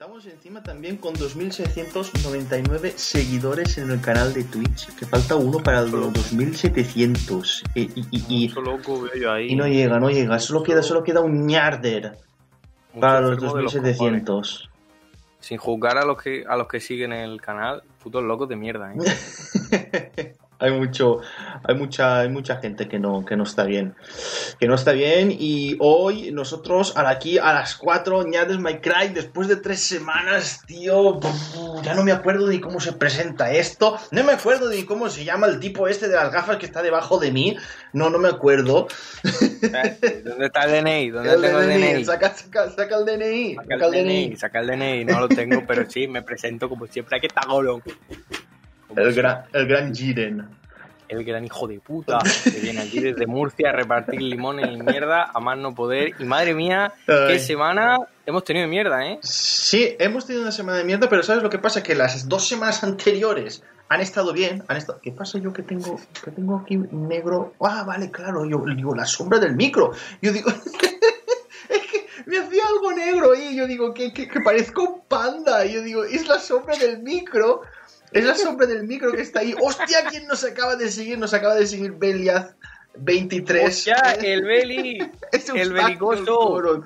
Estamos encima también con 2.699 seguidores en el canal de Twitch, que falta uno para los 2.700. Y, y, y, Mucho loco veo yo ahí. y no llega, no llega. Solo queda, solo queda un ñarder Mucho para los enfermo de los 2.700. cojones. Sin juzgar a los que a los que siguen el canal, putos locos de mierda, ¿eh? hay mucho, hay mucha, hay mucha gente que no, que no está bien. Que no está bien. Y hoy nosotros aquí a las 4, ñades My Cry, después de tres semanas, tío. Ya no me acuerdo ni cómo se presenta esto. No me acuerdo ni cómo se llama el tipo este de las gafas que está debajo de mí. No, no me acuerdo. ¿Dónde está el DNI? ¿Dónde El tengo el DNI, DNI? Saca, saca, saca el DNI. Saca Saca el el DNI, DNI. saca el DNI, no lo tengo, pero sí, me presento como siempre. Aquí está Golon. El gran, el gran Jiren. el gran hijo de puta que viene aquí desde Murcia a repartir limones y mierda a más no poder. Y madre mía, Ay. qué semana hemos tenido de mierda, ¿eh? Sí, hemos tenido una semana de mierda, pero ¿sabes lo que pasa? Que las dos semanas anteriores han estado bien. Han estado... ¿Qué pasa yo que tengo, que tengo aquí negro? Ah, vale, claro. Yo digo, la sombra del micro. Yo digo, es que me hacía algo negro ahí. Yo digo, que, que, que parezco un panda. Y yo digo, es la sombra del micro. Es la sombra del micro que está ahí. ¡Hostia! ¿Quién nos acaba de seguir? Nos acaba de seguir Beliaz 23. Ya, el Beli. Es un el belicoso.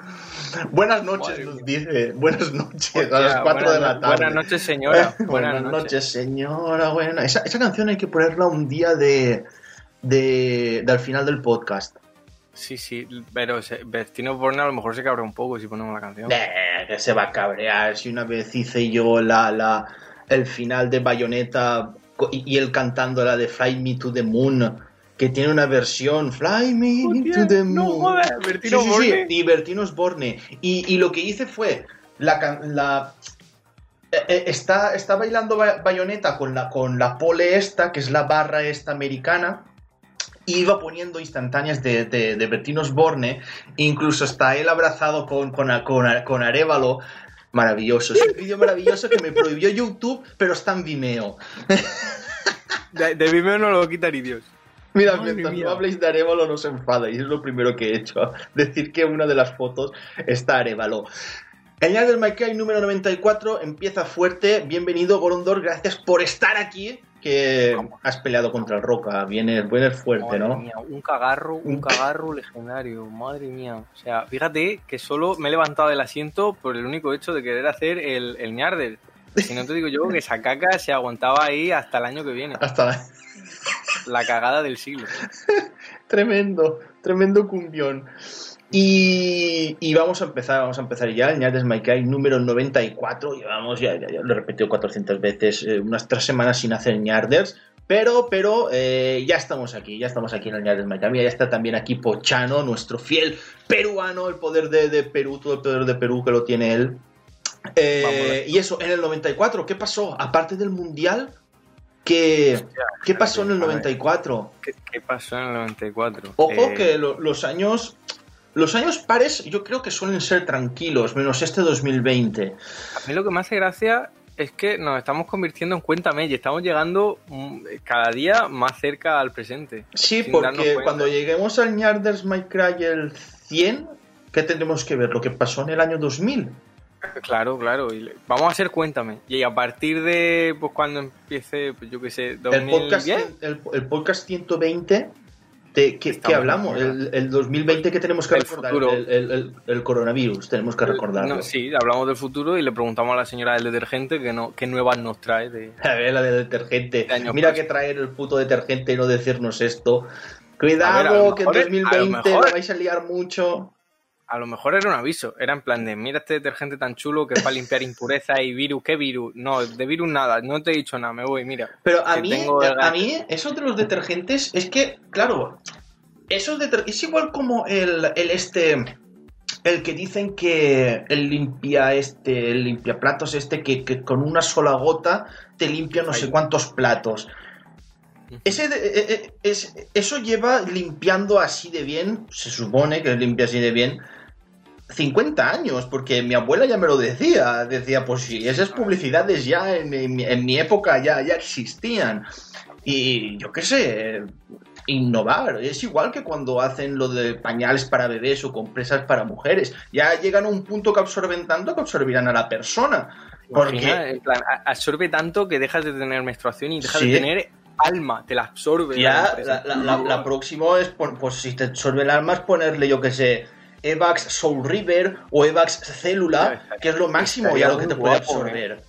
Buenas noches, Madre nos dice. Buenas noches, a las 4 de la tarde. Buenas noches, señora. Buenas, Buenas, noches. noches. señora. Buena. Esa, esa canción hay que ponerla un día de, de, de al final del podcast. Sí, sí, pero Bertino Borne a lo mejor se cabrea un poco si ponemos la canción. Eh, que se va a cabrear. Si una vez hice yo la, la, el final de Bayonetta y, él cantando la de Fly Me to the Moon, que tiene una versión Fly Me to the no Moon. Bertino Sí, sí, sí, Borne. y Bertino Osborne. Y, y lo que hice fue la, la eh, eh, está, está bailando Ba- Bayonetta con la, con la pole esta, que es la barra esta americana. y Iba poniendo instantáneas de, de, de Bertino Osborne, incluso está él abrazado con, con, con, con Arevalo. Maravilloso, es un vídeo maravilloso que me prohibió YouTube, pero está en Vimeo. De, de Vimeo no lo a quitar, Dios. Mira, Madre mientras mía. no habléis de Arevalo no se enfada, y es lo primero que he hecho, decir que una de las fotos está Arevalo. Cañar del Maikai número 94 empieza fuerte. Bienvenido, Gorondor, gracias por estar aquí. Que has peleado contra el Roca, vienes, vienes fuerte, Madre ¿no? mía, un cagarro, un cagarro legendario, madre mía. O sea, fíjate que solo me he levantado del asiento por el único hecho de querer hacer el, el ñarder. Si no te digo yo que esa caca se aguantaba ahí hasta el año que viene. Hasta la- La cagada del siglo. Tremendo, tremendo cumbión. Y, y vamos a empezar, vamos a empezar ya. El Ñades Maikai número 94. Llevamos, ya, ya, ya lo he repetido 400 veces, eh, unas tres semanas sin hacer Ñarders. Pero, pero, eh, ya estamos aquí, ya estamos aquí en el Ñades Maikai. Mira, ya está también aquí Pochano, nuestro fiel peruano, el poder de, de Perú, todo el poder de Perú que lo tiene él. Eh, y eso, en el 94, ¿qué pasó? Aparte del Mundial, ¿qué, ¿qué pasó en el 94? ¿Qué, qué pasó en el 94? Ojo Eh, que lo- los años. Los años pares yo creo que suelen ser tranquilos, menos este 2020. A mí lo que me hace gracia es que nos estamos convirtiendo en Cuéntame y estamos llegando mm, cada día más cerca al presente. Sí, porque cuando lleguemos al Ñarders My Cry el 100, ¿qué tendremos que ver? Lo que pasó en el año 2000. Claro, claro. vamos a hacer Cuéntame. Y a partir de pues cuando empiece, pues yo qué sé, El podcast, 2010. el, el podcast 120, de, ¿qué, qué hablamos? El, el 2020 que tenemos que El recordar. futuro. El, el- el- el coronavirus, tenemos que recordarlo. No, sí, hablamos del futuro y le preguntamos a la señora del detergente que no, qué nuevas nos trae de... A ver, la de detergente. De Mira que traer el puto detergente y no decirnos esto. A ver, Cuidado, a lo que en mejor- a lo 2020 mejor- la vais a liar mucho. A lo mejor era un aviso, era en plan de, mira este detergente tan chulo que es para limpiar impurezas y virus, ¿qué virus? No, de virus nada, no te he dicho nada, me voy, mira. Pero a mí, el a mí, eso de los detergentes, es que, claro, esos deter- es igual como el, el este, el que dicen que el limpia este, el limpia platos este, que, que con una sola gota te limpia no sé cuántos platos. Ese eh, eh, es, eso lleva limpiando así de bien, se supone que limpia así de bien, 50 años, porque mi abuela ya me lo decía, decía, pues sí, esas publicidades ya en, en mi- en mi época ya, ya existían. Y yo qué sé, innovar. Es igual que cuando hacen lo de pañales para bebés o compresas para mujeres. Ya llegan a un punto que absorben tanto que absorbirán a la persona. Porque... Imagina, en plan, a- absorbe tanto que dejas de tener menstruación y dejas Sí. de tener alma, te la absorbe. Ya, la, la, la- la próxima es, pues si te absorbe el alma, es ponerle, yo que sé, Evax Soul River o Evax Célula, que es lo máximo ya lo que te puede ¿eh? absorber.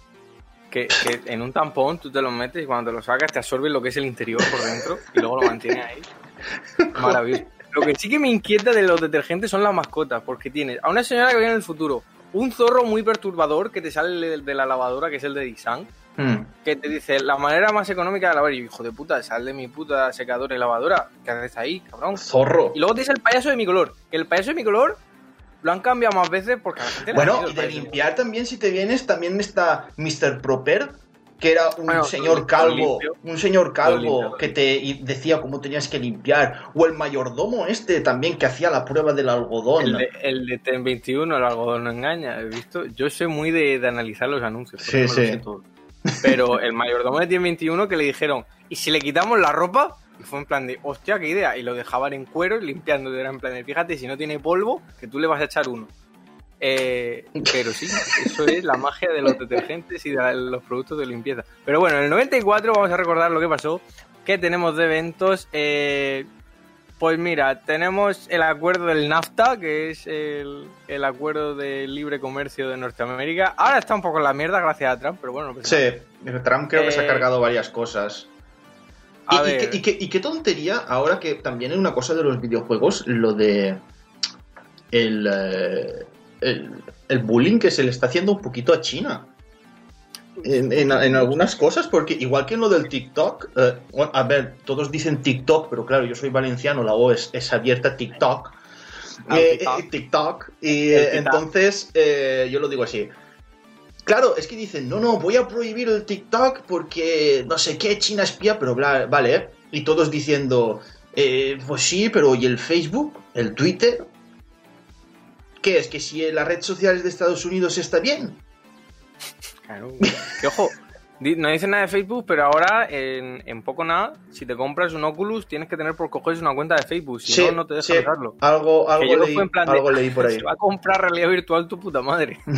Que, que en un tampón tú te lo metes y cuando te lo sacas te absorbe lo que es el interior por dentro y luego lo mantiene ahí. Maravilloso. Lo que sí que me inquieta de los detergentes son las mascotas, porque tienes a una señora que viene en el futuro, un zorro muy perturbador que te sale de, de la lavadora, que es el de Disan, Hmm. que te dice la manera más económica de lavar. Y hijo de puta, sal de mi puta secadora y lavadora. ¿Qué haces ahí, cabrón? Zorro. Y luego tienes el payaso de mi color. Que el payaso de mi color lo han cambiado más veces porque a la gente Bueno, y de limpiar también, si te vienes, también está Mr. Proper, que era un Bueno, señor lo calvo, limpio. un señor Lo calvo limpio. que te decía cómo tenías que limpiar, o el mayordomo este también que hacía la prueba del algodón. El de, el de TEN 21, el algodón no engaña. He visto, yo soy muy de, de analizar los anuncios. por Sí, eso me lo sí. sé todo. Pero el mayordomo de TEN 21 que le dijeron, ¿y si le quitamos la ropa? Y fue en plan de, hostia, qué idea. Y lo dejaban en cuero limpiando. Era en plan de, fíjate, si no tiene polvo, que tú le vas a echar uno. Eh, pero sí, eso es la magia de los detergentes y de los productos de limpieza. Pero bueno, en el 94 vamos a recordar lo que pasó. Que tenemos de eventos. eh, pues mira, tenemos el acuerdo del NAFTA, que es el, el acuerdo de libre comercio de Norteamérica. Ahora está un poco en la mierda gracias a Trump, pero bueno, Sí, Trump creo que se ha Eh, cargado varias cosas. A Y, qué, y qué- y qué tontería, ahora que también hay una cosa de los videojuegos, lo de el, eh, el, el bullying que se le está haciendo un poquito a China. En, en- en algunas cosas, porque igual que en lo del TikTok, eh, a ver, todos dicen TikTok, pero claro, yo soy valenciano, la O es, es abierta TikTok. Ah, Eh, TikTok. eh, TikTok. Y eh, entonces, yo lo digo así. Claro, es que dicen, no, no, voy a prohibir el TikTok porque no sé qué, China espía, pero bla, vale. Y todos diciendo, pues sí, pero ¿y el Facebook? ¿El Twitter? ¿Qué es? ¿Que si la red social de Estados Unidos está bien? Claro. Que ojo, di- no dice nada de Facebook, pero ahora en, en poco nada, si te compras un Oculus, tienes que tener por cojones una cuenta de Facebook, si no, no te deja sí, usarlo. Algo, algo, leí, fue en plan de, algo leí por ahí. Se va a comprar realidad virtual tu puta madre.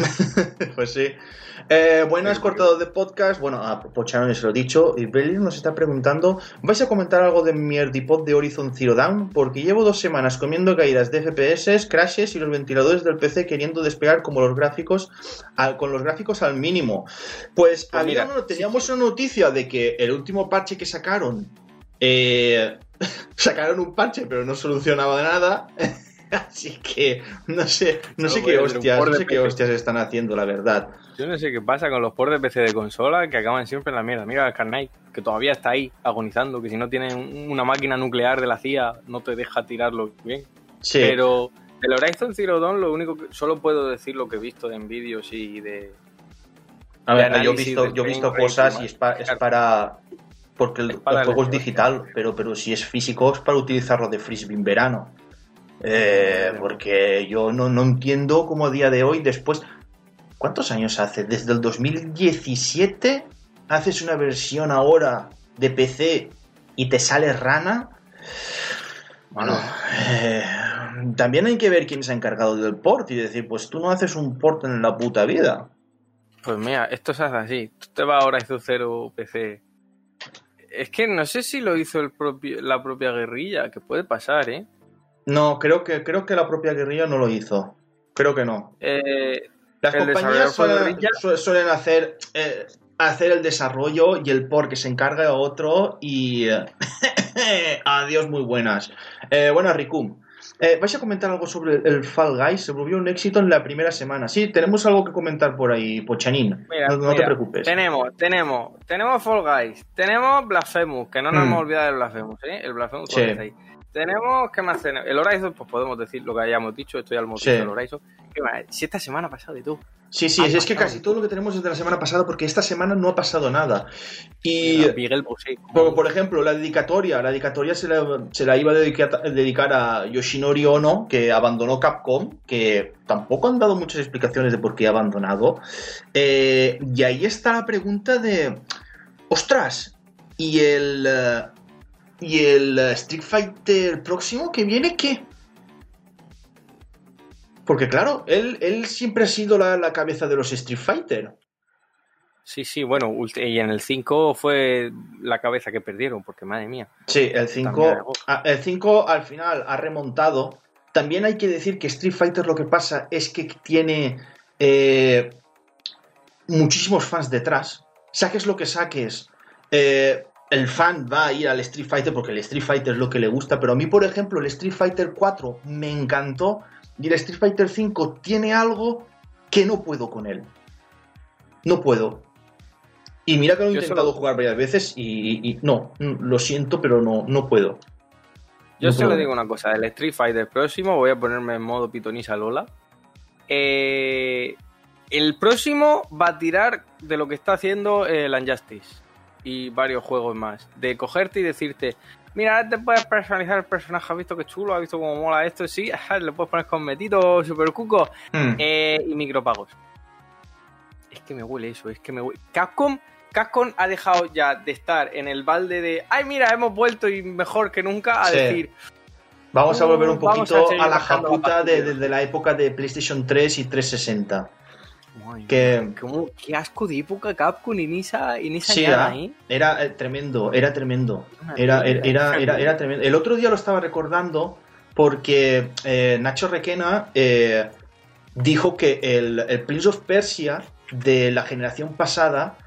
Pues sí. Eh, buenas, cortado de podcast. Bueno, a Pochano se lo he dicho. Y Belly nos está preguntando: ¿vais a comentar algo de mi Erdipod de Horizon Zero Dawn? Porque llevo dos semanas comiendo caídas de FPS, crashes y los ventiladores del PC queriendo despegar como los gráficos al- con los gráficos al mínimo. Pues, Pues había mira, una- teníamos una noticia de que el último parche que sacaron. eh, sacaron un parche, pero no solucionaba nada. Así que no sé, no sé qué hostias, no sé qué PC. hostias están haciendo, la verdad. Yo no sé qué pasa con los ports de PC de consola que acaban siempre en la mierda. Mira el Carnage, que todavía está ahí agonizando, que si no tiene un- una máquina nuclear de la CIA no te deja tirarlo bien. Sí. Pero del Horizon Zero Dawn lo único que solo puedo decir lo que he visto en vídeos y de A ver, de yo he visto, yo he cosas y es, pa- es para. Porque el, Es para el juego es digital, pero, pero si es físico es para utilizarlo de frisbee en verano. Eh, porque yo no, no entiendo cómo a día de hoy, después. ¿Cuántos años hace? Desde el 2017 haces una versión ahora de PC y te sale rana. Bueno, eh, también hay que ver quién se ha encargado del port y decir, pues tú no haces un port en la puta vida. Pues mira, esto se hace así. Tú te vas a Horizon Zero PC. Es que no sé si lo hizo el propio, la propia guerrilla, que puede pasar, ¿eh? No, creo que, creo que la propia guerrilla no lo hizo. Creo que no. Eh, Las compañías suelen, suelen hacer, eh, hacer el desarrollo y el por que se encarga de otro y... eh, Adiós, muy buenas. Eh, buenas, Ricum. Eh, ¿Vais a comentar algo sobre el, el Fall Guys? Se volvió un éxito en la primera semana. Sí, tenemos algo que comentar por ahí, Pochanín. Mira, no, no te preocupes. Tenemos, tenemos, tenemos Fall Guys, tenemos Blasphemous, que no nos Mm. hemos olvidado del Blasphemous, ¿eh? El Blasphemous Sí. ahí. Tenemos, ¿qué más tenemos? El Horizon, pues podemos decir lo que hayamos dicho, esto ya lo hemos Sí. dicho el Horizon. ¿Qué más? Si esta semana ha pasado de todo. Sí, sí, es, es que casi todo lo que tenemos es de la semana pasada porque esta semana no ha pasado nada. Y... Miguel Bosé. Por, por ejemplo, la dedicatoria. La dedicatoria se la, se la iba a dedicar, dedicar a Yoshinori Ono, que abandonó Capcom, que tampoco han dado muchas explicaciones de por qué ha abandonado. Eh, y ahí está la pregunta de, ostras, ¿y el, eh, ¿Y el eh, Street Fighter próximo que viene qué? Porque claro, él, él siempre ha sido la, la cabeza de los Street Fighter. Sí, sí, bueno, y en el 5 fue la cabeza que perdieron, porque madre mía. Sí, el También 5, algo. el 5 al final ha remontado. También hay que decir que Street Fighter lo que pasa es que tiene eh, muchísimos fans detrás. Saques lo que saques, eh, el fan va a ir al Street Fighter porque el Street Fighter es lo que le gusta. Pero a mí, por ejemplo, el Street Fighter 4 me encantó y el Street Fighter 5 tiene algo que no puedo con él. No puedo. Y mira que lo he Yo intentado solo- jugar varias veces y, y- y no, lo siento, pero no, no puedo. Yo No solo puedo. digo una cosa, el Street Fighter próximo voy a ponerme en modo pitonisa Lola. Eh, el próximo va a tirar de lo que está haciendo el Unjustice y varios juegos más. De cogerte y decirte, mira, ahora te puedes personalizar el personaje, has visto qué chulo, has visto cómo mola esto, sí, le puedes poner con metito, super cuco Mm. eh, y micropagos. Es que me huele eso, es que me huele. Capcom, Capcom ha dejado ya de estar en el balde de, ay, mira, hemos vuelto y mejor que nunca, a Sí. decir, Vamos a volver un vamos poquito a la japuta de, pastilla. de- de la época de PlayStation 3 y 360. Que cómo- qué asco de época Capcom y ni esa, ni esa Sí, ñana, ¿ah? ¿eh? era eh, tremendo, era tremendo. Era, era, era, era tremendo. El otro día lo estaba recordando porque eh, Nacho Requena eh, dijo que el, el Prince of Persia de la generación pasada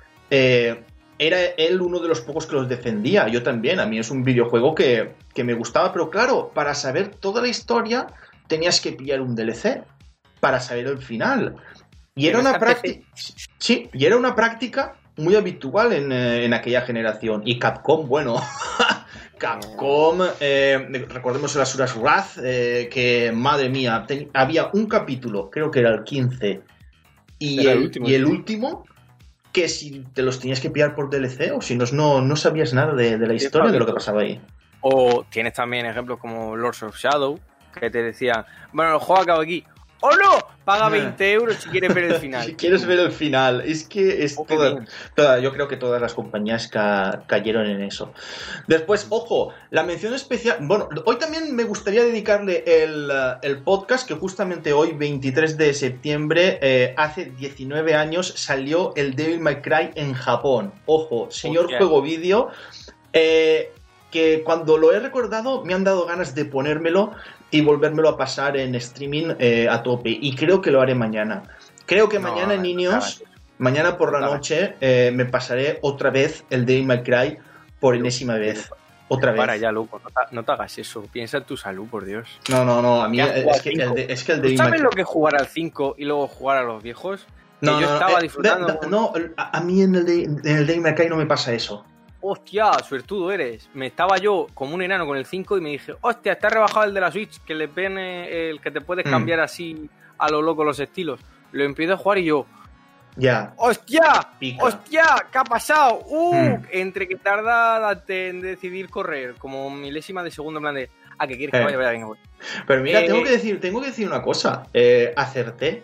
era él uno de los pocos que los defendía. Yo también, a mí es un videojuego que, que me gustaba, pero claro, para saber toda la historia tenías que pillar un DLC para saber el final. Y era una práctica. Sí, y era una práctica muy habitual en, eh, en aquella generación. Y Capcom, bueno, Capcom, eh, recordemos el Asuras Wrath, eh, que madre mía, había un capítulo, creo que era el 15, y Era el el, último, y el sí. último, que si te los tenías que pillar por DLC o si no, no, no sabías nada de, de la historia, de lo que pasaba ahí. O tienes también ejemplos como Lords of Shadow, que te decían, bueno, el juego acaba aquí. ¡Oh no! Paga Ah. 20 euros si quieres ver el final. Si quieres ver el final, es que es toda, yo creo que todas las compañías ca- cayeron en eso. Después, ojo, la mención especial, bueno, hoy también me gustaría dedicarle el, eh, el podcast que justamente hoy, 23 de septiembre, eh, hace 19 años, salió el Devil May Cry en Japón. Ojo, señor juego vídeo, eh, que cuando lo he recordado me han dado ganas de ponérmelo y volvérmelo a pasar en streaming eh, a tope. Y creo que lo haré mañana. Creo que No, mañana, niños, mañana por la No, no. noche eh, me pasaré otra vez el Devil May Cry por enésima vez. Otra vez. Para ya, loco, no te, no te hagas eso. Piensa en tu salud, por Dios. No, no, no. A mí es que, el, es que el ¿Tú Devil sabes lo que es jugar al 5 y luego jugar a los viejos? Que No, yo no, estaba eh, disfrutando. da- no, a, a mí en el, de- en el Devil May Cry no me pasa eso. Hostia, suertudo eres. Me estaba yo como un enano con el 5 y me dije, hostia, está rebajado el de la Switch, que le pone el que te puedes Mm. cambiar así a lo loco los estilos. Lo empiezo a jugar y yo, Ya. ¡hostia! Pica. ¡Hostia! ¿Qué ha pasado? ¡Uh! Mm. Entre que tarda en decidir correr, como milésima de segundo, en plan de, ah, que quieres que Eh. vaya, vaya, venga, voy. Pero mira, Eh, tengo que decir, tengo que decir una cosa. Eh, acerté.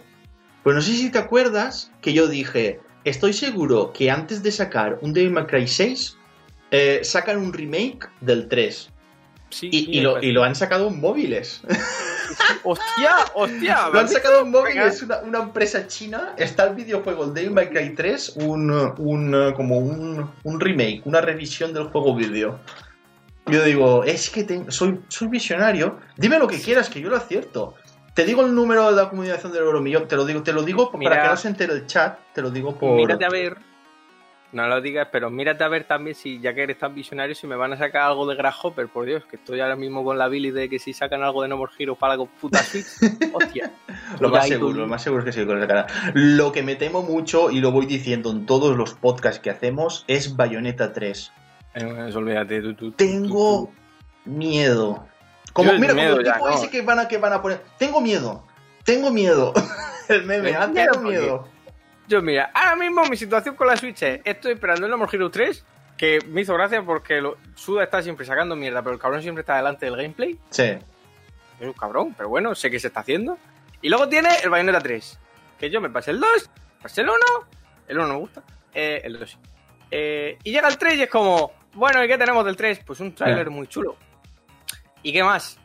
Pues no sé si te acuerdas que yo dije, estoy seguro que antes de sacar un Devil May Cry 6, eh, sacan un remake del 3. Sí, Y, lo, parece. y lo han sacado en móviles. ¡Hostia! ¡Hostia! Lo han sacado en móviles, una, una empresa china. Está el videojuego, el Devil May Cry 3, un, un, como un, un remake, una revisión del juego vídeo. Yo digo, es que ten- soy, soy visionario. Dime lo que quieras, que yo lo acierto. Te digo el número de la comunicación del Euromillón, te lo digo, te lo digo Mira. para que no se entere el chat, te lo digo por. Mírate a ver. No lo digas, pero mírate a ver también si, ya que eres tan visionario, si me van a sacar algo de Grasshopper, por Dios, que estoy ahora mismo con la Billy de que si sacan algo de No More Heroes para la puta Switch. Hostia. Lo más seguro, tú. lo más seguro es que sí con esa cara. Lo que me temo mucho, y lo voy diciendo en todos los podcasts que hacemos, es Bayonetta 3. Eh, Eso olvídate, tú, tú, Tengo miedo. Como, Yo mira, miedo como el ya, tipo no. ese que van, a, que van a poner. Tengo miedo. Tengo miedo. el meme, tengo miedo. Yo, mira, ahora mismo mi situación con la Switch es: estoy esperando el No More Heroes 3, que me hizo gracia porque lo, Suda está siempre sacando mierda, pero el cabrón siempre está delante del gameplay. Sí. Es un cabrón, pero bueno, sé que se está haciendo. Y luego tiene el Bayonetta 3. Que yo me pasé el 2, pasé el 1. El 1 no me gusta. eh, el 2 sí. Eh, y llega el 3 y es como, Bueno, ¿y qué tenemos del 3? Pues un tráiler muy chulo. ¿Y qué más?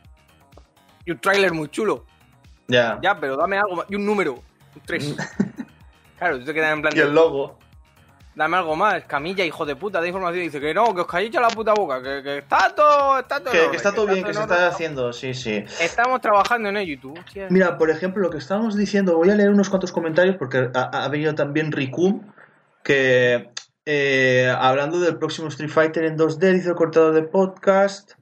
Y un tráiler muy chulo. Ya. Ya, pero dame algo más. Y un número. Un 3. claro, tú te quedas en plan. Y el logo. Dame algo más. Camilla, hijo de puta, de información. Dice que no, que os calléis a la puta boca. Que, que está todo. Está todo, Que, está todo bien, que se está haciendo, sí, sí. Estamos trabajando en ello, y tú. hostia. Mira, por ejemplo, lo que estábamos diciendo, voy a leer unos cuantos comentarios porque ha, ha venido también Rikum, que eh, hablando del próximo Street Fighter en 2D, dice el cortador de podcast.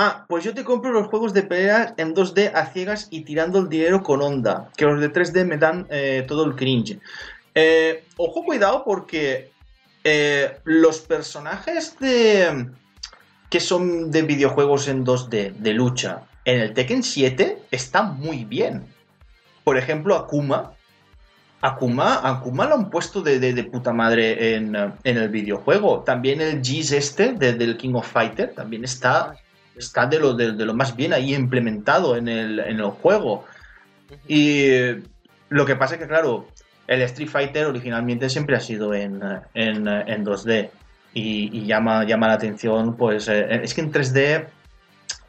Ah, pues yo te compro los juegos de peleas en 2D a ciegas y tirando el dinero con onda, que los de 3D me dan eh, todo el cringe. Eh, ojo, cuidado, porque eh, los personajes de que son de videojuegos en 2D, de lucha, en el Tekken 7 están muy bien. Por ejemplo, Akuma. Akuma, Akuma lo han puesto de, de- de puta madre en, en el videojuego. También el Giz este de- del King of Fighter también está, está de, lo, de, lo más bien ahí implementado en el, en el juego. Y lo que pasa es que, claro, el Street Fighter originalmente siempre ha sido en, eh, en, eh, en 2D. Y, y llama, llama la atención, pues eh, es que en 3D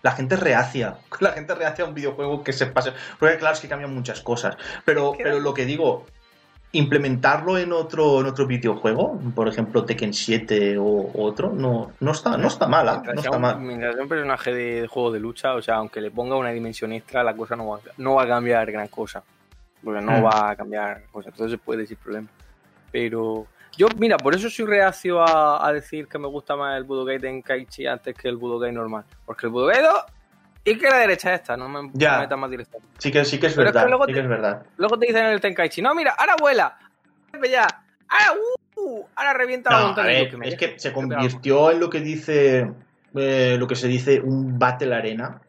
la gente reacia. La gente reacia a un videojuego que se pase. Porque claro, es que cambian muchas cosas. Pero, pero lo que digo, implementarlo en otro, en otro videojuego, por ejemplo Tekken 7 o otro, no, no está, no está mala. Mientras No sea está un- mal. mientras sea un personaje de, de juego de lucha, o sea, aunque le ponga una dimensión extra, la cosa no va, no va a cambiar gran cosa. Porque no Hmm. va a cambiar cosa. Entonces puede decir problema. Pero yo, mira, por eso soy reacio a, a decir que me gusta más el Budokai Tenkaichi antes que el Budokai normal. Porque el Budokai 2 y que la derecha esta, no me Ya. me metas más directo. Sí que, sí que es Pero es que verdad. luego sí te- que es verdad. Luego te dicen en el Tenkaichi, no, mira, ahora vuela, ya, ahora, uh, ahora revienta la No, montaña. Ver, que es que se convirtió en lo que dice eh, lo que se dice un Battle Arena.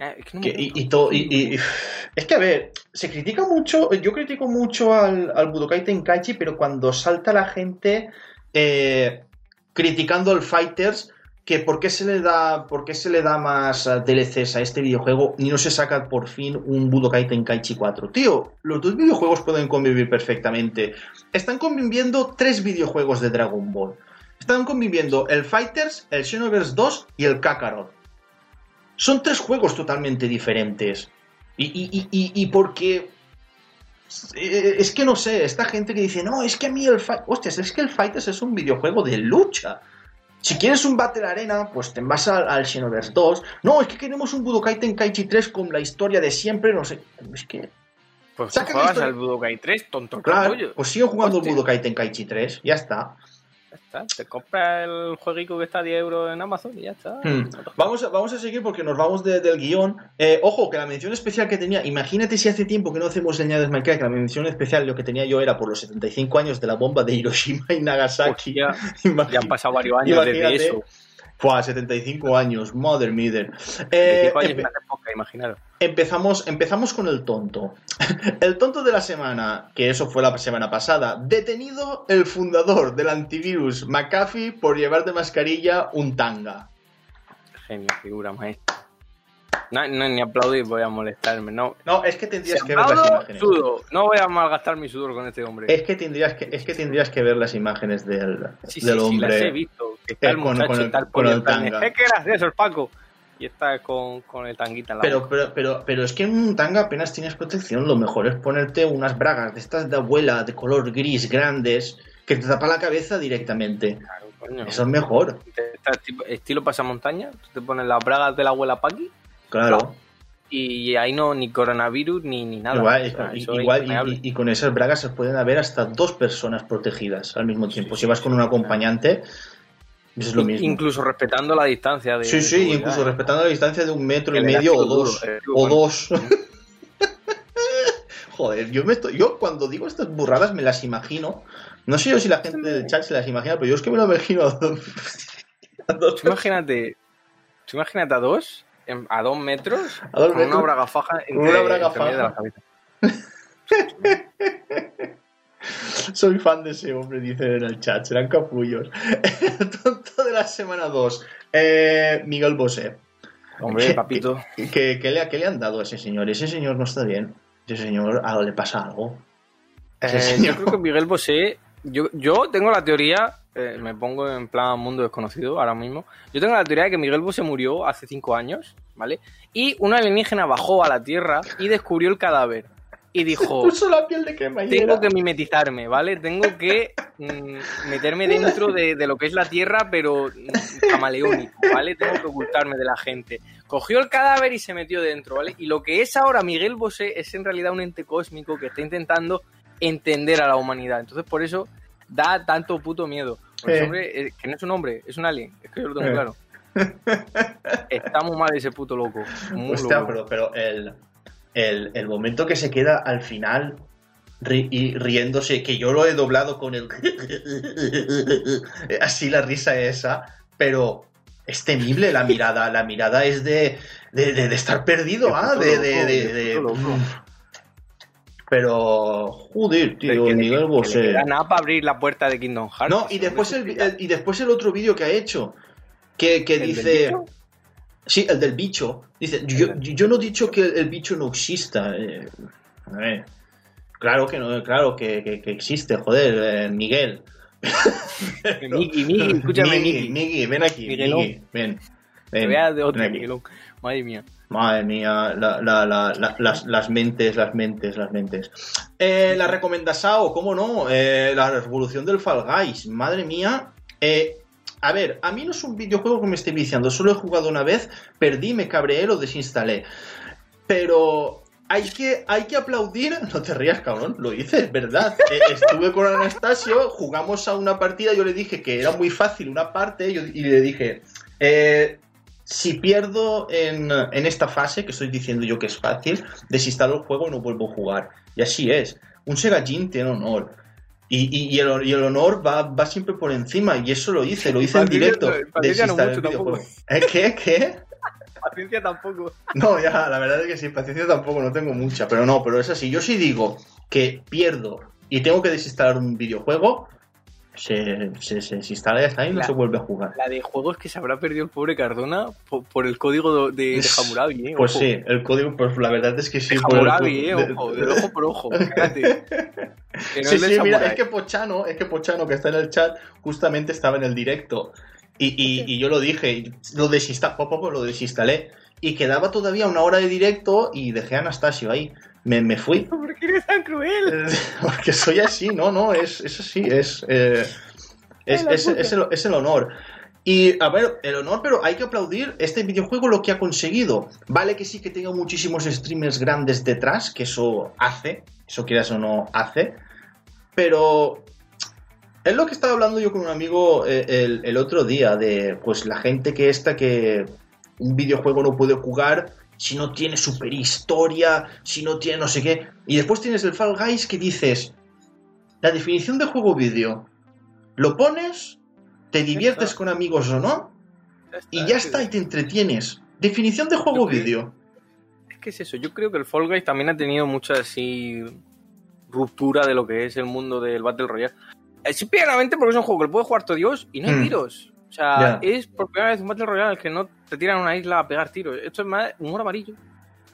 Es que no me Que- y, gusta. y todo, y, y- y- es que a ver, se critica mucho, yo critico mucho al, al Budokai Tenkaichi, pero cuando salta la gente eh, criticando al Fighters, que por qué se le da, por qué se le da más eh, DLCs a este videojuego y no se saca por fin un Budokai Tenkaichi 4. Tío, los dos videojuegos pueden convivir perfectamente. Están conviviendo tres videojuegos de Dragon Ball. Están conviviendo el Fighters, el Xenoverse 2 y el Kakarot. Son tres juegos totalmente diferentes. Y, y, y, y, porque. eh, Es que no sé, esta gente que dice, no, es que a mí el Fight. Hostias, es que el Fighters es un videojuego de lucha. Si quieres un Battle Arena, pues te vas al, al Xenoverse 2. No, es que queremos un Budokai Tenkaichi 3 con la historia de siempre, no sé. Es que. Pues la juegas al Budokai 3, tonto Claro, pues sigo jugando Hostia. el Budokai Tenkaichi 3, ya está. Ya está, te compras el jueguico que está a 10 euros en Amazon y ya está. Hmm. Vamos, a, vamos a seguir porque nos vamos de- del guion. Eh, ojo, que la mención especial que tenía, imagínate si hace tiempo que no hacemos señales Minecraft, que la mención especial lo que tenía yo era por los 75 años de la bomba de Hiroshima y Nagasaki. Hostia, ya han pasado varios años desde eso. Fua, 75 años, mother mother. 25 Eh, años empe- empezamos, empezamos con el tonto. El tonto de la semana, que eso fue la semana pasada. Detenido el fundador del antivirus McAfee por llevar de mascarilla un tanga. Genio, figura, maestro. No, no, ni aplaudir, voy a molestarme. No, No, es que tendrías que ver las imágenes. sudo. No voy a malgastar mi sudor con este hombre. Es que tendrías que, es que tendrías que ver las imágenes del, sí, del sí, sí, hombre. las he visto. Que está Eh, el con- muchacho con el- con el tanga. "Eh, qué gracioso Paco. Y está con, con el tanguita en la Pero, pero, pero, pero es que en un tanga apenas tienes protección. Lo mejor es ponerte unas bragas de estas de abuela de color gris grandes que te tapa la cabeza directamente. Claro, coño. Eso es mejor. Estilo pasamontaña, tú te pones las bragas de la abuela Paqui Claro. y ahí no ni coronavirus ni, ni nada. Igual, O sea, y- eso es igual y- impermeable. y, y con esas bragas se pueden haber hasta dos personas protegidas al mismo tiempo. si vas con un acompañante, es lo mismo. Incluso respetando la distancia de. Sí, de sí, seguridad, incluso ¿eh? respetando la distancia de un metro y medio o duro, dos. elástico O bueno. dos. Joder, yo, me estoy, yo cuando digo estas burradas me las imagino. No sé yo si la gente del chat se las imagina, pero yo es que me lo imagino a dos. a dos- Tú imagínate, tú imagínate a dos, en- a dos metros, A dos con metros, una braga faja con entre, una braga entre medio de la faja. cabeza. Soy fan de ese hombre, dice en el chat. Serán capullos. El tonto de la semana 2. Miguel Bosé. Hombre, ¿Qué- papito. ¿Qué, qué le, qué le han dado a ese señor? Ese señor no está bien. Ese señor algo le pasa algo. Eh, señor. yo creo que Miguel Bosé, yo, yo tengo la teoría eh, me pongo en plan mundo desconocido ahora mismo. Yo tengo la teoría de que Miguel Bosé murió hace cinco años, ¿vale? Y un alienígena bajó a la Tierra y descubrió el cadáver. Y dijo, Puso la piel de cremallera. tengo que mimetizarme, ¿vale? Tengo que mm, meterme dentro de, de lo que es la Tierra, pero mm, camaleónico, ¿vale? Tengo que ocultarme de la gente. Cogió el cadáver y se metió dentro, ¿vale? Y lo que es ahora Miguel Bosé es en realidad un ente cósmico que está intentando entender a la humanidad. Entonces, por eso da tanto puto miedo. Porque Eh. hombre, eh, que no es un hombre, es un alien. Es que yo lo tengo Eh. claro. Está muy mal ese puto loco. Muy Hostia, loco. pero, pero el, el, el momento que se queda al final ri- y riéndose, que yo lo he doblado con el... Así la risa esa, pero es temible la mirada. La mirada es de, de, de- de estar perdido, ah, de... de- loco. Pero, joder, tío, Que Miguel Bosé. nada para abrir la puerta de Kingdom Hearts. No, y después el, el- y después el otro vídeo que ha hecho, que, que ¿El del dice... Sí, el del bicho. Dice, yo, yo no he dicho que el bicho no exista. eh, a ver, claro que no, claro que, que- que existe, joder, eh, Miguel. Miki, Miki, escúchame, Miki, ven aquí. Miki, ven. Te ven, voy a dar de. Miguelón. Madre mía. Madre mía, la- la- la- la- las, las mentes, las mentes, las mentes. Eh, la recomendasao, ¿cómo no? Eh, la revolución del Fall Guys, madre mía. Eh, a ver, a mí no es un videojuego que me esté viciando, solo he jugado una vez, perdí, me cabreé, lo desinstalé. Pero hay que, hay que aplaudir, no te rías, cabrón, lo hice, verdad. Eh, estuve con Anastasio, jugamos a una partida, yo le dije que era muy fácil una parte y le dije, eh, si pierdo en, en esta fase, que estoy diciendo yo que es fácil, desinstalo el juego y no vuelvo a jugar. Y así es. Un Segajin tiene honor. Y, y- y el, y el honor va, va siempre por encima. Y eso lo hice, lo hice en directo. paciencia no mucho tampoco. ¿Eh, ¿Qué? ¿Qué? Paciencia tampoco. No, ya, la verdad es que sí, paciencia tampoco no tengo mucha, pero no, pero es así. Yo sí digo que pierdo y tengo que desinstalar un videojuego, se, se, se desinstala y ya está y no se vuelve a jugar. La de juegos que se habrá perdido el pobre Cardona por, por el código de, de Hammurabi, ¿eh? Pues Ojo. sí, el código, pues la verdad es que sí. De por el- Hammurabi, ¿eh? de- Ojo, de- del ojo por ojo. Fíjate. Que no sí, es sí, mira, es que Pochano, es que Pochano que está en el chat, justamente estaba en el directo. Y, y- y yo lo dije, lo desinstalé, lo desinstalé. Y quedaba todavía una hora de directo y dejé a Anastasio ahí. Me, me fui. ¿Por qué eres tan cruel? Eh, Porque soy así, no, no, es, es así, es, eh, es, es- es el, es el honor. Y, a ver, el honor, pero hay que aplaudir este videojuego lo que ha conseguido. Vale que sí que tenga muchísimos streamers grandes detrás, que eso hace, eso quieras o no hace, pero es lo que estaba hablando yo con un amigo eh, el, el otro día, de pues la gente que esta que un videojuego no puede jugar si no tiene super historia, si no tiene no sé qué. Y después tienes el Fall Guys que dices, la definición de juego vídeo, lo pones, te diviertes con amigos o no, y ya está, y te entretienes. Definición de juego vídeo. Es que es eso, yo creo que el Fall Guys también ha tenido mucha así ruptura de lo que es el mundo del Battle Royale. Eh, Simplemente porque es un juego que lo puede jugar todo Dios y no hay Hmm. tiros. O sea, es por primera vez un Battle Royale que no te tiran a una isla a pegar tiros. Esto es más humor amarillo.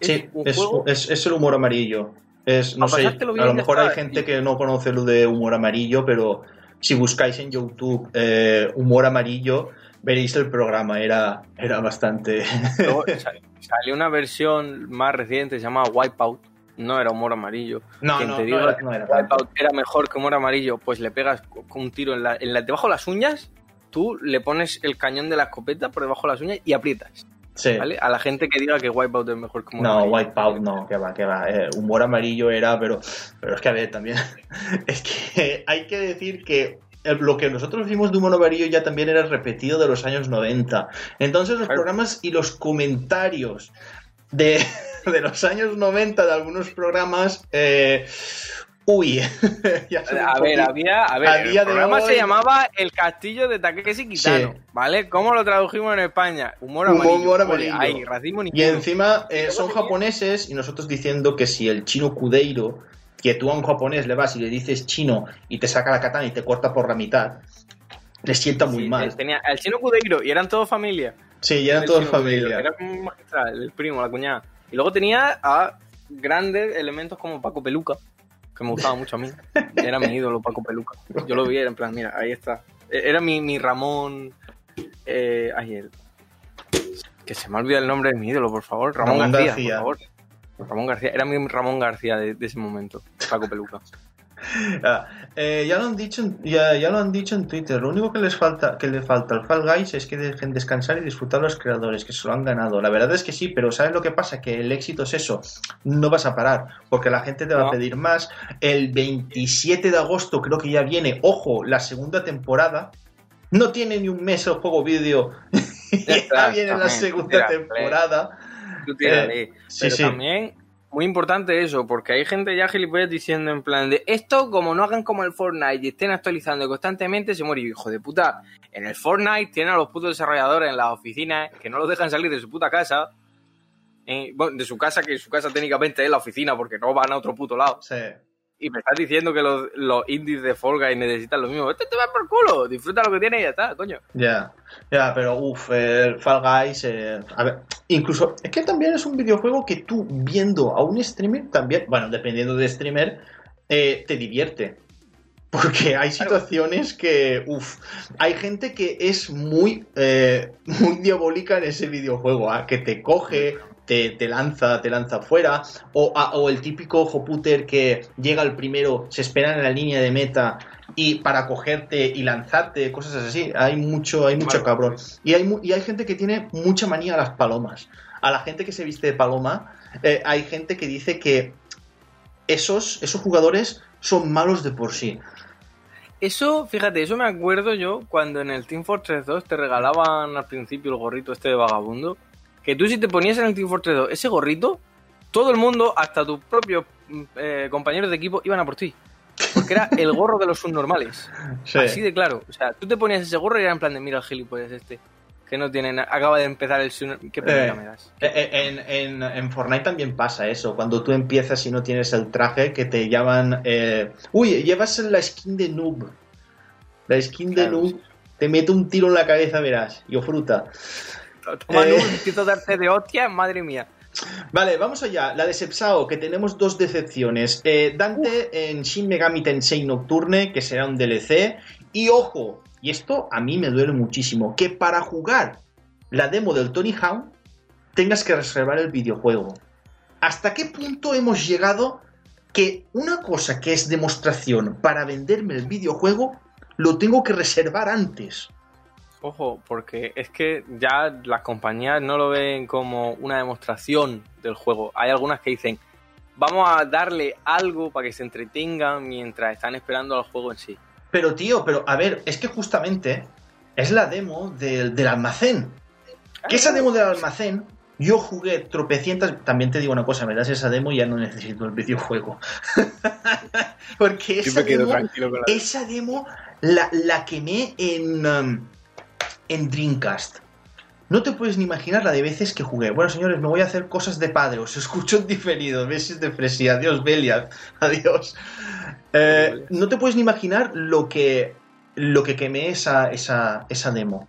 Es Sí, un es, juego es- es el humor amarillo. Es, no A sé, a lo mejor hay gente que no conoce lo de humor amarillo, pero si buscáis en YouTube eh, humor amarillo, veréis el programa, era, era bastante... Luego sal- salió una versión más reciente, se llama Wipeout. No era humor amarillo. No, no, te no era- no era. Wipeout era mejor que humor amarillo, pues le pegas con un tiro en la, en la- debajo de las uñas, tú le pones el cañón de la escopeta por debajo de las uñas y aprietas. Sí. ¿vale? A la gente que diga que Wipeout es mejor humor No. Wipeout no, que va, que va. Eh, humor amarillo era, pero, pero es que a ver, también. es que hay que decir que lo que nosotros vimos de humor amarillo ya también era repetido de los años 90. Entonces, los programas y los comentarios de, de los años 90 de algunos programas. eh, uy, ya A ver, había, a ver, a el programa hoy- se llamaba El Castillo de Takeshi Kitano, Sí. ¿vale? ¿Cómo lo tradujimos en España? Humor Humor amarillo. amarillo. Racismo ni Y encima eh, son japoneses y nosotros diciendo que si el chino Kudeiro, que tú a un japonés le vas y le dices chino y te saca la katana y te corta por la mitad, le sienta muy Sí, mal. Tenía el chino Cudeiro y eran todos familia. Sí, y eran El todos familia. Era un magistral, el primo, la cuñada. Y luego tenía a grandes elementos como Paco Peluca, que me gustaba mucho a mí. Era mi ídolo, Paco Peluca. Yo lo vi, era en plan, mira, ahí está. Era mi, mi Ramón. Eh, ay, el. Que se me ha olvidado el nombre de mi ídolo, por favor. Ramón, Ramón García, García. por favor. Ramón García. Era mi Ramón García de, de ese momento. Paco Peluca. Ah, eh, ya lo han dicho, en- ya, ya lo han dicho en Twitter. Lo único que les falta, que le falta al Fall Guys es que dejen descansar y disfrutar los creadores, que se lo han ganado. La verdad es que sí, pero ¿sabes lo que pasa? Que el éxito es eso. No vas a parar, porque la gente te va No. a pedir más. El 27 de agosto creo que ya viene, ojo, la segunda temporada. No tiene ni un mes el juego vídeo. ya viene la segunda temporada. Tú tírale. Sí, Pero sí. también, muy importante eso, porque hay gente ya gilipollas diciendo en plan de esto, como no hagan como el Fortnite y estén actualizando constantemente, se muere. Hijo de puta, en el Fortnite tienen a los putos desarrolladores en las oficinas que no los dejan salir de su puta casa. Eh, bueno, de su casa, que su casa técnicamente es la oficina, porque no van a otro puto lado. Sí. Y me estás diciendo que los, los indies de Fall Guys necesitan lo mismo. Este te va por culo, disfruta lo que tienes y ya está, coño. Ya, ya, pero uff, el Fall Guys, eh, a ver, incluso, es que también es un videojuego que tú viendo a un streamer también, bueno, dependiendo de streamer, eh, te divierte. Porque hay situaciones que, uff, hay gente que es muy, eh, muy diabólica en ese videojuego, ¿ah? que te coge, te, te lanza, te lanza fuera, o, a- o el típico hoputer que llega al primero, se espera en la línea de meta y para cogerte y lanzarte, cosas así. Hay mucho, hay mucho cabrón. Y hay, y hay gente que tiene mucha manía a las palomas. A la gente que se viste de paloma, eh, hay gente que dice que esos, esos jugadores son malos de por sí. Eso, fíjate, eso me acuerdo yo cuando en el Team Fortress 2 te regalaban al principio el gorrito este de vagabundo. Que tú si te ponías en el Team Fortress 2 ese gorrito, todo el mundo, hasta tus propios mm, eh, compañeros de equipo, iban a por ti. Porque era el gorro de los subnormales. Sí. Así de claro. O sea, tú te ponías ese gorro y era en plan de, mira el gilipollas este. Que no tiene nada. Acaba de empezar el subnormal. ¿Qué Eh. me das? Eh, eh, En, en- en Fortnite también pasa eso. Cuando tú empiezas y no tienes el traje, que te llaman. eh, Uy, llevas la skin de noob. La skin de noob. sí. Te mete un tiro en la cabeza, verás. Yo fruta. Toma, Eh. darte de hostia, madre mía. Vale, vamos allá. La de Sepsao, que tenemos dos decepciones. Eh, Dante en Shin Megami Tensei Nocturne, que será un DLC. Y ojo, y esto a mí me duele muchísimo, que para jugar la demo del Tony Hawk tengas que reservar el videojuego. ¿Hasta qué punto hemos llegado que una cosa que es demostración para venderme el videojuego lo tengo que reservar antes? Ojo, porque es que ya las compañías no lo ven como una demostración del juego. Hay algunas que dicen, vamos a darle algo para que se entretengan mientras están esperando al juego en sí. Pero tío, pero a ver, es que justamente es la demo del, del almacén. Que esa demo del almacén, yo jugué tropecientas. También te digo una cosa, me das esa demo y ya no necesito el videojuego. Porque esa demo, tranquilo con esa demo la, la quemé en, um, en Dreamcast. No te puedes ni imaginar la de veces que jugué. Bueno, señores, me voy a hacer cosas de padre. Os escucho en diferido. Besos de Fresi. Adiós, Belia. Adiós. Eh, no te puedes ni imaginar lo que, lo que quemé esa, esa, esa demo.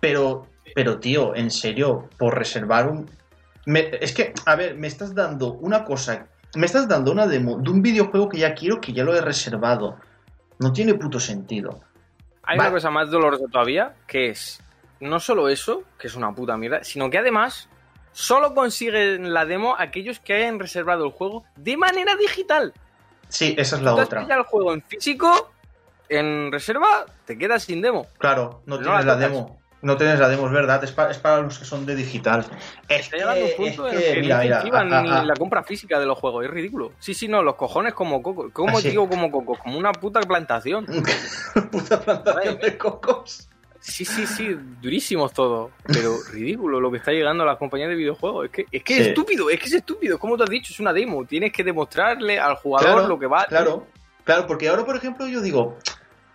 Pero, pero, tío, en serio, por reservar un... me- es que, a ver, me estás dando una cosa... Me estás dando una demo de un videojuego que ya quiero, que ya lo he reservado. No tiene puto sentido. Hay Vale. una cosa más dolorosa todavía, que es no solo eso, que es una puta mierda, sino que además solo consiguen la demo aquellos que hayan reservado el juego de manera digital. Sí, esa es la has otra. pillado el juego en físico, en reserva, te quedas sin demo. Claro, no No tienes la demo. No tienes la demo, es verdad. Es, pa- es para los que son de digital. Es Está llegando un punto en que, el que mira, no mira, incentivan ah, ah, ni ah. la compra física de los juegos, es ridículo. Sí, sí, no, los cojones como coco. ¿Cómo Ah, digo como coco? Como una puta plantación. Puta plantación de cocos. Sí, sí, sí, durísimos todos. Pero ridículo lo que está llegando a las compañías de videojuegos. Es que, es que Sí. es estúpido, es que es estúpido. Como te has dicho, es una demo. Tienes que demostrarle al jugador Claro, lo que va. Claro, claro, porque ahora, por ejemplo, yo digo,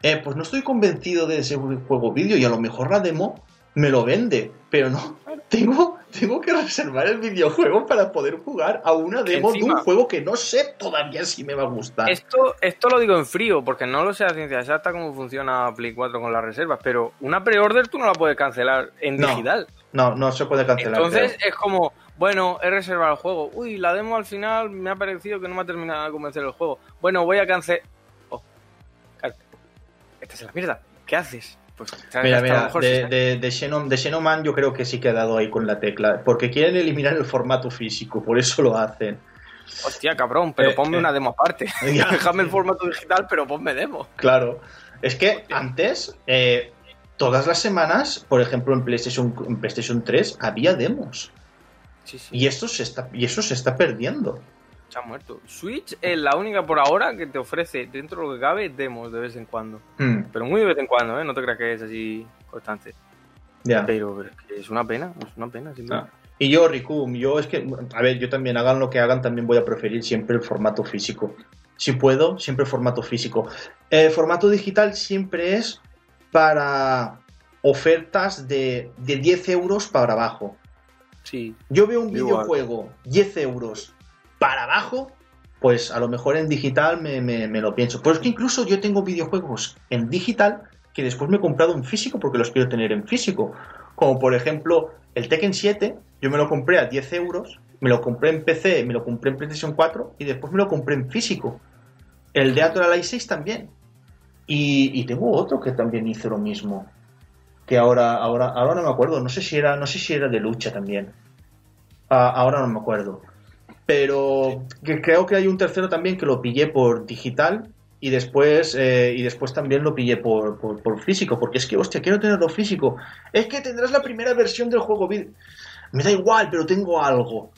eh, pues no estoy convencido de ese juego vídeo y a lo mejor la demo me lo vende, pero no. Tengo, tengo que reservar el videojuego para poder jugar a una demo de un juego que no sé todavía si me va a gustar. Esto, esto lo digo en frío, porque no lo sé a ciencia exacta cómo funciona Play 4 con las reservas, pero una pre-order tú no la puedes cancelar en No, digital. No, no se puede cancelar. Entonces creo. es como, bueno, he reservado el juego. Uy, la demo al final me ha parecido que no me ha terminado de convencer el juego. Bueno, voy a cancelar. Oh, claro. Esta es la mierda. ¿qué haces? Pues, mira, mira, de, de, de, Xenon, yo creo que sí que ha dado ahí con la tecla, porque quieren eliminar el formato físico, por eso lo hacen. Hostia, cabrón, pero eh, ponme eh. una demo aparte. Déjame el formato digital, pero ponme demo. Claro. Es que antes, eh, todas las semanas, por ejemplo, en PlayStation, en PlayStation 3 había demos. Sí, sí. Y, esto se está, y eso se está perdiendo ha muerto. Switch es la única por ahora que te ofrece, dentro de lo que cabe, demos de vez en cuando. Hmm. Pero muy de vez en cuando, ¿eh? No te creas que es así constante. Ya. Pero, es una pena, es una pena, sin duda. Ah. Y yo, Riku, yo es que, a ver, yo también, hagan lo que hagan, también voy a preferir siempre el formato físico. Si puedo, siempre el formato físico. El formato digital siempre es para ofertas de, de 10 euros para abajo. Sí. Yo veo un videojuego, 10 euros, para abajo, pues a lo mejor en digital me, lo pienso. Pero es que incluso yo tengo videojuegos en digital que después me he comprado en físico porque los quiero tener en físico. Como por ejemplo el Tekken 7, yo me lo compré a 10 euros, me lo compré en PC, me lo compré en PlayStation 4 y después me lo compré en físico. El de Atoral 6 también. Y, tengo otro que también hizo lo mismo. Que ahora, ahora, ahora no me acuerdo. No sé si era, no sé si era de lucha también. Ah, ahora no me acuerdo. Pero creo que hay un tercero también que lo pillé por digital y después eh, y después también lo pillé por, por, físico, porque es que, hostia, quiero tenerlo físico. Es que tendrás la primera versión del juego. Me da igual, pero tengo algo.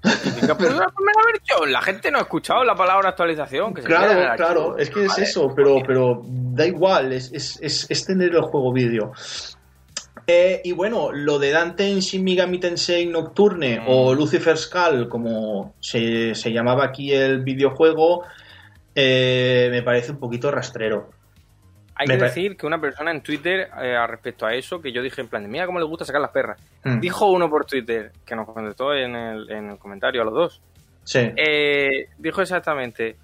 Pero es la primera versión, la gente no ha escuchado la palabra actualización. claro, claro, es que es eso, pero, pero da igual, es, es, es tener el juego vídeo. Eh, y bueno, lo de Dante en Shin Megami Tensei Nocturne mm. o Lucifer Skull, como se, llamaba aquí el videojuego, eh, me parece un poquito rastrero. Hay que decir que una persona en Twitter, eh, respecto a eso, que yo dije en plan de, mira cómo le gusta sacar las perras, mm. dijo uno por Twitter, que nos contestó en el, en el comentario a los dos. Sí. dijo exactamente,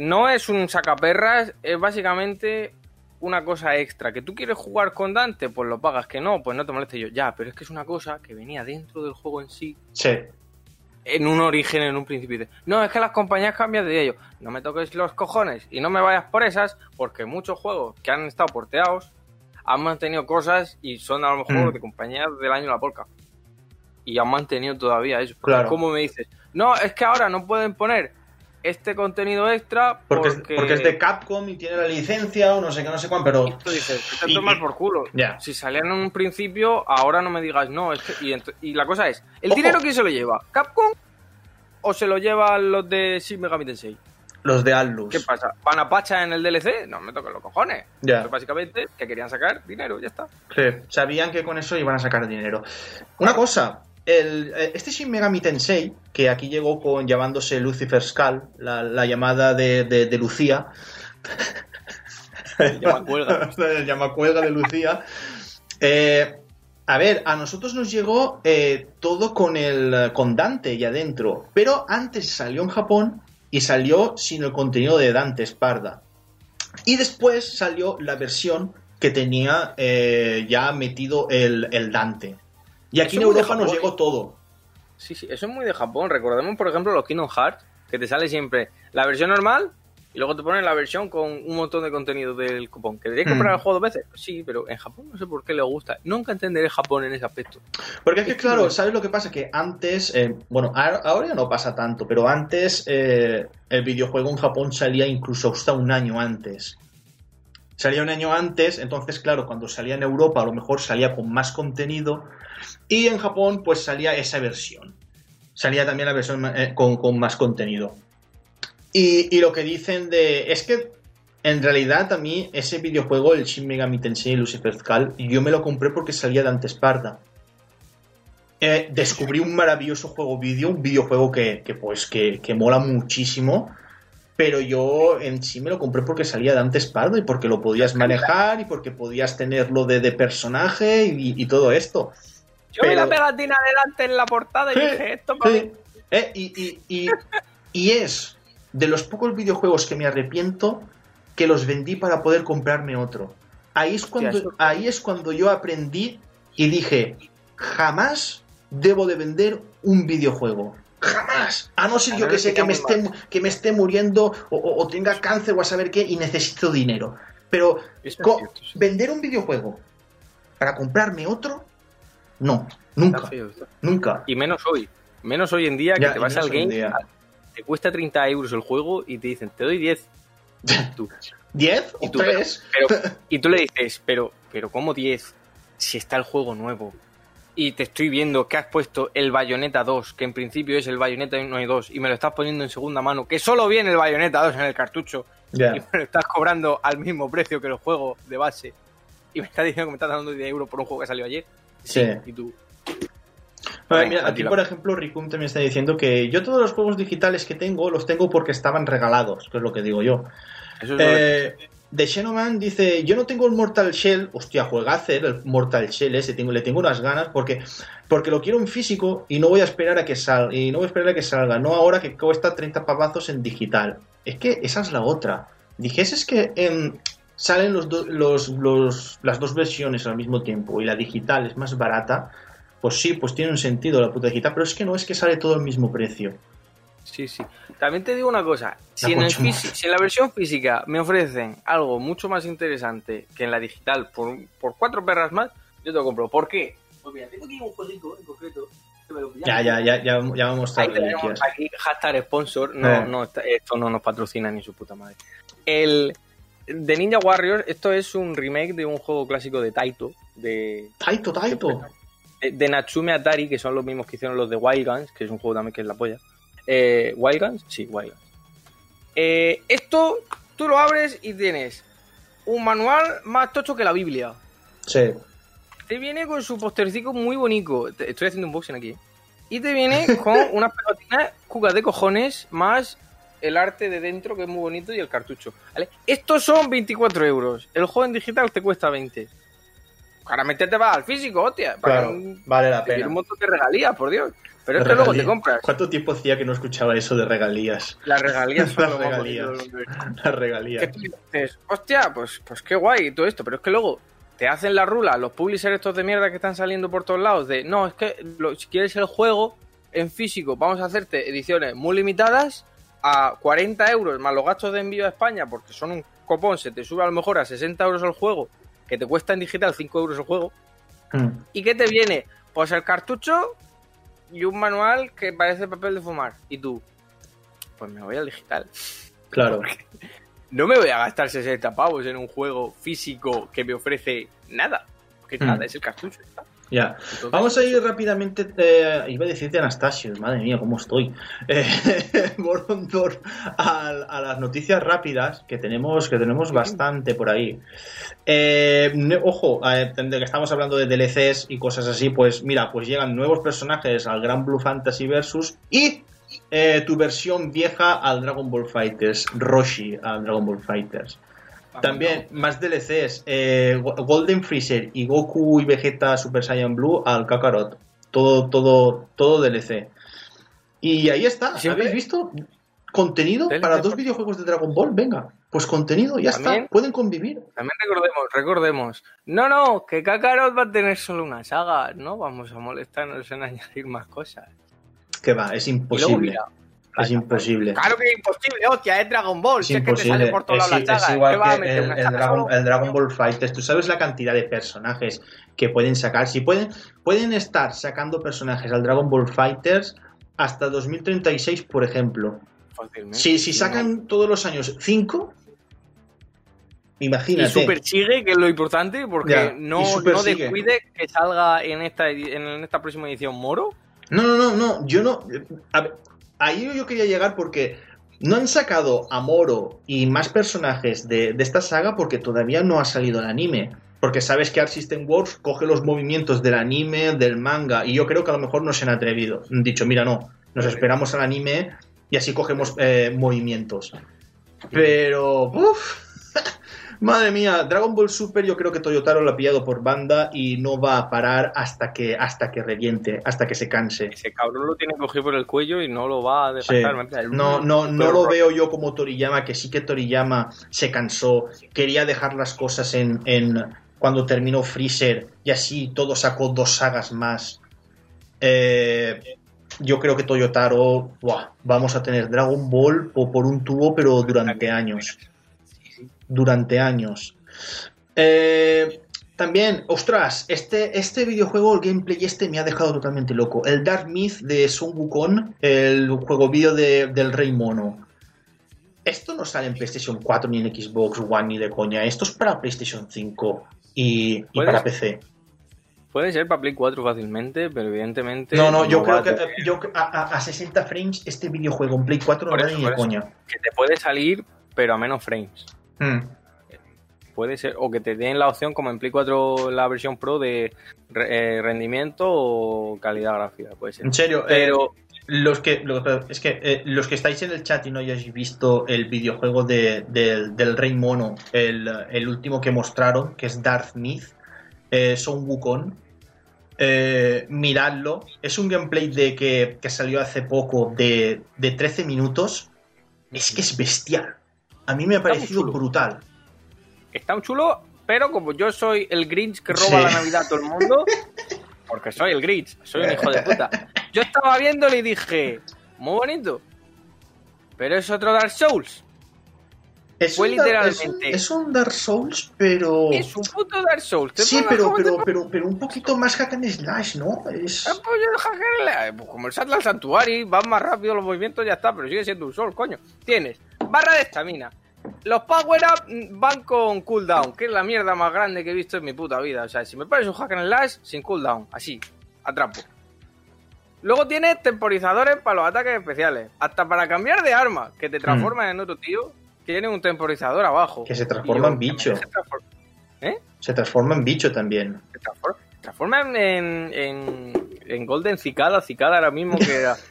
no es un sacaperras, es básicamente una cosa extra. ¿Que tú quieres jugar con Dante? Pues lo pagas. Que no, pues no te moleste yo. Ya, pero es que es una cosa que venía dentro del juego en sí. Sí. En un origen, en un principio. No, es que las compañías cambian de ello. No me toques los cojones y no me vayas por esas, porque muchos juegos que han estado porteados han mantenido cosas y son a lo mejor mm. de compañías del año la polca. Y han mantenido todavía eso. Claro. ¿Cómo me dices? No, es que ahora no pueden poner este contenido extra porque... Porque, es de Capcom y tiene la licencia o no sé qué, no sé cuánto, pero... Y tú dices, te tomas por culo. Si salían en un principio, ahora no me digas no. y, la cosa es, ¿el dinero quién se lo lleva? ¿Capcom o se lo llevan los de Shin Megami Tensei? Los de Atlus. ¿Qué pasa? ¿Van a pacha en el DLC? No me toquen los cojones. Ya. básicamente que querían sacar dinero, ya está. Sí, sabían que con eso iban a sacar dinero. Una cosa, el, eh, este Shin Megami Tensei, que aquí llegó con llamándose Lucifer Skull, la, llamada de, de, Lucía. El llamacuelga. el llamacuelga de Lucía. Eh, a ver, a nosotros nos llegó eh, todo con el con Dante y adentro, pero antes salió en Japón y salió sin el contenido de Dante Esparda. Y después salió la versión que tenía ya metido el, el Dante. Y aquí en Europa nos llegó todo. Sí, sí, eso es muy de Japón. Recordemos, por ejemplo, los Kingdom Hearts, que te sale siempre la versión normal y luego te ponen la versión con un montón de contenido del cupón. ¿Que deberías comprar el juego dos veces? sí, pero en Japón no sé por qué le gusta. Nunca entenderé Japón en ese aspecto. Porque es que, claro, ¿sabes lo que pasa? Que antes, eh, bueno, ahora ya no pasa tanto, pero antes eh, el videojuego en Japón salía incluso hasta un año antes. Salía un año antes, entonces, claro, cuando salía en Europa a lo mejor salía con más contenido y en Japón, pues salía esa versión. Salía también la versión eh, con, más contenido. Y, lo que dicen de. Es que en realidad a mí ese videojuego, el Shin Megami Tensei Lucifer Skull, yo me lo compré porque salía de antes Parda. Eh, descubrí un maravilloso juego vídeo, un videojuego que, pues que, mola muchísimo. Pero yo en sí me lo compré porque salía de antes Parda y porque lo podías manejar y porque podías tenerlo de, personaje y todo esto. Yo vi la pegatina delante en la portada y dije, esto para eh, y, es de los pocos videojuegos que me arrepiento que los vendí para poder comprarme otro. Ahí es cuando, ahí es cuando yo aprendí y dije, jamás debo de vender un videojuego. Jamás. A no ser yo que sé que me, esté, que me esté muriendo o, o, tenga cáncer o a saber qué y necesito dinero. Pero Eso es co- cierto, sí. vender un videojuego para comprarme otro, no, Está nunca, feo nunca. Y menos hoy. Menos hoy en día que te vas al game, te cuesta 30 euros el juego y te dicen, te doy 10. Tú. ¿10 Y o tú, 3? Pero, y tú le dices, pero, pero ¿cómo 10? Si está el juego nuevo. Y te estoy viendo que has puesto el Bayonetta 2, que en principio es el Bayonetta 1 y 2, y me lo estás poniendo en segunda mano, que solo viene el Bayonetta 2 en el cartucho, y me lo estás cobrando al mismo precio que el juego de base. Y me estás diciendo que me estás dando 10 euros por un juego que salió ayer. Sí. Y tú, mira, aquí por ejemplo Ricum también está diciendo que yo todos los juegos digitales que tengo los tengo porque estaban regalados, que es lo que digo yo. eso es lo que- Eh, de Xenoman dice, yo no tengo el Mortal Shell, hostia, hacer el Mortal Shell ese, tengo, le tengo unas ganas porque, porque lo quiero en físico y no voy a esperar a que salga, y no voy a esperar a que salga, no ahora que cuesta 30 pavazos en digital. Es que esa es la otra. Dijeses que em, salen los, do- los, los- las dos versiones al mismo tiempo y la digital es más barata, pues sí, pues tiene un sentido la puta digital, pero es que no es que sale todo al mismo precio. Sí, sí. También te digo una cosa. Si en, el si en la versión física me ofrecen algo mucho más interesante que en la digital por, por cuatro perras más, yo te lo compro. ¿Por qué? Pues mira, tengo aquí un jueguito en concreto. que me lo pillé Ya, ya, ya, ya, ya vamos a Ahí aquí hashtag sponsor. No, Eh. no, está- esto no nos patrocina ni su puta madre. El de Ninja Warriors, esto es un remake de un juego clásico de Taito, de, Taito, Taito. de, de Natsume Atari, que son los mismos que hicieron los de Wild Guns, que es un juego también que es la polla. Eh, ¿Wild Guns? Sí, Wild Guns. Eh, esto tú lo abres y tienes un manual más tocho que la Biblia. Sí. Te viene con su postercico muy bonito. Te- Estoy haciendo un boxing aquí. Y te viene con unas pelotinas cucas de cojones más el arte de dentro que es muy bonito y el cartucho. ¿vale? Estos son 24 euros. El juego en digital te cuesta 20. Ahora métete va al físico, hostia. para Claro, un- vale la te pena. un montón de regalías, por Dios. Pero es que luego te compras. ¿Cuánto tiempo hacía que no escuchaba eso de regalías? Las regalías son Las regalías. Las que regalías. tú dices, hostia, pues, pues qué guay y todo esto, pero es que luego te hacen la rula los publishers estos de mierda que están saliendo por todos lados de, no, es que lo- si quieres el juego en físico, vamos a hacerte ediciones muy limitadas a 40 euros más los gastos de envío a España, porque son un copón, se te sube a lo mejor a 60 euros el juego, que te cuesta en digital 5 euros el juego, Mm. ¿y qué te viene? Pues el cartucho y un manual que parece papel de fumar. Y tú, pues me voy al digital. Claro. No me voy a gastar 60 pavos en un juego físico que me ofrece nada. Porque Hmm. nada, es el cartucho. está. Ya. Entonces, Vamos a ir rápidamente. eh, iba a decirte Anastasio, madre mía, cómo estoy. Eh, Borondor, a, a las noticias rápidas, que tenemos, que tenemos bastante por ahí. Eh, ojo, de que estamos hablando de DLCs y cosas así, pues mira, pues llegan nuevos personajes al Gran Blue Fantasy Versus y eh, tu versión vieja al Dragon Ball Fighters, Roshi al Dragon Ball Fighters. También más DLCs, eh, Go- Golden Freezer y Goku y Vegeta Super Saiyan Blue al Kakarot. Todo, todo, todo DLC. Y ahí está, ¿habéis visto? Contenido DLC para dos por- videojuegos de Dragon Ball, venga. Pues contenido, ya También- está, pueden convivir. También recordemos, recordemos. No, no, que Kakarot va a tener solo una saga. No vamos a molestarnos en añadir más cosas. Que va, es Y luego imposible. mira. Es imposible. Claro que es imposible, hostia, es Dragon Ball. Es si es que te imposible. sale por todos lados la es igual ¿Qué va a que el, Dragon, solo? el Dragon Ball Fighters. Tú sabes la cantidad de personajes que pueden sacar. Si pueden, pueden estar sacando personajes al Dragon Ball Fighters hasta 2036, por ejemplo. Fácilmente. Si, si No, sacan todos los años 5, Y imagínate. Super sigue, que es lo importante, porque Ya, y no, no descuide que salga en esta, en esta próxima edición Moro. No, no, no, no. Yo no. a ver, ahí yo quería llegar porque no han sacado a Moro y más personajes de, de esta saga porque todavía no ha salido el anime. Porque sabes que Art System Works coge los movimientos del anime, del manga, y yo creo que a lo mejor no se han atrevido. Han dicho, mira, no, nos esperamos al anime y así cogemos eh, movimientos. Pero, uff, madre mía, Dragon Ball Super yo creo que Toyotaro lo ha pillado por banda y no va a parar hasta que, hasta que reviente, hasta que se canse. Ese cabrón lo tiene cogido por el cuello y no lo va a dejar. No, no, no lo veo yo como Toriyama, que sí que Toriyama se cansó, quería dejar las cosas en, en cuando terminó Freezer y así todo sacó dos sagas más. Eh, yo creo que Toyotaro, buah, vamos a tener Dragon Ball o por un tubo, pero durante años. Durante años. Eh, también, ostras, este, este videojuego, el gameplay este me ha dejado totalmente loco. El Dark Myth de Sun Wukong, el juego vídeo de- del Rey Mono. Esto no sale en PlayStation 4 ni en Xbox One ni de coña. Esto es para PlayStation 5 y, para PC. Puede ser para Play 4 fácilmente, pero evidentemente. No, no, yo creo que yo, a, a- a 60 frames este videojuego en Play 4 no vale ni de coña. que te puede salir, pero a menos frames. Mm. Puede ser, o que te den la opción, como en Play 4, la versión Pro, de eh, rendimiento o calidad gráfica. Puede ser. En serio, eh, Pero. Los que, es que eh, los que estáis en el chat y no hayáis visto el videojuego de- del- del Rey Mono, el, el último que mostraron, que es Darth Myth, Son Wukong, eh, miradlo. Es un gameplay de que, que salió hace poco de, de 13 minutos. Es que es bestial. A mí me ha parecido brutal. Está un chulo, pero como yo soy el Grinch que roba Sí. la Navidad a todo el mundo, porque soy el Grinch, soy un hijo de puta. Yo estaba viéndolo y dije, muy bonito, pero es otro Dark Souls. Es Fue un literalmente- Es un, es un Dark Souls, pero. Es un puto Dark Souls. ¿Te Sí, pero, pero, pero, pero un poquito más hack and slash, ¿no? Es... Ah, pues yo pues como el Satlan Santuari, van más rápido los movimientos, ya está, pero sigue siendo un sol, coño. Tienes barra de estamina. Los power-up mm, van con cooldown, que es la mierda más grande que he visto en mi puta vida. O sea, si me pones un hack and slash, sin cooldown, así, atrapo. Luego tienes temporizadores para los ataques especiales. Hasta para cambiar de arma, que te transformas en otro tío, tiene un temporizador abajo. Que se transforma yo, en bicho. deje transfor- ¿Eh? Se transforma en bicho también. Se transforma, transforma en, en, en Golden Cicada, Cicada ahora mismo que era.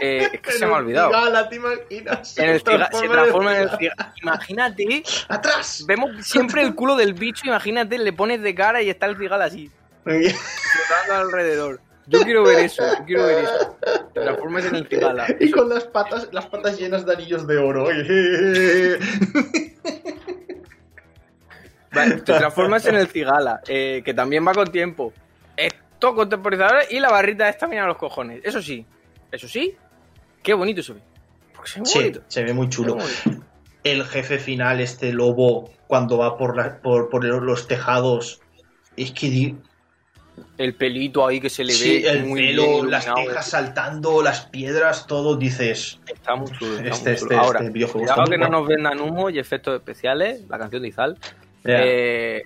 eh, es que se me ha olvidado. Cigala, ¿te imaginas? En el ciga- se transforma en el cigala. ciga- Imagínate, ¡Atrás! vemos siempre el culo del bicho, imagínate, le pones de cara y está el cigala así, alrededor. Yo quiero ver eso, yo quiero ver eso. Te transformes en el cigala. y con las patas, las patas llenas de anillos de oro. Vale, te transformas en el cigala, eh, que también va con tiempo. Esto con temporizadores y la barrita de estamina a los cojones. Eso sí, eso sí, qué bonito se ve. Porque se ve muy Sí, bonito. se ve muy chulo. ve. El jefe final, este lobo, cuando va por, la- por, por los tejados, es que di- El pelito ahí que se le sí, ve el muy pelo, bien las tejas saltando, las piedras, todo, dices. Está muy chulo. está Este- muy este- chulo. Ahora, este videojuego está que no nos vendan humo y efectos especiales, la canción de Izal. Eh,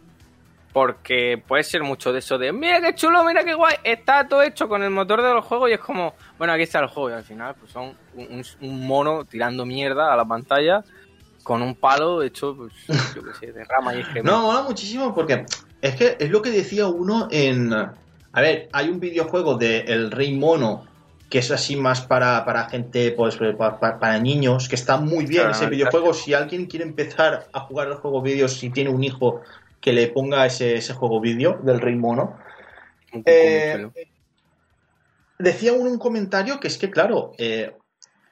porque puede ser mucho de eso de, mira qué chulo, mira qué guay, está todo hecho con el motor de los juegos y es como, bueno, aquí está el juego y al final pues son un, mono tirando mierda a la pantalla con un palo hecho, pues, yo qué sé, de rama y excremento. No, mola muchísimo porque es que es lo que decía uno en... A ver, hay un videojuego de El Rey Mono que es así más para, para gente, pues para, para- para niños, que está muy bien Claro, ese claro. videojuego. Si alguien quiere empezar a jugar el juego vídeo, si tiene un hijo que le ponga ese, ese juego vídeo del Rey Mono. Un Eh. Decía uno un comentario que es que, claro, eh,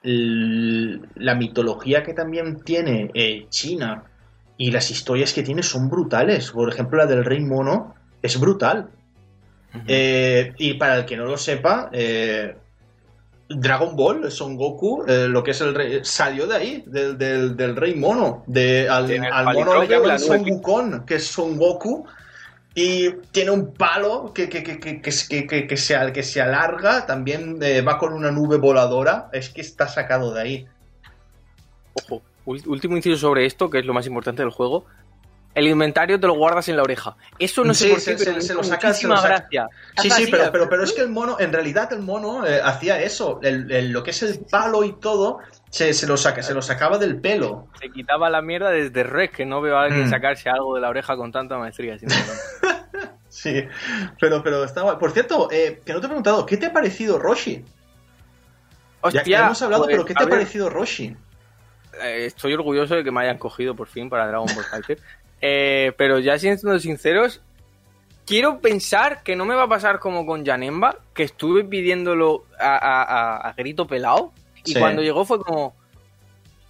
la mitología que también tiene eh, China y las historias que tiene son brutales. Por ejemplo, la del Rey Mono es brutal. Eh, y para el que no lo sepa, Dragon Ball, Son Goku, eh, lo que es el rey, salió de ahí, del, del- del Rey Mono. De, al, mono le palicroque, llaman la Son. Wukong, que es Son Goku. Y tiene un palo que, que, que, que, que, que- que- que se, al- que se alarga, también eh, va con una nube voladora. Es que está sacado de ahí. Ojo, último inciso sobre esto, que es lo más importante del juego. El inventario te lo guardas en la oreja. Eso no sé Sí, por se- qué, se- se lo saca- se muchísima lo saca. gracia. Sí, sí, así, pero, pero, pero es que el mono, en realidad el mono eh, hacía eso. El- el- lo que es el palo y todo, se, se lo saca, se lo sacaba del pelo. Se quitaba la mierda desde Red, que no veo a alguien Mm. sacarse algo de la oreja con tanta maestría. Sí, pero, pero está guay. Por cierto, eh, que no te he preguntado, ¿qué te ha parecido Roshi? Hostia, ya, ya hemos hablado, pues, pero ¿qué te ha ver, parecido Roshi? eh, estoy orgulloso de que me hayan cogido por fin para Dragon Ball Fighter. Eh, pero ya siendo sinceros, quiero pensar que no me va a pasar como con Janemba, que estuve pidiéndolo a, a- a- a grito pelado. Y Sí. cuando llegó fue como,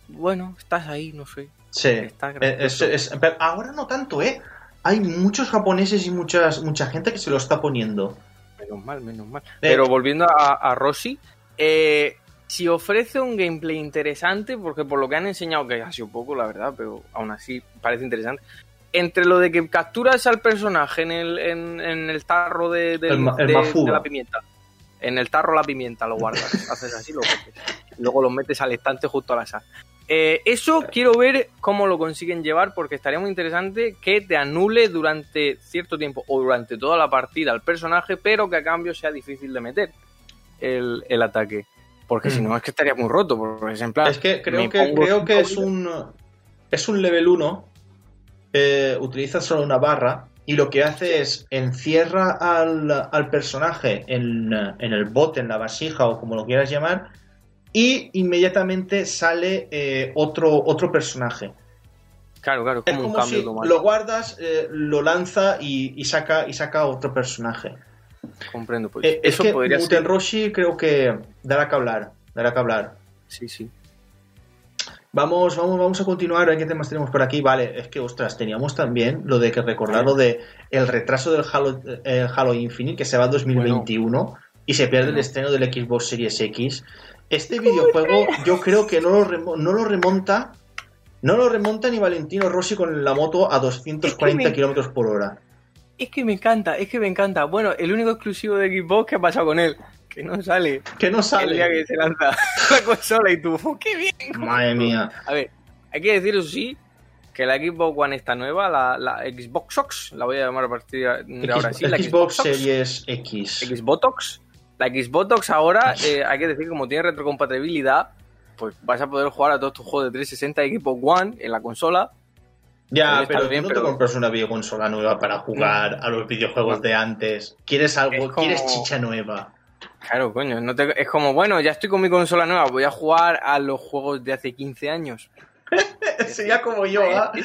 bueno, estás ahí, no sé. Sí, Está eh, es- es- pero ahora no tanto, ¿eh? Hay muchos japoneses y muchas, mucha gente que se lo está poniendo. Menos mal, menos mal. Eh, Pero volviendo a, a Rossi, eh, si ofrece un gameplay interesante, porque por lo que han enseñado, que ha sido poco, la verdad, pero aún así parece interesante, entre lo de que capturas al personaje en el, en, en el tarro de, del- El el de- de la pimienta, en el tarro la pimienta lo guardas, haces así, lo luego lo metes al estante justo a la sal. Eh, eso quiero ver cómo lo consiguen llevar porque estaría muy interesante que te anule durante cierto tiempo o durante toda la partida al personaje, pero que a cambio sea difícil de meter el, el ataque. Porque si Mm. no es que estaría muy roto, porque es en plan... Es que creo que, creo que es un es un level 1. eh, utiliza solo una barra y lo que hace es encierra al, al personaje en, en el bote, en la vasija o como lo quieras llamar, y inmediatamente sale eh, otro, otro personaje. Claro, claro, Es como un como cambio si automático. lo guardas, eh, lo lanza y, y saca y saca otro personaje. Comprendo, pues. Eh, es eso que podría Muten ser. Roshi creo que dará que hablar, dará que hablar. Sí, sí. Vamos, vamos, vamos a continuar. a ver ¿Qué temas tenemos por aquí? Vale, es que, ostras, teníamos también lo de que recordar lo de el retraso del Halo, el Halo Infinite que se va a 2021 y se pierde el estreno del Xbox Series X. Este videojuego yo creo que no lo, remo- no lo remonta. No lo remonta ni Valentino Rossi con la moto a 240 me- kilómetros por hora. Es que me encanta, es que me encanta. Bueno, el único exclusivo de Xbox que ha pasado con él, que no sale Que no el día sale. que se lanza la consola y tú, ¡oh, qué bien! Madre mía. A ver, hay que decir eso sí, que la Xbox One está nueva, la, la Xbox Ox, la voy a llamar a partir de ahora sí, la Xbox Ox, Series X. Xbox, la Xbox ahora, eh, hay que decir como tiene retrocompatibilidad, pues vas a poder jugar a todos tus juegos de 360 y Xbox One en la consola. Ya, pero bien, tú no pero- te compras una videoconsola nueva para jugar a los videojuegos de antes. ¿Quieres algo? Como- ¿Quieres chicha nueva? Claro, coño, no te- es como, bueno, ya estoy con mi consola nueva, voy a jugar a los juegos de hace 15 años. Sería como yo, ¿ah?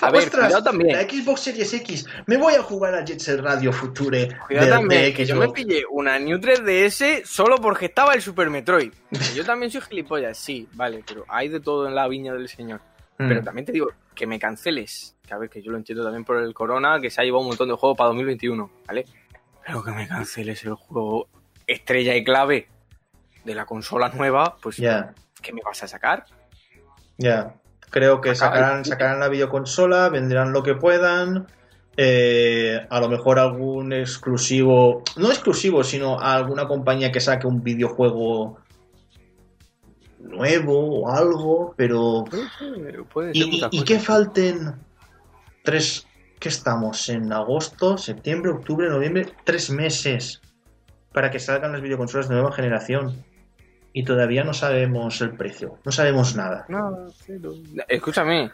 A ver, cuidado también. La Xbox Series X. Me voy a jugar a Jet Set Radio Future. Cuidado de- también, de que yo me Xbox. pillé una New 3DS solo porque estaba el Super Metroid. Yo también soy gilipollas, sí, vale, pero hay de todo en la viña del señor. Mm. Pero también te digo, que me canceles. Que a ver, que yo lo entiendo también por el Corona, que se ha llevado un montón de juegos para 2021, ¿vale? Pero que me canceles el juego estrella y clave de la consola nueva, pues, Ya, ¿qué me vas a sacar? ya. Creo que sacarán, sacarán la videoconsola, vendrán lo que puedan. eh, a lo mejor algún exclusivo, no exclusivo, sino alguna compañía que saque un videojuego nuevo o algo, pero Pueden Y, ser y- y que falten tres, ¿qué estamos? En agosto, septiembre, octubre, noviembre, tres meses para que salgan las videoconsolas de nueva generación. Y todavía no sabemos el precio, no sabemos nada. No, cero. Escúchame,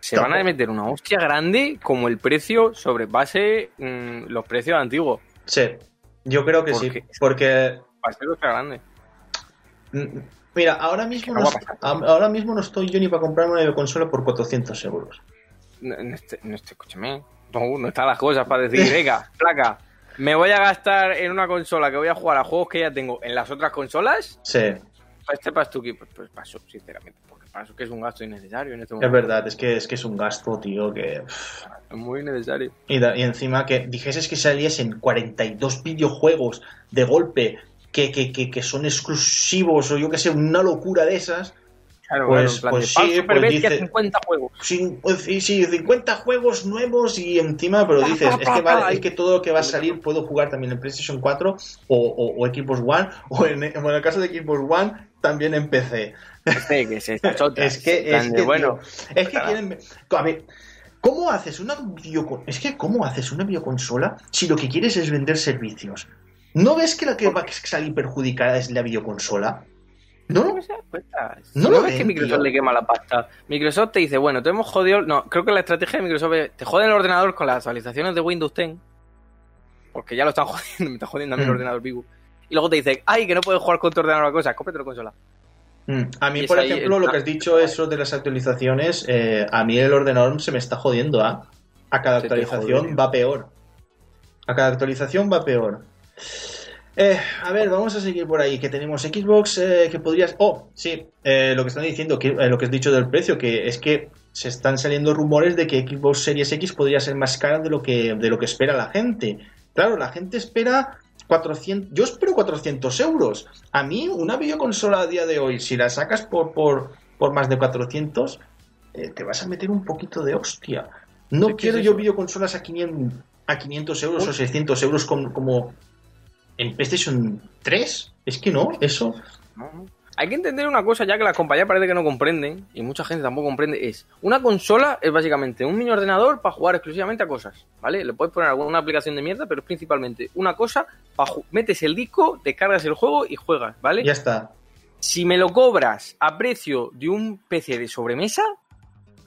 se Tampoco. van a meter una hostia grande como el precio sobre base mm, los precios antiguos. Sí, yo creo que sí, Porque- porque Va a ser hostia grande. Mira, ahora mismo, no ahora mismo no estoy yo ni para comprarme una videoconsola por 400 euros. No, no este- no este- escúchame. No, no están las cosas para decir, venga, placa, me voy a gastar en una consola que voy a jugar a juegos que ya tengo en las otras consolas. Sí, Para este Pastuki, pues, pues paso, sinceramente. Porque paso que es un gasto innecesario en este momento. es verdad, es que es, que es un gasto, tío, que... Es muy innecesario. Y, da- y encima que dijeses que saliesen 42 videojuegos de golpe que, que, que, que son exclusivos o yo que sé, una locura de esas. Claro, Pues- claro, plan pues de, sí, "Pau, pues dice- 50 juegos. Pues, sí, sí, 50 juegos nuevos y encima, pero dices, es que, vale, es que todo lo que va a salir puedo jugar también en PlayStation 4 o, o, o Xbox One o en, en el caso de Xbox One también en PC. Que se. Es que, es que, bueno, tío, es que quieren. A ver, ¿cómo haces una videocon- Es que, ¿cómo haces una videoconsola si lo que quieres es vender servicios? ¿No ves que la que va a salir perjudicada es la videoconsola? ¿No? ¿Cómo se da cuenta? No ves que Microsoft tío. le quema la pasta. Microsoft te dice, bueno, te hemos jodido. No, creo que la estrategia de Microsoft es, te joden el ordenador con las actualizaciones de Windows 10. Porque ya lo están jodiendo, me está jodiendo a mí el Mm. ordenador vivo. Y luego te dice, ay, que no puedes jugar con tu ordenador a cosas, cómprate la consola. Mm, A mí, Y por ejemplo, el- lo que has dicho, eso de las actualizaciones, eh, a mí el ordenador se me está jodiendo, ¿ah? A cada actualización va peor. A cada actualización va peor. Eh, a ver, vamos a seguir por ahí. Que tenemos Xbox, eh, que podrías. Oh, sí, eh, lo que están diciendo, que, eh, lo que has dicho del precio, que es que se están saliendo rumores de que Xbox Series X podría ser más cara de lo que, de lo que espera la gente. Claro, la gente espera 400. Yo espero 400 euros. A mí, una videoconsola a día de hoy, si la sacas por, por, por más de 400, eh, te vas a meter un poquito de hostia. No Sí, ¿qué quiero yo videoconsolas a 500, a 500 euros o 600 euros con- como en PlayStation 3. Es que no, eso. Hay que entender una cosa ya que las compañías parece que no comprenden y mucha gente tampoco comprende es una consola es básicamente un mini ordenador para jugar exclusivamente a cosas, ¿vale? Le puedes poner alguna aplicación de mierda, pero es principalmente una cosa para metes el disco, descargas el juego y juegas, ¿vale? Ya está. Si me lo cobras a precio de un PC de sobremesa,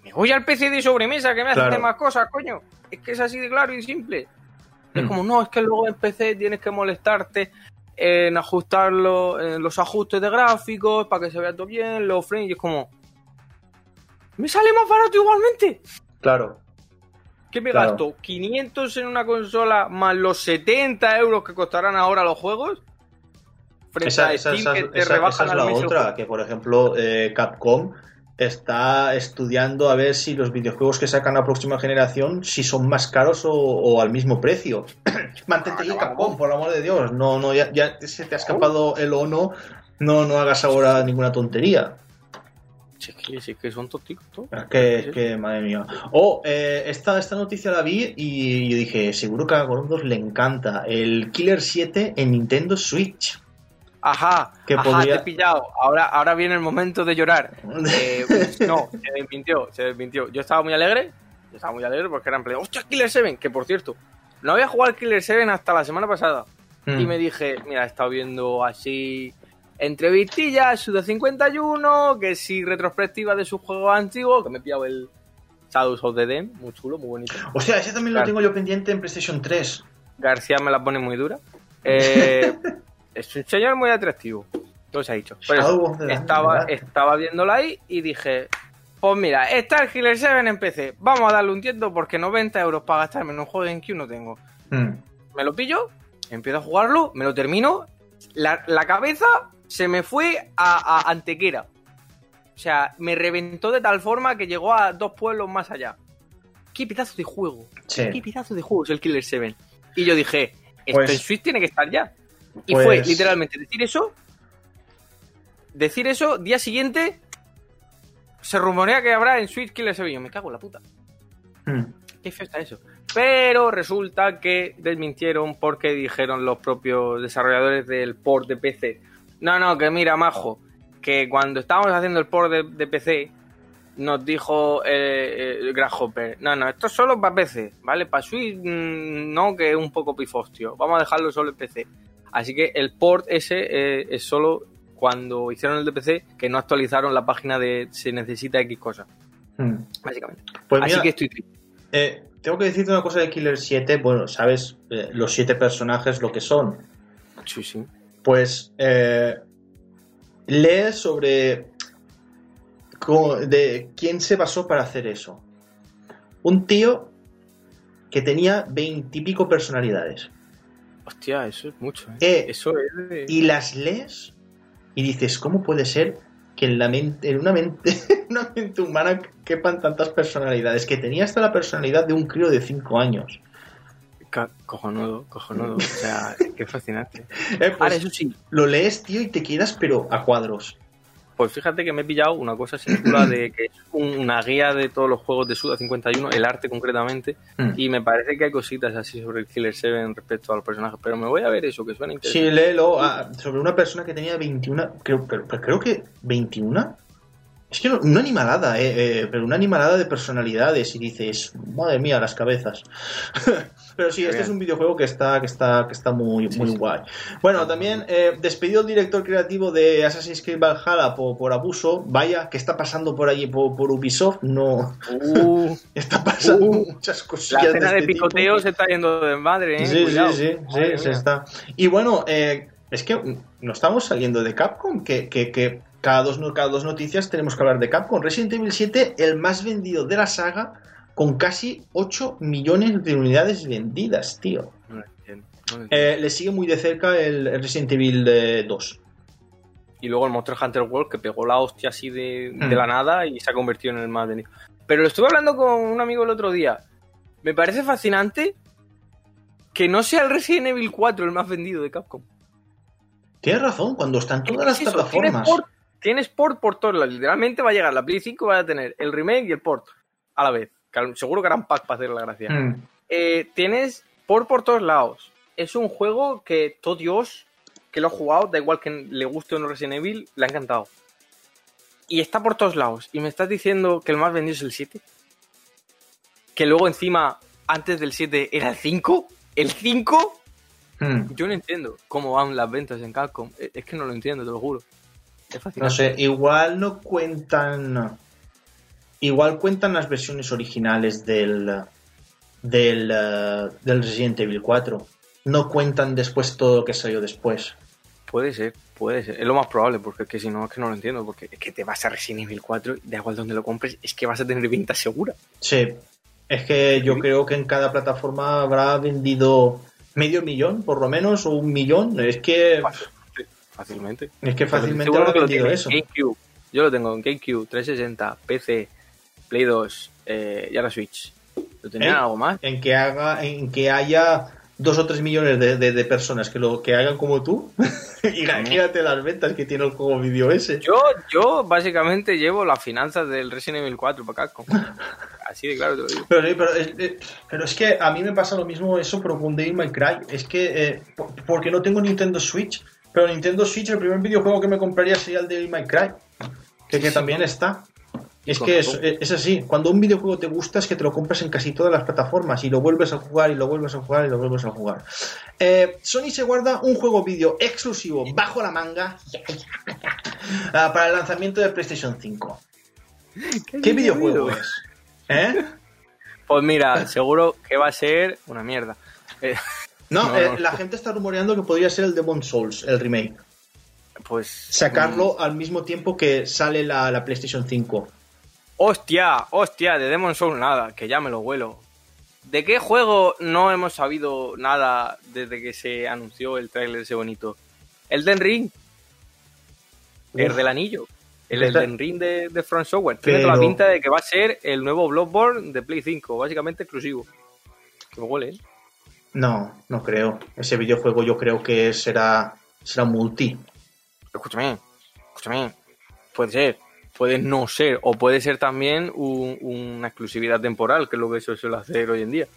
me voy al PC de sobremesa que me hace Claro. hacer más cosas, coño. Es que es así de claro y simple. Es Mm. como, no, es que luego en PC tienes que molestarte en ajustar en los ajustes de gráficos para que se vea todo bien, los frames, y es como... Me sale más barato igualmente. Claro. ¿Qué me Claro. gasto? ¿500 en una consola más los 70 euros que costarán ahora los juegos? Frente Esa, a esa- Steam esa- que te esa- rebajan esa es la otra, que por ejemplo eh, Capcom está estudiando a ver si los videojuegos que sacan la próxima generación si son más caros o, o al mismo precio. Mantente ahí, Ah, no, Capcom, por el amor de Dios. No, no, ya, ya se te ha escapado el o no. No, no hagas ahora ninguna tontería. Si es que, son tóxicos todos. Que, que, madre mía. Oh, eh, esta, esta noticia la vi y yo dije, seguro que a Gorondos le encanta. El Killer 7 en Nintendo Switch. Ajá, Que ajá, podría- te he pillado. Ahora, ahora viene el momento de llorar. Eh, no, se desmintió, se desmintió. Yo estaba muy alegre, yo estaba muy alegre porque era en plan, ¡hostia, Killer 7! Que por cierto, no había jugado al Killer 7 hasta la semana pasada. Mm. Y me dije, mira, he estado viendo así entrevistillas, Suda 51, que sí, retrospectiva de sus juegos antiguos, que me he pillado el Shadows of the Dam, muy chulo, muy bonito. O sea, ese también lo tengo yo pendiente en PlayStation 3. García me la pone muy dura. Eh, es un señor muy atractivo. Todo se ha dicho. Pero Dam, estaba, estaba viéndola ahí y dije, pues mira, está el Killer 7 en PC. Vamos a darle un tiento porque 90 euros para gastarme en un juego en Q no tengo. Mm. Me lo pillo, empiezo a jugarlo, me lo termino. La, la cabeza se me fue a, a Antequera. O sea, me reventó de tal forma que llegó a dos pueblos más allá. ¿Qué pedazo de juego? Sí. ¿Qué pedazo de juego es el Killer 7? Y yo dije, esto Pues- en Switch tiene que estar ya. Y pues- fue literalmente decir eso. Decir eso, día siguiente. Se rumorea que habrá en Switch Killer 7. Yo me cago en la puta. Mm. ¿Qué feo está eso? Pero resulta que desmintieron porque dijeron los propios desarrolladores del port de PC. No, no, que mira, majo, que cuando estábamos haciendo el port de, de PC, nos dijo eh, el Grasshopper, no, no, esto es solo para PC, ¿vale? Para Switch, mm, no, que es un poco pifostio. Vamos a dejarlo solo en PC. Así que el port ese eh, es solo cuando hicieron el de PC, que no actualizaron la página de se necesita X cosa, Mm. básicamente. Pues Así mira, que estoy triste. eh, tengo que decirte una cosa de Killer 7. Bueno, sabes eh, los siete personajes lo que son. Sí, sí. Pues eh, lee sobre cómo- de quién se basó para hacer eso. Un tío que tenía veintipico personalidades. Hostia, eso es mucho. ¿eh? Eh, eso es de... y las lees y dices, ¿cómo puede ser que en, la mente, en una, mente, en una mente humana quepan tantas personalidades? Que tenía hasta la personalidad de un crío de 5 años. Cojonudo, cojonudo. O sea, qué fascinante. Eh, pues, Ahora, eso sí, Lo lees, tío, y te quedas, pero a cuadros. Pues fíjate que me he pillado una cosa singular de que es un- una guía de todos los juegos de Suda 51, el arte concretamente, Mm. y me parece que hay cositas así sobre el Killer 7 respecto a los personajes, pero me voy a ver eso, que suena Sí, interesante. léelo ah, sobre una persona que tenía 21, creo, pero creo que 21. Es que no- una animalada, eh, eh, pero una animalada de personalidades y dices, madre mía, las cabezas. pero sí, Qué este bien. es un videojuego que está, que está, que está muy, Sí, muy sí. guay. Bueno, también eh, despedido el director creativo de Assassin's Creed Valhalla por, por abuso. Vaya, ¿qué está pasando por allí por, por Ubisoft? No, Uh, está pasando Uh, muchas la cosillas. escena de este picoteo se está yendo de madre, ¿eh? Sí, Cuidado. sí, sí, sí, se está. Y bueno, eh, es que no estamos saliendo de Capcom, que, que, que cada, dos, cada dos noticias tenemos que hablar de Capcom. Resident Evil 7, el más vendido de la saga, con casi 8 millones de unidades vendidas, tío. No lo entiendo, no lo entiendo. Eh, le sigue muy de cerca el, Resident Evil eh, 2. Y luego el Monster Hunter World que pegó la hostia así de, Mm. de la nada y se ha convertido en el más vendido. Pero lo estuve hablando con un amigo el otro día. Me parece fascinante que no sea el Resident Evil 4 el más vendido de Capcom. Tienes razón, cuando están todas las plataformas. Tiene port, tienes port por todos lados. Literalmente va a llegar la Play 5 va a tener el remake y el port a la vez. Seguro que harán pack para hacer la gracia. Mm. Eh, tienes port por todos lados. Es un juego que todo Dios que lo ha jugado, da igual que le guste o no Resident Evil, le ha encantado. Y está por todos lados. Y me estás diciendo que el más vendido es el 7. Que luego encima, antes del 7, era el 5. ¿El 5? Hmm. Yo no entiendo cómo van las ventas en Capcom. Es que no lo entiendo, te lo juro. No sé, igual no cuentan. Igual cuentan las versiones originales del. Del, del Resident Evil 4. No cuentan después todo lo que salió después. Puede ser, puede ser. Es lo más probable, porque es que si no, es que no lo entiendo. Porque es que te vas a Resident Evil 4, da igual donde lo compres, es que vas a tener venta segura. Sí. Es que yo creo que en cada plataforma habrá vendido medio millón, por lo menos, o un millón. Es que. Fácilmente. Es que fácilmente habrá vendido eso. Yo lo tengo en GameCube, 360, PC, Play 2 eh, y ahora Switch. ¿Lo tenía algo más? En que haga, en que haya dos o tres millones de, personas que lo que hagan como tú y imagínate las ventas que tiene el juego video ese. Yo, yo básicamente llevo las finanzas del Resident Evil 4 para acá. Así de claro te lo digo. Eh, pero, es, que a mí me pasa lo mismo eso, pero con Devil May Cry. Es que, eh, porque no tengo Nintendo Switch, pero Nintendo Switch, el primer videojuego que me compraría sería el Devil May Cry, que, que también está. Es que es, así, cuando un videojuego te gusta es que te lo compras en casi todas las plataformas y lo vuelves a jugar y lo vuelves a jugar y lo vuelves a jugar. Eh, Sony se guarda un juego vídeo exclusivo bajo la manga ah, para el lanzamiento de PlayStation 5. ¿Qué, videojuego es? ¿Eh? Pues mira, seguro que va a ser una mierda. Eh, no, la gente está rumoreando que podría ser el Demon Souls, el remake. Pues. Sacarlo mm. al mismo tiempo que sale la, la PlayStation 5. Hostia, hostia, de Demon Souls nada, que ya me lo vuelo. ¿De qué juego no hemos sabido nada desde que se anunció el trailer ese bonito? El Den Ring. El del anillo. El Den Ring de, de Front Software. Tiene toda la pinta de que va a ser el nuevo Bloodborne de Play 5, básicamente exclusivo. Que me huele, ¿eh? No, no creo. Ese videojuego yo creo que será, será multi. Escúchame, escúchame. Puede ser puede no ser, o puede ser también una exclusividad temporal, que es lo que eso suele hacer hoy en día.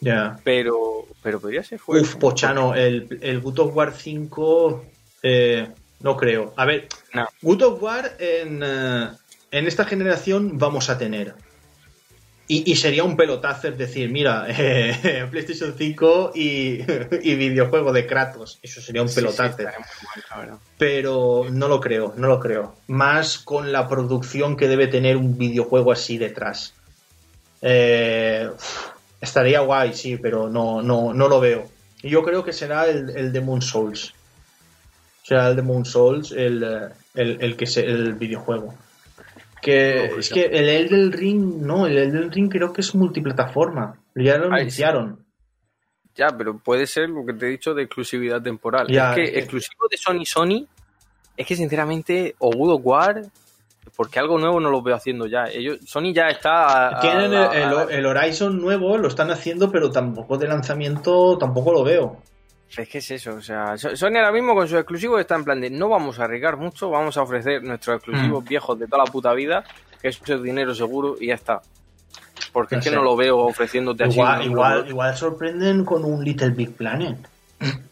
Ya. Pero, pero podría ser Uf, Pochano, el, el God of War 5, eh, no creo. A ver, no. God of War en, eh, en esta generación vamos a tener. Y, sería un pelotazo decir, mira, eh, PlayStation 5 y, videojuego de Kratos. Eso sería un pelotazo. Pero no lo creo, no lo creo. Más con la producción que debe tener un videojuego así detrás. Eh, estaría guay, sí, pero no, no, no lo veo. Y yo creo que será el, el Demon Souls. Será el Demon Souls el, el, el que es el videojuego. Que es que el Elden Ring, no, el Elden Ring creo que es multiplataforma. Ya lo anunciaron. Ya, pero puede ser lo que te he dicho de exclusividad temporal. es que exclusivo de Sony Sony, es que sinceramente, o War, porque algo nuevo no lo veo haciendo ya. Ellos, Sony ya está. Tienen el, Horizon nuevo, lo están haciendo, pero tampoco de lanzamiento tampoco lo veo. Es que es eso, o sea, Sony ahora mismo con sus exclusivos está en plan de no vamos a arriesgar mucho, vamos a ofrecer nuestros exclusivos mm. viejos de toda la puta vida, que es dinero seguro y ya está. Porque es que no lo veo ofreciéndote igual, así. Igual, igual sorprenden con un Little Big Planet.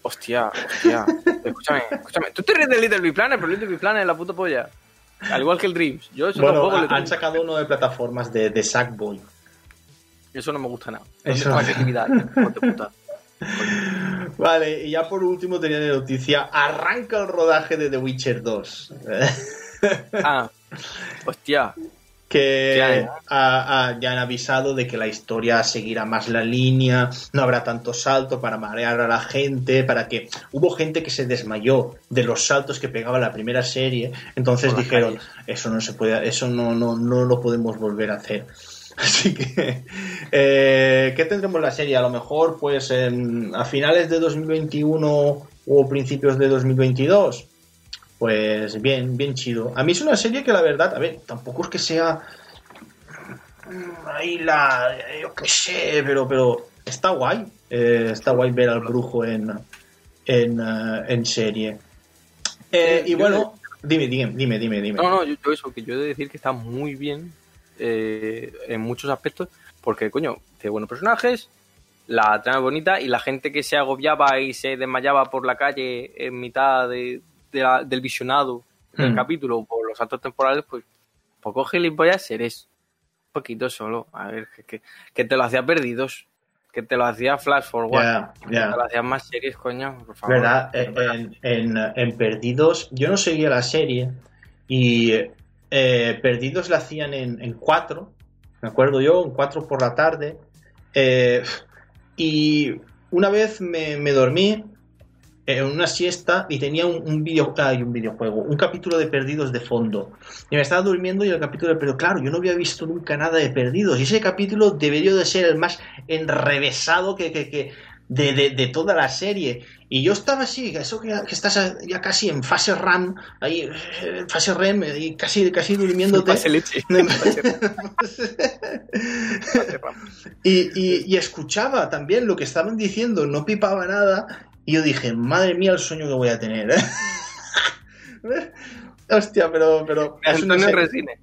Hostia, hostia. escúchame, escúchame. Tú te ríes del Little Big Planet, pero Little Big Planet es la puta polla. Al igual que el Dreams. Yo eso bueno, han sacado uno de plataformas de, de Sackboy. Eso no me gusta nada. Eso. No actividad, puta. Vale, y ya por último tenía noticia, arranca el rodaje de The Witcher 2. ah, hostia. Que ya, han avisado de que la historia seguirá más la línea, no habrá tanto salto para marear a la gente, para que hubo gente que se desmayó de los saltos que pegaba la primera serie, entonces dijeron, eso no se puede, eso no, no, no lo podemos volver a hacer. Así que, eh, ¿qué tendremos la serie? A lo mejor, pues, a finales de 2021 o principios de 2022. Pues bien, bien chido. A mí es una serie que la verdad, a ver, tampoco es que sea ahí la, yo qué sé, pero, pero está guay. Eh, está guay ver al brujo en, en, eh, en serie. y bueno, Dime, dime, dime, dime. dime. No, no, yo, yo eso, que yo he de decir que está muy bien eh, en muchos aspectos, porque, coño, tiene buenos personajes, la trama es bonita y la gente que se agobiaba y se desmayaba por la calle en mitad de, de la- del visionado del Hmm. capítulo por los actos temporales, pues, coge gilipollas, eres un poquito solo. A ver, que, que, que te lo hacía perdidos, que te lo hacía flash forward, que ya. te lo hacían más series, coño, por favor. ¿Verdad? En, en- en Perdidos, yo no seguía la serie y eh, Perdidos la hacían en, en cuatro, me acuerdo yo, en cuatro por la tarde. eh, y una vez me, me dormí en una siesta y tenía un, video, un videojuego, un capítulo de Perdidos de fondo. Y me estaba durmiendo y el capítulo de Perdidos, claro, yo no había visto nunca nada de Perdidos. Y ese capítulo debería de ser el más enrevesado que, que, que de, de, de toda la serie. Y yo estaba así, eso que, que estás ya casi en fase RAM, ahí, eh, en fase REM, y casi, casi durmiéndote. Pase leche. Y, y- y escuchaba también lo que estaban diciendo, no pipaba nada. Y yo dije, madre mía, el sueño que voy a tener. Hostia, pero, pero es una Resine.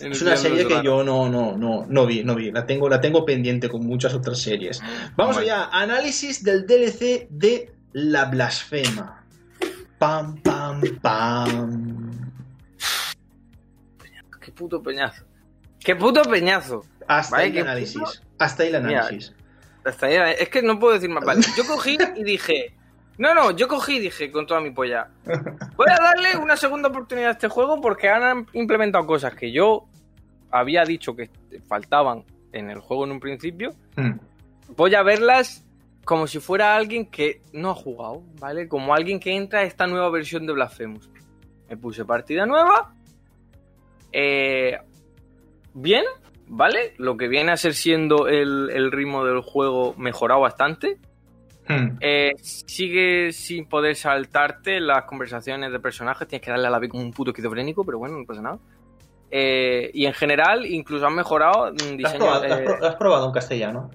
Es una serie que yo no, no, no, no vi, no vi. La tengo, la tengo pendiente con muchas otras series. Vamos Vale. allá, análisis del DLC de La Blasfema. Pam, pam, pam. Qué puto peñazo. Qué puto peñazo. Hasta Vale, ahí el análisis. Hasta ahí el Mira, análisis. Hasta ahí es que no puedo decir más. Vale, yo cogí y dije. No, no, yo cogí y dije con toda mi polla. Voy a darle una segunda oportunidad a este juego porque han implementado cosas que yo había dicho que faltaban en el juego en un principio. Hmm. Voy a verlas como si fuera alguien que no ha jugado, ¿vale? Como alguien que entra a esta nueva versión de Blasphemous. Me puse partida nueva. Eh, bien, ¿vale? Lo que viene a ser siendo el, el ritmo del juego mejorado bastante. Hmm. Eh, sigue sin poder saltarte las conversaciones de personajes, tienes que darle a la B como un puto esquizofrénico, pero bueno, no pasa nada. Eh, y en general, incluso han mejorado mm, ¿Lo has diseño. probado, has eh, lo has probado en castellano?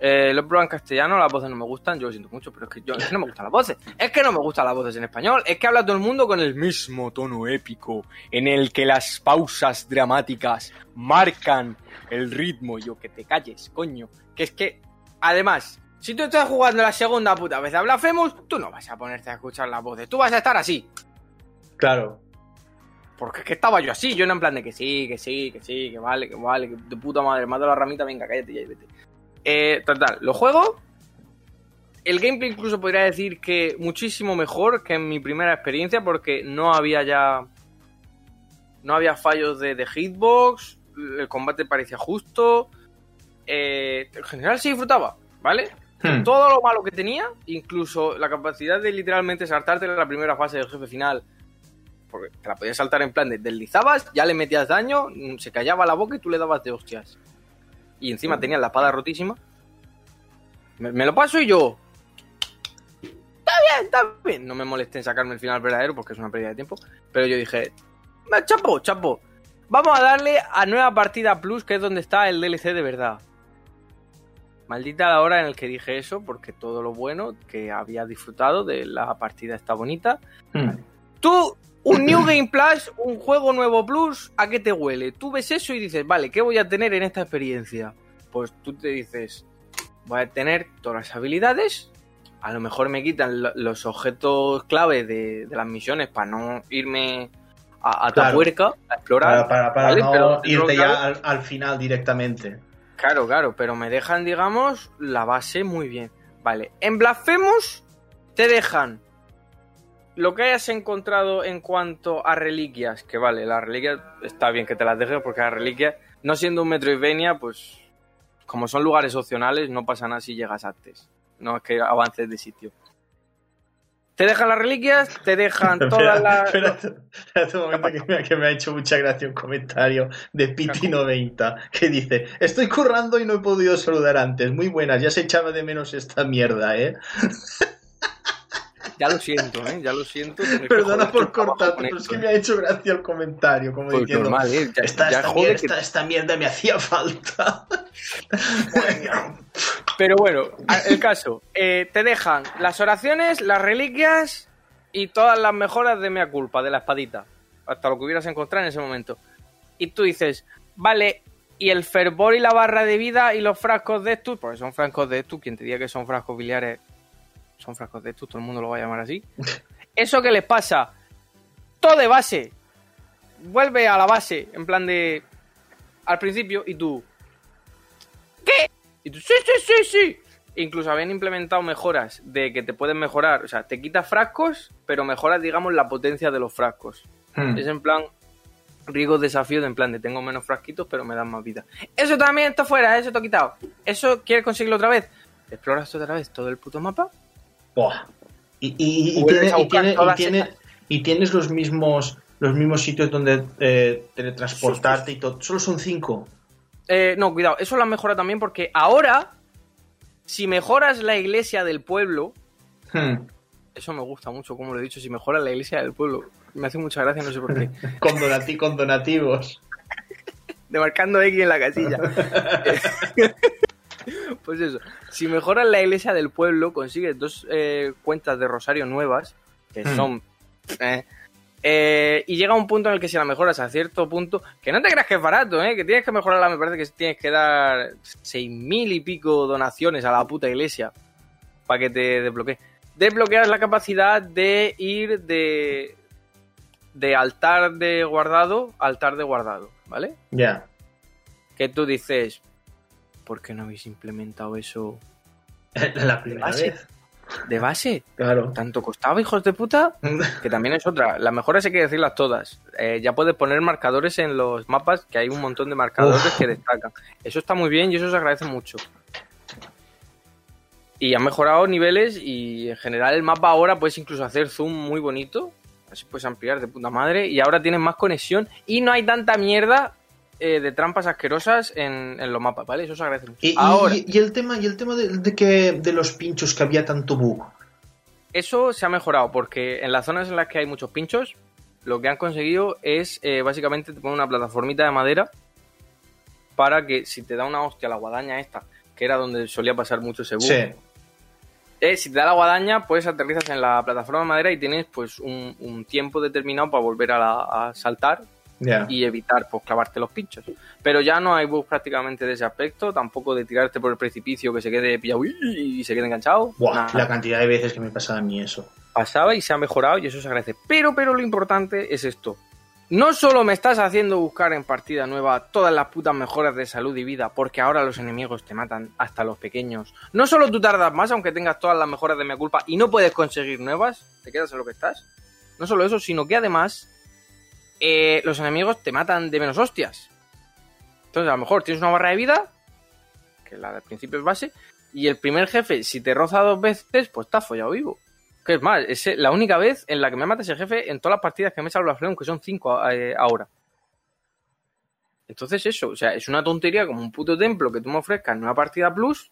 eh, lo he probado en castellano, las voces no me gustan, yo lo siento mucho, pero es que yo, es que no me gustan las voces. Es que no me gustan las voces en español, es que habla todo el mundo con el mismo tono épico, en el que las pausas dramáticas marcan el ritmo. Yo, que te calles, coño. Que es que, además, si tú estás jugando la segunda puta vez a Blasphemous, tú no vas a ponerte a escuchar las voces, tú vas a estar así. Claro. Porque es que estaba yo así, yo no en plan de que sí, que sí, que sí, que vale, que vale, que de puta madre, mata la ramita, venga, cállate ya y vete. Eh, total, lo juego. El gameplay incluso podría decir que muchísimo mejor que en mi primera experiencia porque no había ya... No había fallos de, de hitbox, el combate parecía justo. eh, en general se disfrutaba, ¿vale? Hmm. todo lo malo que tenía, incluso la capacidad de literalmente saltarte la primera fase del jefe final, porque te la podías saltar en plan de deslizabas, ya le metías daño, mm, se callaba la boca y tú le dabas de hostias. Y encima tenías la espada rotísima. Me, me lo paso y yo. Está bien, está bien. No me molesté en sacarme el final verdadero porque es una pérdida de tiempo. Pero yo dije, "Va, chapo, chapo. Vamos a darle a nueva partida plus, que es donde está el DLC de verdad. Maldita la hora en el que dije eso, porque todo lo bueno que había disfrutado de la partida está bonita. Hmm. Tú, un New Game Plus, un juego nuevo Plus, ¿a qué te huele? Tú ves eso y dices, vale, ¿qué voy a tener en esta experiencia? Pues tú te dices, voy a tener todas las habilidades, a lo mejor me quitan lo- los objetos clave de, de las misiones para no irme a, a Claro. Tapuerca a explorar. Para, para, para ¿vale? no Pero, irte claro, ya al, al final directamente. Claro, claro, pero me dejan, digamos, la base muy bien. Vale, en Blasphemous te dejan lo que hayas encontrado en cuanto a reliquias, que vale, las reliquias está bien que te las dejes porque las reliquias, no siendo un Metroidvania, pues como son lugares opcionales, no pasa nada si llegas antes. No es que avances de sitio. Te dejan las reliquias, te dejan todas las... Espérate, espérate un momento que me, que me ha hecho mucha gracia un comentario de Piti90 que dice: Estoy currando y no he podido saludar antes. Muy buenas, ya se echaba de menos esta mierda, ¿eh? Ya lo siento, ¿eh? Ya lo siento. Perdona por cortarte, pero es que me ha hecho gracia el comentario. Como Pues diciendo: normal, ¿eh? Ya- esta, ya esta mierda, que- esta- esta mierda me hacía falta. Pero bueno, el caso. eh, te dejan las oraciones, las reliquias y todas las mejoras de mea culpa, de la espadita. hasta lo que hubieras encontrado en ese momento. Y tú dices, vale, y el fervor y la barra de vida y los frascos de estos, porque son frascos de estos, quien te diga que son frascos biliares, son frascos de estos, todo el mundo lo va a llamar así. ¿Eso qué les pasa? Todo de base. Vuelve a la base, en plan de. Al principio, y tú. ¿Qué? Y tú, sí, sí, sí, sí. Incluso habían implementado mejoras de que te pueden mejorar. O sea, te quitas frascos, pero mejoras, digamos, la potencia de los frascos. Hmm. Es en plan. Riesgo desafío de en plan de tengo menos frasquitos, pero me dan más vida. Eso también está fuera, eso te ha quitado. ¿Eso quieres conseguirlo otra vez? Exploras otra vez todo el puto mapa. Buah. Y, y- y Vuelves tiene- a y buscar tiene- y todas tiene- esas. y tienes los mismos los mismos sitios donde eh, teletransportarte y todo. Solo son cinco. Eh, no, cuidado, eso lo han mejorado también porque ahora, si mejoras la iglesia del pueblo, Hmm. eso me gusta mucho, como lo he dicho, si mejoras la iglesia del pueblo, me hace mucha gracia, no sé por qué. Con, donati- con donativos. Demarcando X en la casilla. pues eso, si mejoras la iglesia del pueblo, consigues dos eh, cuentas de rosario nuevas, que Hmm. son... eh, eh, y llega un punto en el que si la mejoras a cierto punto, que no te creas que es barato, ¿eh? que tienes que mejorarla, me parece que tienes que dar seis mil y pico donaciones a la puta iglesia para que te desbloquee. Desbloqueas la capacidad de ir de, de altar de guardado a altar de guardado, ¿vale? Ya. Que tú dices, ¿por qué no habéis implementado eso La primera base? vez. de base? Claro. ¿Tanto costaba, hijos de puta? Que también es otra. Las mejoras hay que decirlas todas. Eh, ya puedes poner marcadores en los mapas, que hay un montón de marcadores Uf. que destacan. Eso está muy bien y eso se agradece mucho. Y han mejorado niveles y en general el mapa ahora puedes incluso hacer zoom muy bonito. Así puedes ampliar de puta madre. Y ahora tienes más conexión y no hay tanta mierda eh, de trampas asquerosas en, en los mapas, ¿vale? Eso se agradece mucho. Y, y- ahora, y el tema, y el tema de, de que de los pinchos que había tanto bug. Eso se ha mejorado porque en las zonas en las que hay muchos pinchos, lo que han conseguido es eh, básicamente te ponen una plataformita de madera para que si te da una hostia la guadaña esta, que era donde solía pasar mucho ese bug, Sí. eh, si te da la guadaña, pues aterrizas en la plataforma de madera y tienes pues un, un tiempo determinado para volver a, la- a saltar Y evitar pues clavarte los pinchos. Pero ya no hay bugs prácticamente de ese aspecto, tampoco de tirarte por el precipicio que se quede pillado y se quede enganchado. Buah, Nada. la cantidad de veces que me pasaba a mí eso. pasaba y se ha mejorado y eso se agradece. Pero, pero lo importante es esto. No solo me estás haciendo buscar en partida nueva todas las putas mejoras de salud y vida, porque ahora los enemigos te matan hasta los pequeños. No solo tú tardas más, aunque tengas todas las mejoras de mi culpa y no puedes conseguir nuevas, te quedas en lo que estás. No solo eso, sino que además eh, los enemigos te matan de menos hostias. Entonces, a lo mejor tienes una barra de vida, que la del principio es base, y el primer jefe, si te roza dos veces, pues está follado vivo. Que es más, es la única vez en la que me mata ese jefe en todas las partidas que me he salvado Flame, que son cinco eh, ahora. Entonces eso, o sea, es una tontería como un puto templo que tú me ofrezcas en una partida plus,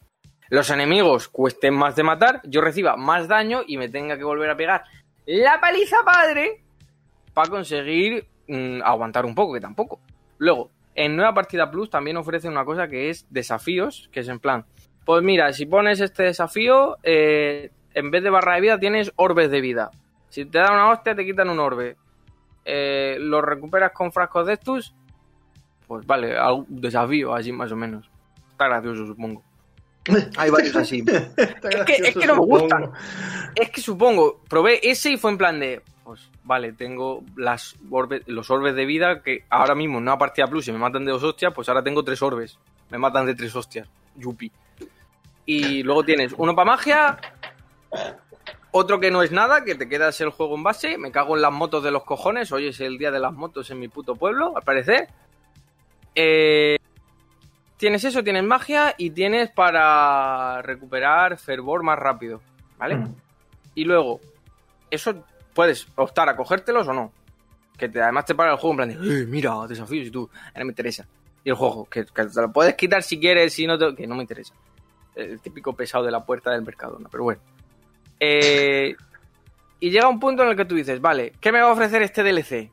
los enemigos cuesten más de matar, yo reciba más daño y me tenga que volver a pegar la paliza padre para conseguir mm, aguantar un poco, que tampoco. Luego, en nueva partida plus también ofrece una cosa que es desafíos, que es en plan, pues mira, si pones este desafío, eh, en vez de barra de vida tienes orbes de vida. Si te dan una hostia, te quitan un orbe. Eh, lo recuperas con frascos de estos. Pues vale, algún desafío así más o menos. Está gracioso, supongo. Hay varios así. es que- es que no me gustan. Es que supongo, probé ese y fue en plan de. Pues vale, tengo las los orbes de vida que ahora mismo en una partida plus si me matan de dos hostias, pues ahora tengo tres orbes. Me matan de tres hostias. Yupi. Y luego tienes uno para magia, otro que no es nada, que te quedas el juego en base. Me cago en las motos de los cojones. Hoy es el día de las motos en mi puto pueblo, al parecer. Eh, tienes eso, tienes magia y tienes para recuperar fervor más rápido. ¿Vale? Mm. Y luego, eso puedes optar a cogértelos o no. Que además te para el juego en plan de, "Eh, mira, desafíos y tú, "Eh, no me interesa. Y el juego, que, te lo puedes quitar si quieres, si no te- que no me interesa. El típico pesado de la puerta del mercado, ¿no? Pero bueno. Eh, y llega un punto en el que tú dices, vale, ¿qué me va a ofrecer este DLC?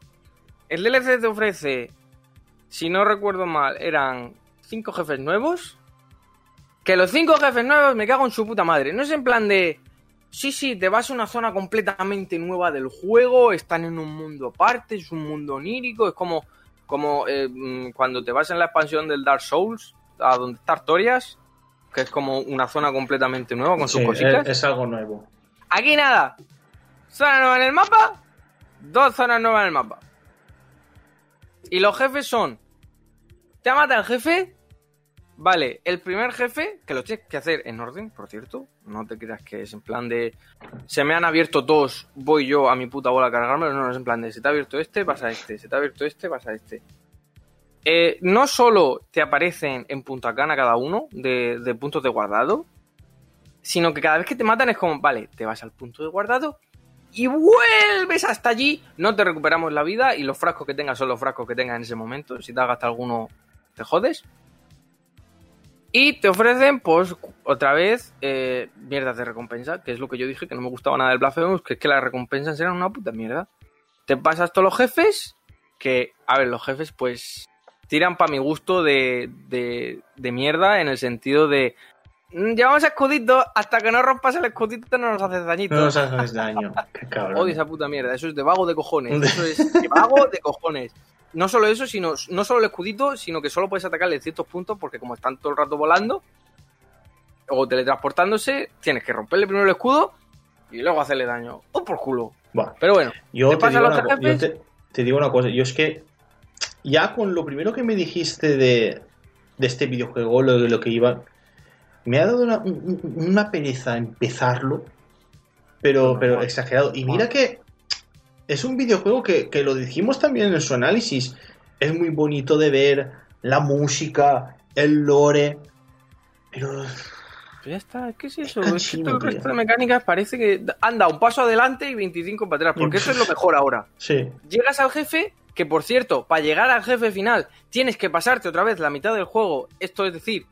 El DLC te ofrece, si no recuerdo mal, eran cinco jefes nuevos. Que los cinco jefes nuevos me cago en su puta madre. No es en plan de, sí, sí, te vas a una zona completamente nueva del juego, están en un mundo aparte, es un mundo onírico, es como, como eh, mm, cuando te vas en la expansión del Dark Souls, a donde está Artorias, que es como una zona completamente nueva con sus cositas. es, es algo nuevo. Aquí nada. Zona nueva en el mapa. Dos zonas nuevas en el mapa. Y los jefes son. Te mata el jefe. Vale, el primer jefe, que lo tienes que hacer en orden, por cierto. No te creas que es en plan de. Se me han abierto dos, voy yo a mi puta bola a cargármelo. No, no es en plan de. Se te ha abierto este, vas a este. Se te ha abierto este, vas a este. Eh, no solo te aparecen en Punta Cana cada uno de, puntos de guardado, sino que cada vez que te matan es como, vale, te vas al punto de guardado y vuelves hasta allí, no te recuperamos la vida y los frascos que tengas son los frascos que tengas en ese momento, si te has gastado alguno te jodes. Y te ofrecen, pues, otra vez, eh, mierdas de recompensa, que es lo que yo dije que no me gustaba nada del Blasphemous, que es que las recompensas eran una puta mierda. Te pasas todos los jefes, que, a ver, los jefes, pues, tiran para mi gusto de, de, de mierda en el sentido de "Mm, llevamos escudito, hasta que no rompas el escudito no nos haces dañito. No nos haces daño. Qué cabrón. Odio esa puta mierda, eso es de vago de cojones. Eso es de vago de cojones. No solo eso, sino no solo el escudito, sino que solo puedes atacarle en ciertos puntos porque como están todo el rato volando o teletransportándose, tienes que romperle primero el escudo y luego hacerle daño. O por culo. Pero bueno, Yo, ¿Te digo, una, yo te, te digo una cosa, yo es que ya con lo primero que me dijiste de, de este videojuego, lo, lo que iba, me ha dado una, un- un- una pereza empezarlo, pero, pero exagerado. Y mira que es un videojuego que, que lo dijimos también en su análisis, es muy bonito de ver, la música, el lore, pero ya está, ¿qué es eso? Es que chino, todo el tío. resto de mecánicas parece que anda un paso adelante y 25 para atrás, porque eso es lo mejor ahora. sí, Llegas al jefe, que por cierto, para llegar al jefe final tienes que pasarte otra vez la mitad del juego, esto es decir,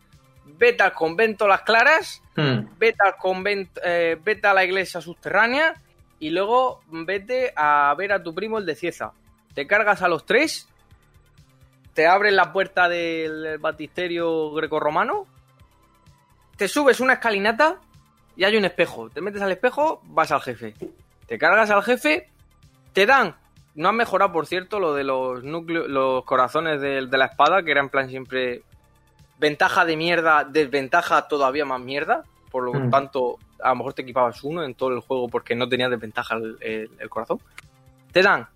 vete al convento Las Claras, Hmm. vete al convento, eh, vete a la iglesia subterránea y luego vete a ver a tu primo el de Cieza. Te cargas a los tres, te abres la puerta del batisterio grecorromano, te subes una escalinata y hay un espejo. Te metes al espejo, vas al jefe. Te cargas al jefe, te dan. No han mejorado, por cierto, lo de los núcleos, los corazones del- de, la espada, que era en plan siempre ventaja de mierda, desventaja todavía más mierda. Por lo Mm. tanto, a lo mejor te equipabas uno en todo el juego porque no tenía desventaja el, el- el corazón. Te dan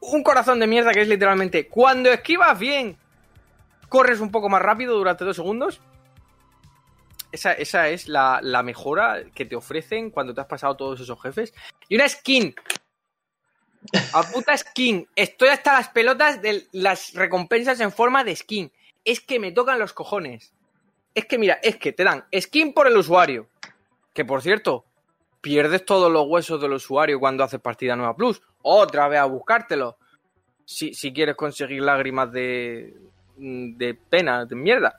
un corazón de mierda que es literalmente cuando esquivas bien, corres un poco más rápido durante dos segundos. Esa, esa es la, la mejora que te ofrecen cuando te has pasado todos esos jefes. Y una skin. A puta skin. Estoy hasta las pelotas de las recompensas en forma de skin. Es que me tocan los cojones. Es que mira, es que te dan skin por el usuario. Que por cierto, pierdes todos los huesos del usuario cuando haces partida nueva plus. Otra vez a buscártelo. Si, si quieres conseguir lágrimas de, de pena, de mierda.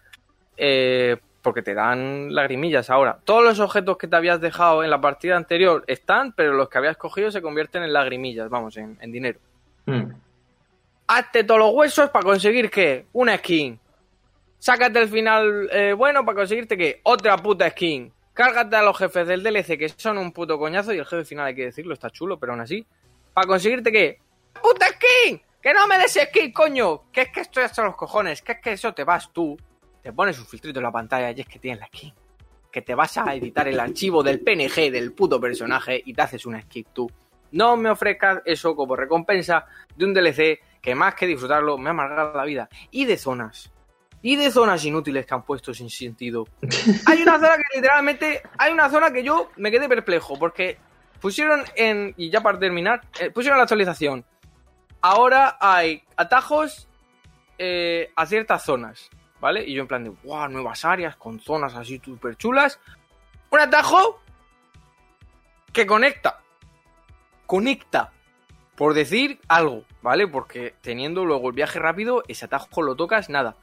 Eh, porque te dan lagrimillas ahora. Todos los objetos que te habías dejado en la partida anterior están, pero los que habías cogido se convierten en lagrimillas, vamos, en, en dinero. Hmm. Hazte todos los huesos para conseguir qué? Una skin. Sácate el final eh, bueno para conseguirte qué? Otra puta skin. Cárgate a los jefes del DLC que son un puto coñazo y el jefe final hay que decirlo, está chulo, pero aún así. Para conseguirte qué? ¡Puta skin! ¡Que no me des skin, coño! Que es que estoy hasta los cojones, que es que eso te vas tú, te pones un filtrito en la pantalla y es que tienes la skin. Que te vas a editar el archivo del PNG del puto personaje y te haces una skin tú. No me ofrezcas eso como recompensa de un DLC que más que disfrutarlo me ha amargado la vida. Y de zonas. Y de zonas inútiles que han puesto sin sentido. Hay una zona que literalmente. Hay una zona que yo me quedé perplejo. Porque pusieron en. Y ya para terminar. eh, pusieron la actualización. Ahora hay atajos eh, a ciertas zonas. ¿Vale? Y yo en plan de. ¡Wow! Nuevas áreas con zonas así súper chulas. Un atajo que conecta. Conecta por decir algo, ¿vale? Porque teniendo luego el viaje rápido, ese atajo lo tocas, nada.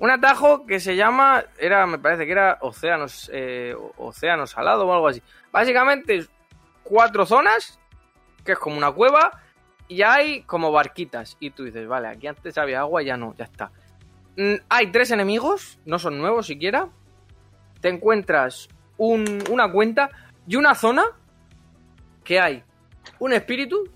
Un atajo que se llama, era, me parece que era océanos, eh, salado o algo así. Básicamente cuatro zonas, que es como una cueva, y hay como barquitas. Y tú dices, vale, aquí antes había agua, ya no, ya está. Mm, hay tres enemigos, no son nuevos siquiera. Te encuentras un- una cuenta y una zona que hay un espíritu,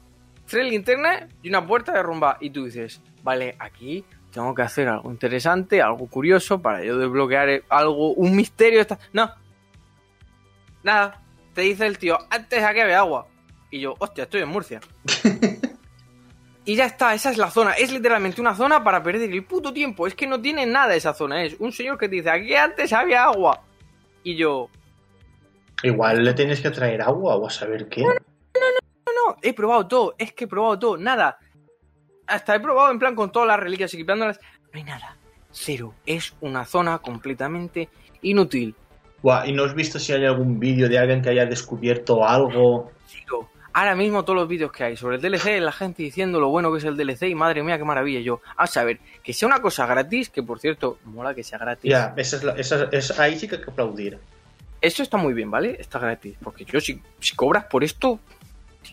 tres linternas y una puerta de rumba. Y tú dices, vale, aquí tengo que hacer algo interesante, algo curioso para yo desbloquear algo, un misterio. Esta... No. Nada. Te dice el tío, antes aquí había agua. Y yo, hostia, estoy en Murcia. y ya está, esa es la zona. Es literalmente una zona para perder el puto tiempo. Es que no tiene nada esa zona. Es un señor que te dice, aquí antes había agua. Y yo... Igual le tienes que traer agua o a saber qué. No, no, no, no, he probado todo. Es que he probado todo. Nada. Hasta he probado en plan con todas las reliquias equipándolas. No hay nada. Cero. Es una zona completamente inútil. Buah, ¿y no has visto si hay algún vídeo de alguien que haya descubierto algo? Cero. Ahora mismo todos los vídeos que hay sobre el DLC, la gente diciendo lo bueno que es el DLC y madre mía, qué maravilla. Yo, a saber, que sea una cosa gratis, que por cierto, mola que sea gratis. Ya, esa es la- esa- es- ahí sí que hay que aplaudir. Eso está muy bien, ¿vale? Está gratis. Porque yo, si, si cobras por esto,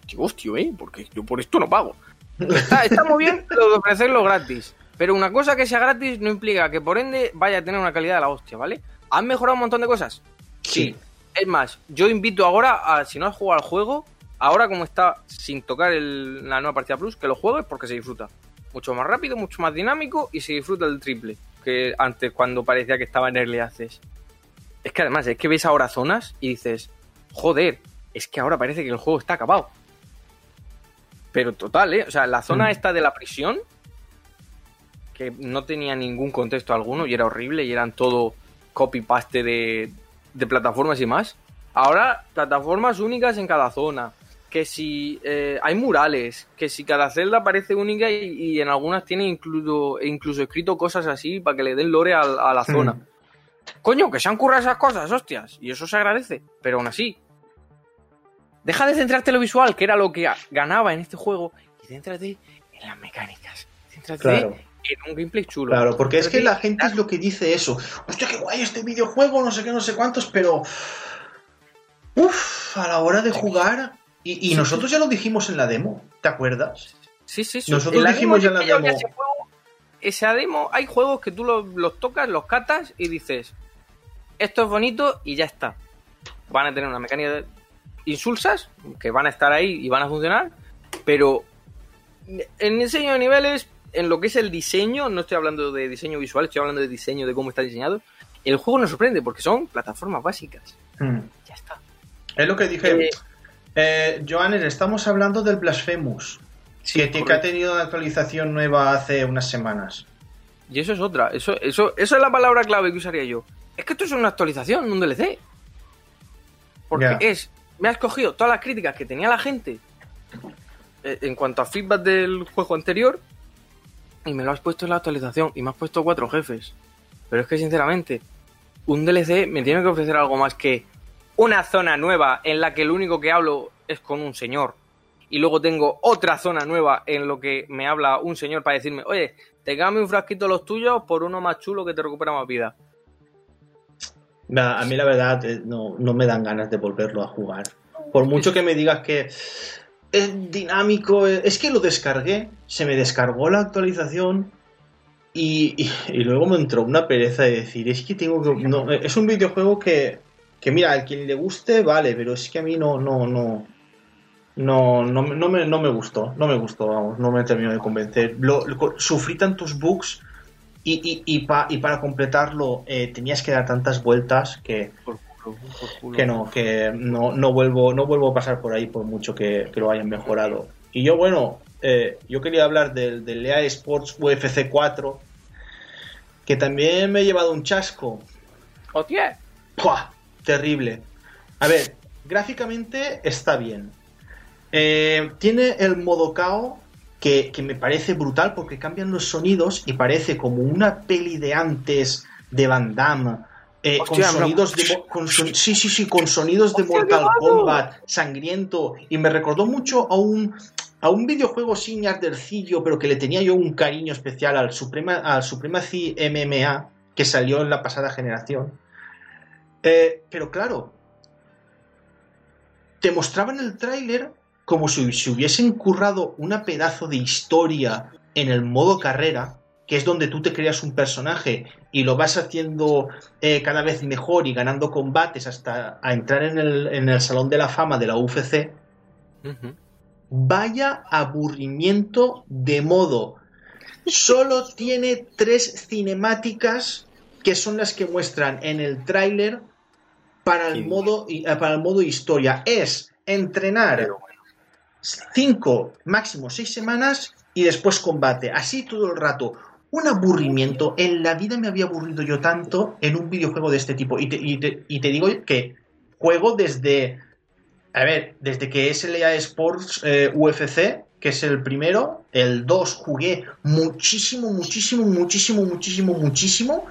digo, hostia, ¿eh? Porque yo por esto no pago. Está, está muy bien lo de ofrecerlo gratis. Pero una cosa que sea gratis no implica que por ende vaya a tener una calidad de la hostia, ¿vale? ¿Han mejorado un montón de cosas? Sí. Es más, yo invito ahora a, si no has jugado al juego, ahora como está sin tocar el- la nueva partida plus, que lo juegues porque se disfruta. Mucho más rápido, mucho más dinámico y se disfruta el triple que antes cuando parecía que estaba en Early Access. Es que además, es que ves ahora zonas y dices, joder, es que ahora parece que el juego está acabado. Pero total, ¿eh? O sea, la zona Mm. esta de la prisión, que no tenía ningún contexto alguno y era horrible y eran todo copy-paste de, de plataformas y más. Ahora, plataformas únicas en cada zona. Que si eh, hay murales, que si cada celda parece única y, y en algunas tiene incluso, incluso escrito cosas así para que le den lore a, a la zona. Mm. Coño, que se han currado esas cosas, hostias. Y eso se agradece. Pero aún así, deja de centrarte en lo visual, que era lo que ganaba en este juego, y céntrate en las mecánicas. Céntrate Claro. en un gameplay chulo. Claro, porque es que la gente es lo que dice eso. Hostia, qué guay este videojuego, no sé qué, no sé cuántos, pero. Uff, a la hora de jugar. Y, nosotros ya lo dijimos en la demo, ¿te acuerdas? Sí, sí, sí. Nosotros la dijimos ya en la demo. ese juego- esa demo, hay juegos que tú los, los tocas, los catas y dices, esto es bonito y ya está. Van a tener una mecánica de insulsas que van a estar ahí y van a funcionar, pero en diseño de niveles, en lo que es el diseño, no estoy hablando de diseño visual, estoy hablando de diseño de cómo está diseñado, el juego nos sorprende porque son plataformas básicas. Hmm. Ya está. Es lo que dije. Eh, Eh, Joanes, estamos hablando del Blasphemous. que, te- que ha tenido una actualización nueva hace unas semanas. Y eso es otra. Eso, eso, eso es la palabra clave que usaría yo. Es que esto es una actualización, un DLC. Porque es. Me has cogido todas las críticas que tenía la gente eh, en cuanto a feedback del juego anterior y me lo has puesto en la actualización y me has puesto cuatro jefes. Pero es que sinceramente, un DLC me tiene que ofrecer algo más que una zona nueva en la que lo único que hablo es con un señor. Y luego tengo otra zona nueva en lo que me habla un señor para decirme, oye, te un frasquito los tuyos por uno más chulo que te recupera más vida. A mí la verdad eh, no, no me dan ganas de volverlo a jugar. Por mucho que me digas que es dinámico, eh, es que lo descargué, se me descargó la actualización y, y- luego me entró una pereza de decir, es que tengo que... no, eh, es un videojuego que, que, mira, a quien le guste, vale, pero es que a mí no, no, no, no, no, no, me, no me gustó, no me gustó, vamos, no me terminó de convencer. Lo- sufrí tantos bugs y, y, y, pa- y para completarlo eh, tenías que dar tantas vueltas que, Por culo, por culo. que no, que no, no vuelvo, no vuelvo a pasar por ahí por mucho que, que lo hayan mejorado. Y yo, bueno, eh, yo quería hablar del, del EA Sports UFC 4, que también me he llevado un chasco. ¡Hostia! ¡Pua! Terrible. A ver, gráficamente está bien. Eh, tiene el modo KO que, que me parece brutal porque cambian los sonidos y parece como una peli de antes de Van Damme. eh, con Hostia, sonidos de mo- con son- sí sí sí con sonidos de Hostia, Mortal. Kombat sangriento y me recordó mucho a un a un videojuego sin ardercillo pero que le tenía yo un cariño especial al Suprema al Supremacy MMA que salió en la pasada generación eh, pero claro, te mostraban el tráiler como si se hubiesen currado una pedazo de historia en el modo carrera que es donde tú te creas un personaje y lo vas haciendo eh, cada vez mejor y ganando combates hasta a entrar en el, en el Salón de la Fama de la UFC, vaya aburrimiento de modo. Solo tiene tres cinemáticas que son las que muestran en el tráiler para el modo eh, para el modo historia. Es entrenar. Cinco, máximo seis semanas y después combate. Así todo el rato. Un aburrimiento. En la vida me había aburrido yo tanto en un videojuego de este tipo. Y te, y te- y te digo que juego desde. A ver, desde que el EA Sports eh, UFC, que es el primero, el 2 jugué muchísimo, muchísimo, muchísimo, muchísimo, muchísimo.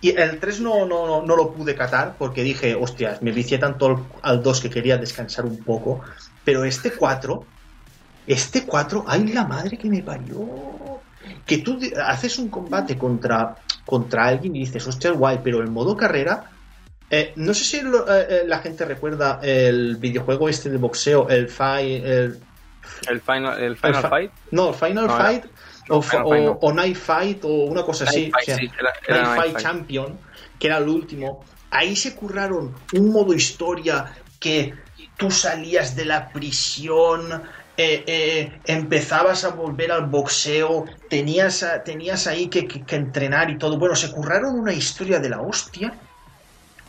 Y el 3 no, no, no, no lo pude catar porque dije, hostias, me vicié tanto al 2 que quería descansar un poco. Pero este 4, este 4, ay la madre que me parió. Que tú haces un combate contra, contra alguien y dices, hostia, guay, pero el modo carrera. eh, no sé si lo- eh, eh, la gente recuerda el videojuego este de boxeo, el. El, El Final, el final Fight. no, el Final No, Fight. no, o, Final o- Fight no. o Night Fight o una cosa así. Night Fight, o sea, sí, era- era Night Night Fight Fight. Champion, que era el último. Ahí se curraron un modo historia que tú salías de la prisión, eh, eh, empezabas a volver al boxeo, tenías, tenías ahí que entrenar y todo. Bueno, se curraron una historia de la hostia.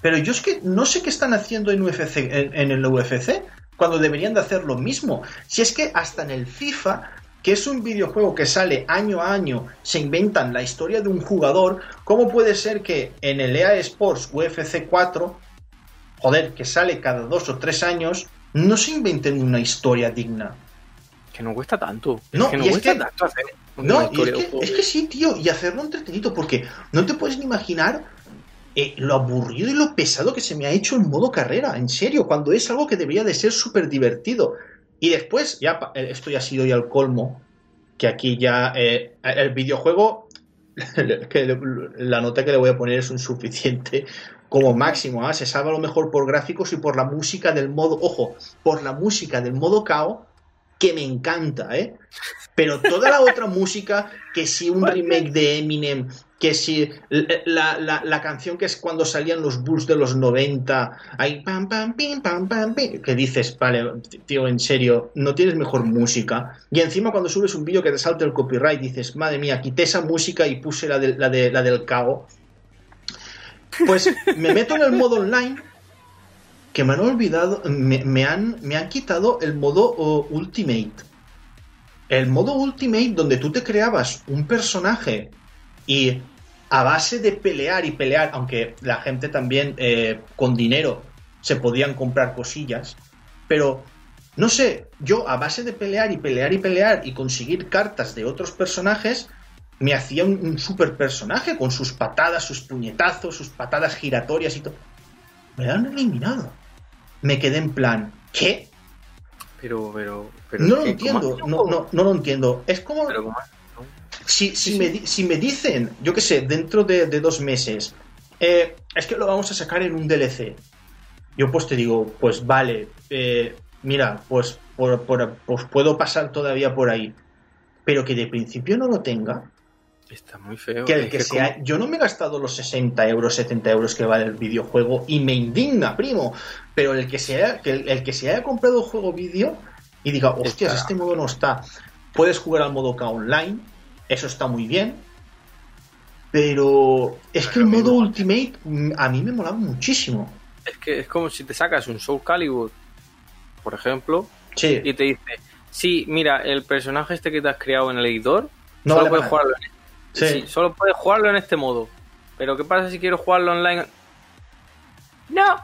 Pero yo es que no sé qué están haciendo en, UFC, en, en el UFC cuando deberían de hacer lo mismo. Si es que hasta en el FIFA, que es un videojuego que sale año a año, se inventan la historia de un jugador, ¿cómo puede ser que en el EA Sports UFC 4, joder, que sale cada dos o tres años, no se inventen una historia digna? Que no cuesta tanto. No, es que no es cuesta que- tanto hacer No, y es que, es sí, tío, y hacerlo entretenido, porque no te puedes ni imaginar eh, lo aburrido y lo pesado que se me ha hecho en modo carrera, en serio, cuando es algo que debería de ser súper divertido. Y después, ya, eh, esto ya ha sido ya el colmo, que aquí ya eh, el videojuego, que la nota que le voy a poner es un suficiente como máximo, ¿ah? se salva a lo mejor por gráficos y por la música del modo, ojo, por la música del modo KO, que me encanta, ¿eh? Pero toda la otra música, que si un remake de Eminem, que si la, la- la canción que es cuando salían los Bulls de los 90, ahí pam, pam, pim, pam, pam, pim, que dices, vale, tío, en serio, no tienes mejor música. Y encima cuando subes un vídeo que te salte el copyright, dices, madre mía, quité esa música y puse la, de, la, de, la del cago. Pues me meto en el modo online que me han olvidado, me, han, me han quitado el modo Ultimate. El modo Ultimate donde tú te creabas un personaje y a base de pelear y pelear, aunque la gente también eh, con dinero se podían comprar cosillas, pero no sé, yo a base de pelear y pelear y pelear y conseguir cartas de otros personajes, me hacía un, un super personaje con sus patadas, sus puñetazos, sus patadas giratorias y todo. Me la han eliminado. Me quedé en plan, ¿qué? Pero, pero, pero. No lo entiendo, no, no, no lo entiendo. Es como Pero si, si, Sí, me, si me dicen, yo qué sé, dentro de, de dos meses, eh, es que lo vamos a sacar en un DLC. Yo pues te digo, pues vale, eh, mira, pues, por- por- pues puedo pasar todavía por ahí. Pero que de principio no lo tenga. Está muy feo. Que el es que que sea, yo no me he gastado los 60 euros, 70 euros que vale el videojuego y me indigna, primo. Pero el que sea, que el, el que se haya comprado el juego vídeo y diga, hostias, Está. este modo no está. Puedes jugar al modo K online, eso está muy bien. Pero es que el modo. Ultimate mm, a mí me molaba muchísimo. Es que es como si te sacas un Soul Calibur, por ejemplo, Sí, y te dice, sí, mira, el personaje este que te has creado en el editor, no solo vale puedes jugarlo en Sí. sí, solo puedes jugarlo en este modo. Pero ¿qué pasa si quiero jugarlo online? No.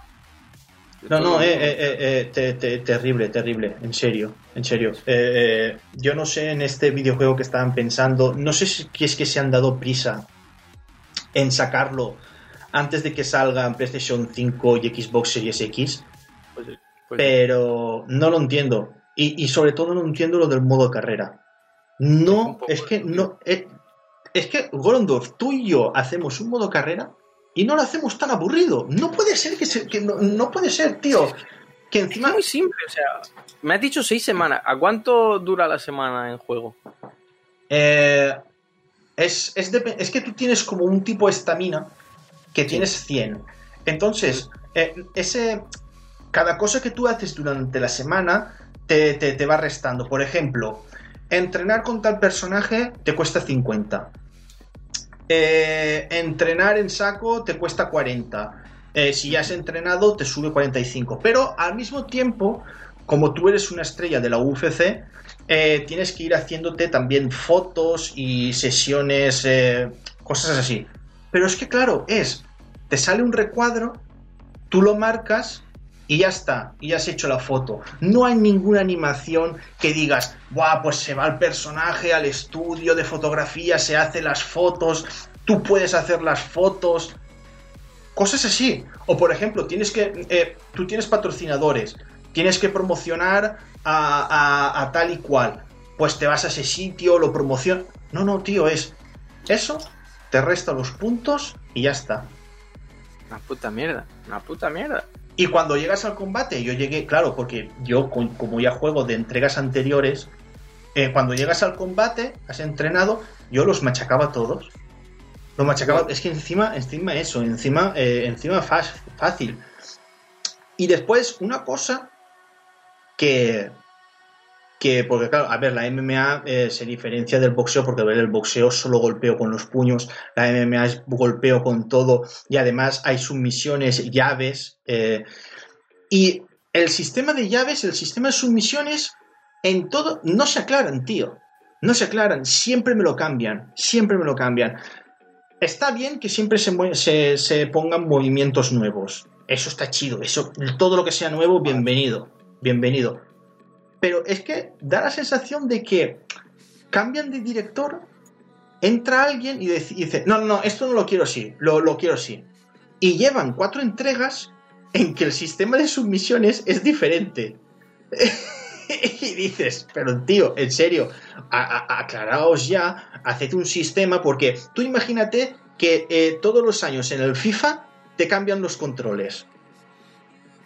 No, no, eh, eh, eh, eh, te- te- terrible, terrible, en serio, en serio. Eh, eh, yo no sé en este videojuego que estaban pensando, no sé si es que se han dado prisa en sacarlo antes de que salga en PlayStation 5 y Xbox Series X, Pues, pues, pero no lo entiendo. Y, y sobre todo no entiendo lo del modo carrera. No, es que no, es, es que Gorondorf, tú y yo hacemos un modo carrera y no lo hacemos tan aburrido. No puede ser que, se, que no, no puede ser, tío. Que es encima muy simple, o sea, me has dicho seis semanas. ¿A cuánto dura la semana en juego? Eh, Es, es, es que tú tienes como un tipo de estamina que tienes 100. Entonces, eh, ese, cada cosa que tú haces durante la semana te, te- te va restando. Por ejemplo, entrenar con tal personaje te cuesta 50. Eh, entrenar en saco te cuesta 40. Eh, si ya has entrenado, te sube 45. Pero al mismo tiempo, como tú eres una estrella de la UFC, eh, tienes que ir haciéndote también fotos y sesiones, cosas así. Pero es que, claro, es, te sale un recuadro, tú lo marcas y ya está, y ya has hecho la foto. No hay ninguna animación que digas, Buah, pues se va el personaje al estudio de fotografía, se hace las fotos, tú puedes hacer las fotos. Cosas así. O por ejemplo, tienes que. eh, tú tienes patrocinadores. Tienes que promocionar a, a- a tal y cual. Pues te vas a ese sitio, lo promocionas. No, no, tío, es. Eso, te resta los puntos y ya está. Una puta mierda, una puta mierda. Y cuando llegas al combate, yo llegué, claro, porque yo, co- como ya juego de entregas anteriores, eh, cuando llegas al combate, has entrenado, yo los machacaba todos. Los machacaba, es que encima, encima eso, encima, eh, encima fácil. Y después, una cosa que. Que, porque claro, a ver, la MMA eh, se diferencia del boxeo porque a ver, el boxeo solo golpeo con los puños, la MMA es golpeo con todo y además hay sumisiones, llaves. eh, y el sistema de llaves, el sistema de sumisiones, en todo, no se aclaran, tío. No se aclaran, siempre me lo cambian, siempre me lo cambian. Está bien que siempre se, se, se pongan movimientos nuevos. Eso está chido, eso, todo lo que sea nuevo, bienvenido, bienvenido. Pero es que da la sensación de que cambian de director, entra alguien y dice, no, no, no, esto no lo quiero así, lo, lo quiero así. Y llevan cuatro entregas en que el sistema de submisiones es diferente. y dices, pero tío, en serio, a- a- aclaraos ya, haced un sistema, porque tú imagínate que eh, todos los años en el FIFA te cambian los controles.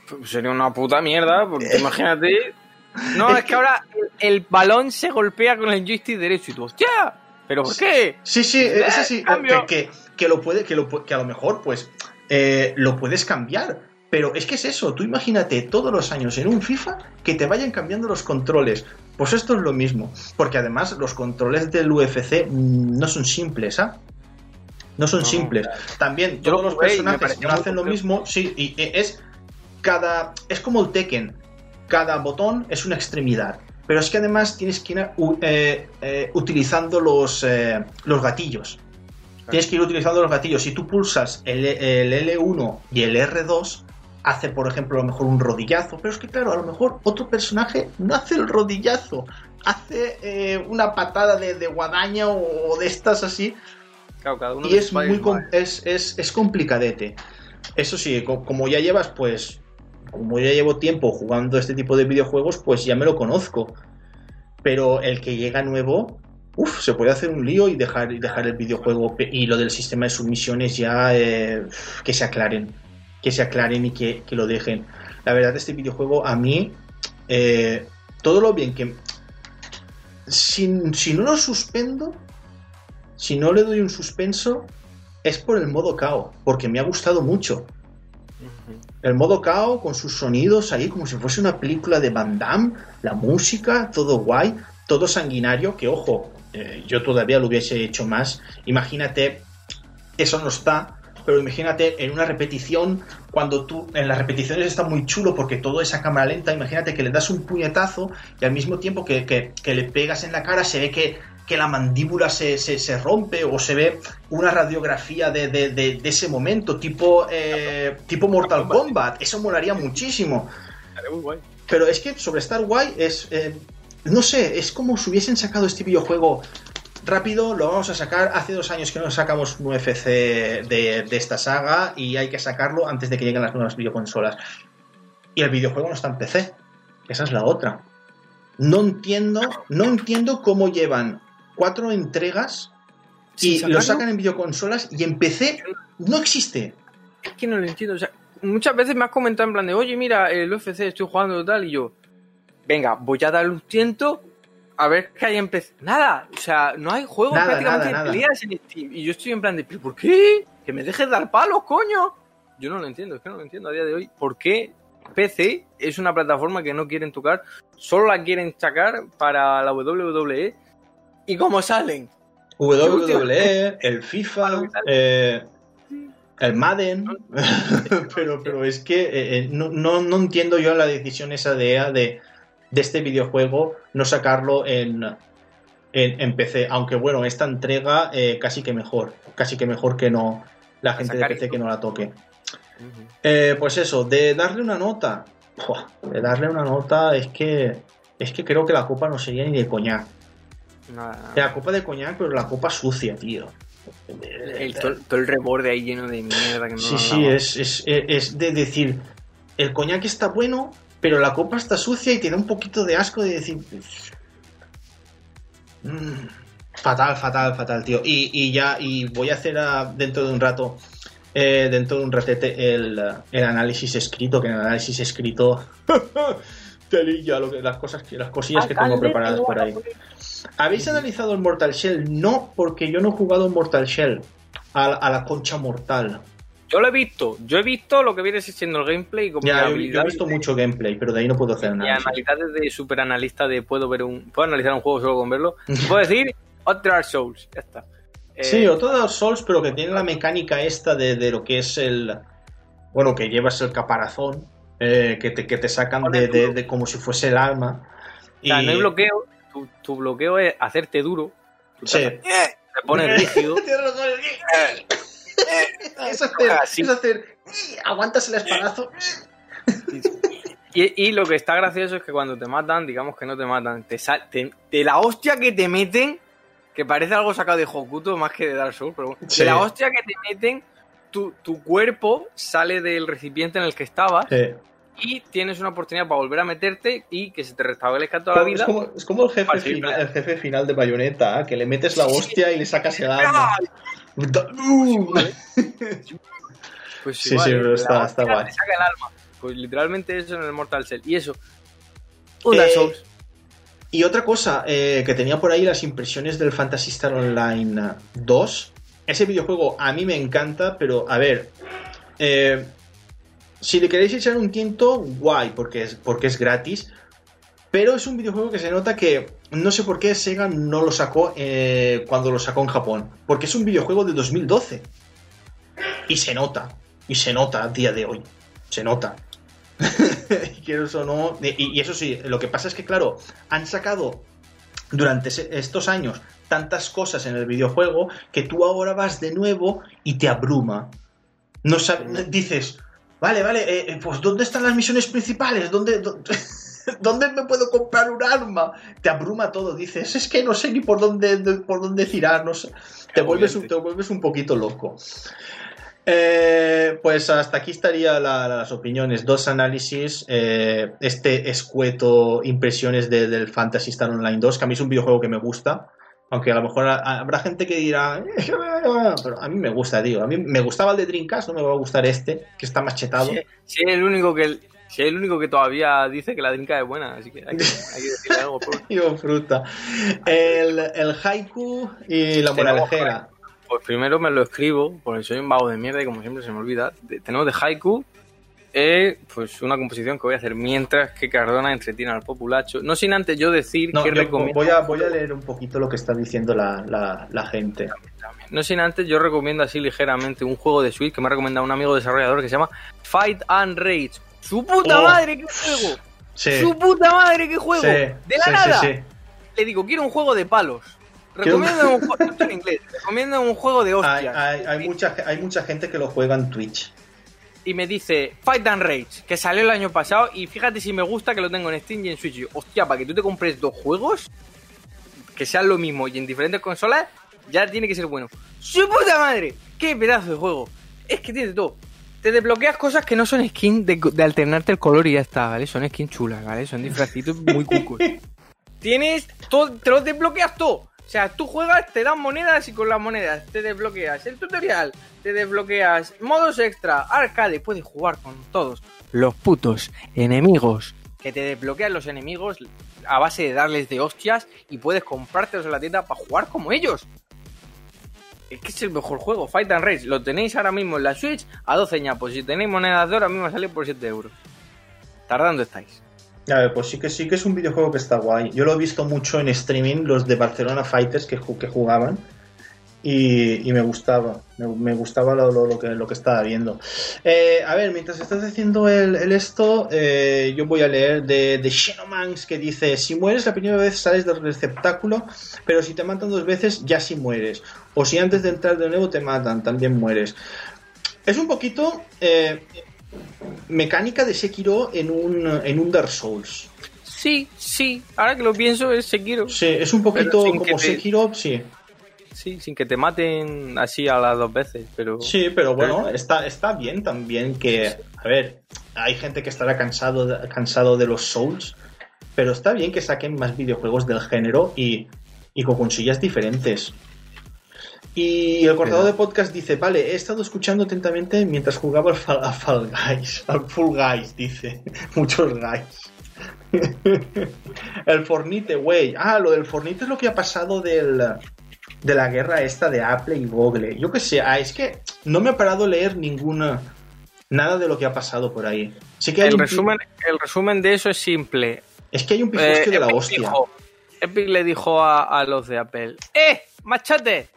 Pues sería una puta mierda, porque imagínate. No, es que ahora el, balón se golpea con el joystick derecho y tú, ¡hostia! ¿Pero por qué? Sí, sí, es así. Eh, cambio. Que, que- que lo puede, que, lo, que a lo mejor, pues, eh, lo puedes cambiar. Pero es que es eso, tú imagínate todos los años en un FIFA que te vayan cambiando los controles. Pues esto es lo mismo. Porque además los controles del UFC no son simples, ¿ah? No son No, simples. También todos lo los personajes no hacen lo mismo. Sí, y es cada. Es como el Tekken. Cada botón es una extremidad. Pero es que además tienes que ir eh, eh, utilizando los, eh, los gatillos. Tienes que ir utilizando los gatillos. Si tú pulsas el, el L1 y el R2, hace, por ejemplo, a lo mejor un rodillazo. Pero es que, claro, a lo mejor otro personaje no hace el rodillazo. Hace una patada de, de guadaña o de estas así. Claro, cada uno Y es muy es, es, es complicadete. Eso sí, co- como ya llevas, pues, como ya llevo tiempo jugando este tipo de videojuegos, pues ya me lo conozco. Pero el que llega nuevo, uff, se puede hacer un lío y dejar, el videojuego. Y lo del sistema de submisiones ya eh, que se aclaren. Que se aclaren y que, que lo dejen. La verdad, este videojuego a mí, eh, todo lo bien que... Si, si no lo suspendo, si no le doy un suspenso, es por el modo KO, porque me ha gustado mucho. El modo KO con sus sonidos ahí como si fuese una película de Van Damme, la música, todo guay, todo sanguinario, que ojo, eh, yo todavía lo hubiese hecho más. Imagínate, eso no está, pero imagínate en una repetición, cuando tú, en las repeticiones está muy chulo porque todo es a cámara lenta, imagínate que le das un puñetazo y al mismo tiempo que- que le pegas en la cara se ve que, que la mandíbula se, se- se rompe o se ve una radiografía de, de- de- de ese momento, tipo, eh, tipo Mortal Kombat. Eso molaría muchísimo. Pero es que sobre Star Wars es. eh, no sé, es como si hubiesen sacado este videojuego rápido, lo vamos a sacar. Hace dos años que no sacamos un UFC de, de esta saga y hay que sacarlo antes de que lleguen las nuevas videoconsolas. Y el videojuego no está en PC. Esa es la otra. No entiendo, no entiendo cómo llevan cuatro entregas y lo sacan en videoconsolas y en PC no existe. Es que no lo entiendo. O sea, muchas veces me has comentado en plan de, oye, mira, el UFC estoy jugando tal, y yo, venga, voy a darle un tiento a ver qué hay en PC. Nada, o sea, no hay juegos Nada, prácticamente nada, de nada. peleas en Steam. Y yo estoy en plan de, ¿pero por qué? Que me dejes dar palos, coño. Yo no lo entiendo, es que no lo entiendo a día de hoy. ¿Por qué PC es una plataforma que no quieren tocar? Solo la quieren sacar para la WWE. ¿Y cómo salen? WWE, el FIFA, eh, el Madden. pero, pero es que eh, eh, no, no, no entiendo yo la decisión esa de EA de, de este videojuego no sacarlo en, en, en PC. Aunque bueno, esta entrega eh, casi que mejor. Casi que mejor que no la gente de PC que no la toque. Eh, pues eso, de darle una nota. De darle una nota es que. Es que creo que la copa no sería ni de coñac. Nada, nada. La copa de coñac, pero la copa sucia, tío. El, todo, todo el reborde ahí lleno de mierda que no Sí, sí, es, es, es de decir, el coñac está bueno, pero la copa está sucia y te da un poquito de asco de decir... "Mm, fatal, fatal, fatal, tío. Y, y ya, y voy a hacer ah, dentro de un rato, eh, dentro de un ratete, el, el análisis escrito, que en el análisis escrito... telilla, lo que, las cosas que las cosillas que tengo preparadas por ahí. ¿Habéis analizado el Mortal Shell? No, porque yo no he jugado en Mortal Shell. A, la- a la concha mortal. Yo lo he visto. Yo he visto lo que viene siendo el gameplay como Ya, yo, yo he visto de- mucho gameplay, pero de ahí no puedo hacer y nada. analidades de super analista de puedo ver un puedo analizar un juego solo con verlo. Puedo decir Dark Souls, ya está. Eh, Sí, o todos los Souls, pero que tiene la mecánica esta de, de lo que es el. Bueno, que llevas el caparazón, eh, que, te, que te sacan de, de- de como si fuese el alma. o sea, no hay bloqueo. Tu, tu bloqueo es hacerte duro. Sí. te, te pones rígido. Razón, es hacer, es hacer. Aguantas el espadazo. Y, y lo que está gracioso es que cuando te matan, digamos que no te matan, te, sal- te- la hostia que te meten, que parece algo sacado de Hokuto más que de Dark Souls, pero bueno, Sí. de la hostia que te meten, tu, tu cuerpo sale del recipiente en el que estabas Sí. Y tienes una oportunidad para volver a meterte y que se te restablezca toda la Es vida. como, es como el, jefe final, el jefe final de Bayonetta, ¿eh? que le metes la hostia y le sacas el alma. ¡Ah! Uh. Pues Sí, igual, sí, pero está- guay. te saca el alma. Pues literalmente eso en el Mortal Shell. Y eso. Un Dark Eh, Souls. Y otra cosa, eh, que tenía por ahí las impresiones del Phantasy Star Online 2. Ese videojuego a mí me encanta, pero a ver, eh, si le queréis echar un tiento, guay, porque es, porque es gratis. Pero es un videojuego que se nota que no sé por qué Sega no lo sacó eh, cuando lo sacó en Japón. Porque es un videojuego de 2012. Y se nota. Y se nota a día de hoy. Se nota. Quieres o no. Y, y eso sí, lo que pasa es que, claro, han sacado durante estos años tantas cosas en el videojuego que tú ahora vas de nuevo y te abruma. No sab- dices, vale, vale, eh, eh, pues ¿dónde están las misiones principales? ¿Dónde, dónde, dónde me puedo comprar un arma? Te abruma todo, dices, es que no sé ni por dónde, de- por dónde tirar, no sé. Te vuelves, un, te vuelves un poquito loco. Eh, pues hasta aquí estaría la- las opiniones, dos análisis, eh, este escueto impresiones de- del Fantasy Star Online 2, que a mí es un videojuego que me gusta, aunque a lo mejor ha- habrá gente que dirá, "Eh, pero a mí me gusta, tío, a mí me gustaba el de Dreamcast, no me va a gustar este, que está más chetado. Si, si es el único que si es el único que todavía dice que la drinka es buena, así que hay que, hay que decirle algo. Tío, fruta. El, el haiku y la moralejera. Pues primero me lo escribo, porque soy un vago de mierda y como siempre se me olvida. Tenemos de haiku, eh, pues una composición que voy a hacer mientras que Cardona entretiene al populacho. No sin antes yo decir No, que yo recomiendo. voy, a, voy a leer un poquito lo que está diciendo la, la- la gente. No sin antes yo recomiendo así ligeramente un juego de Switch que me ha recomendado un amigo desarrollador que se llama Fight and Rage. ¡Su puta Oh. madre, qué juego! Sí, ¡Su puta madre, qué juego! sí, ¡De la sí, nada! Le digo, quiero un juego de palos. Un- Recomiendo un juego en inglés. Recomiendo un juego de Hay, hostias. hay- hay mucha, hay mucha gente que lo juega en Twitch. Y me dice Fight and Rage, que salió el año pasado y fíjate si me gusta que lo tengo en Steam y en Switch. Y yo, hostia, para que tú te compres dos juegos que sean lo mismo y en diferentes consolas, ya tiene que ser bueno. ¡Su puta madre! ¡Qué pedazo de juego! Es que tiene todo. Te desbloqueas cosas que no son skins de, de alternarte el color y ya está, ¿vale? Son skins chulas, ¿vale? Son disfrazitos muy cucos. Tienes todo, te los desbloqueas todo. O sea, tú juegas, te dan monedas y con las monedas te desbloqueas el tutorial, te desbloqueas modos extra, arcade, puedes jugar con todos los putos enemigos. Que te desbloquean los enemigos a base de darles de hostias y puedes comprártelos en la tienda para jugar como ellos. Es que es el mejor juego, Fight and Race. Lo tenéis ahora mismo en la Switch a 12 ñapos. Si tenéis monedas de oro, a mí me sale por 7 euros. Tardando estáis. A ver, pues sí que sí que es un videojuego que está guay. Yo lo he visto mucho en streaming, los de Barcelona Fighters que, que jugaban. Y, y, me gustaba, me, gustaba lo, lo, que, lo que estaba viendo. Eh, a ver, mientras estás haciendo el, esto, eh, yo voy a leer de, de Xenomans que dice, si mueres la primera vez sales del receptáculo, pero si te matan dos veces ya sí mueres. O si antes de entrar de nuevo te matan, también mueres. Es un poquito eh, mecánica de Sekiro en un, en un Dark Souls. Sí, sí, ahora que lo pienso es Sekiro. Sí, es un poquito como te... Sekiro, sí. Sí, sin que te maten así a las dos veces, pero... Sí, pero bueno, está, está bien también que... A ver, hay gente que estará cansado de, cansado de los Souls, pero está bien que saquen más videojuegos del género y, y con consillas diferentes. Y el cortador de podcast dice, vale, he estado escuchando atentamente mientras jugaba al Fall, a Fall Guys, al Full Guys, dice. Muchos guys. el Fornite, güey. Ah, lo del Fornite es lo que ha pasado del de la guerra esta de Apple y Google. Yo que sé, ah, es que no me he parado a leer ninguna nada de lo que ha pasado por ahí. Sí que hay el, un... resumen, el resumen de eso es simple. Es que hay un pifostio eh, de la Epic hostia. Dijo, Epic le dijo a, a, los de Apple, ¡eh, machate!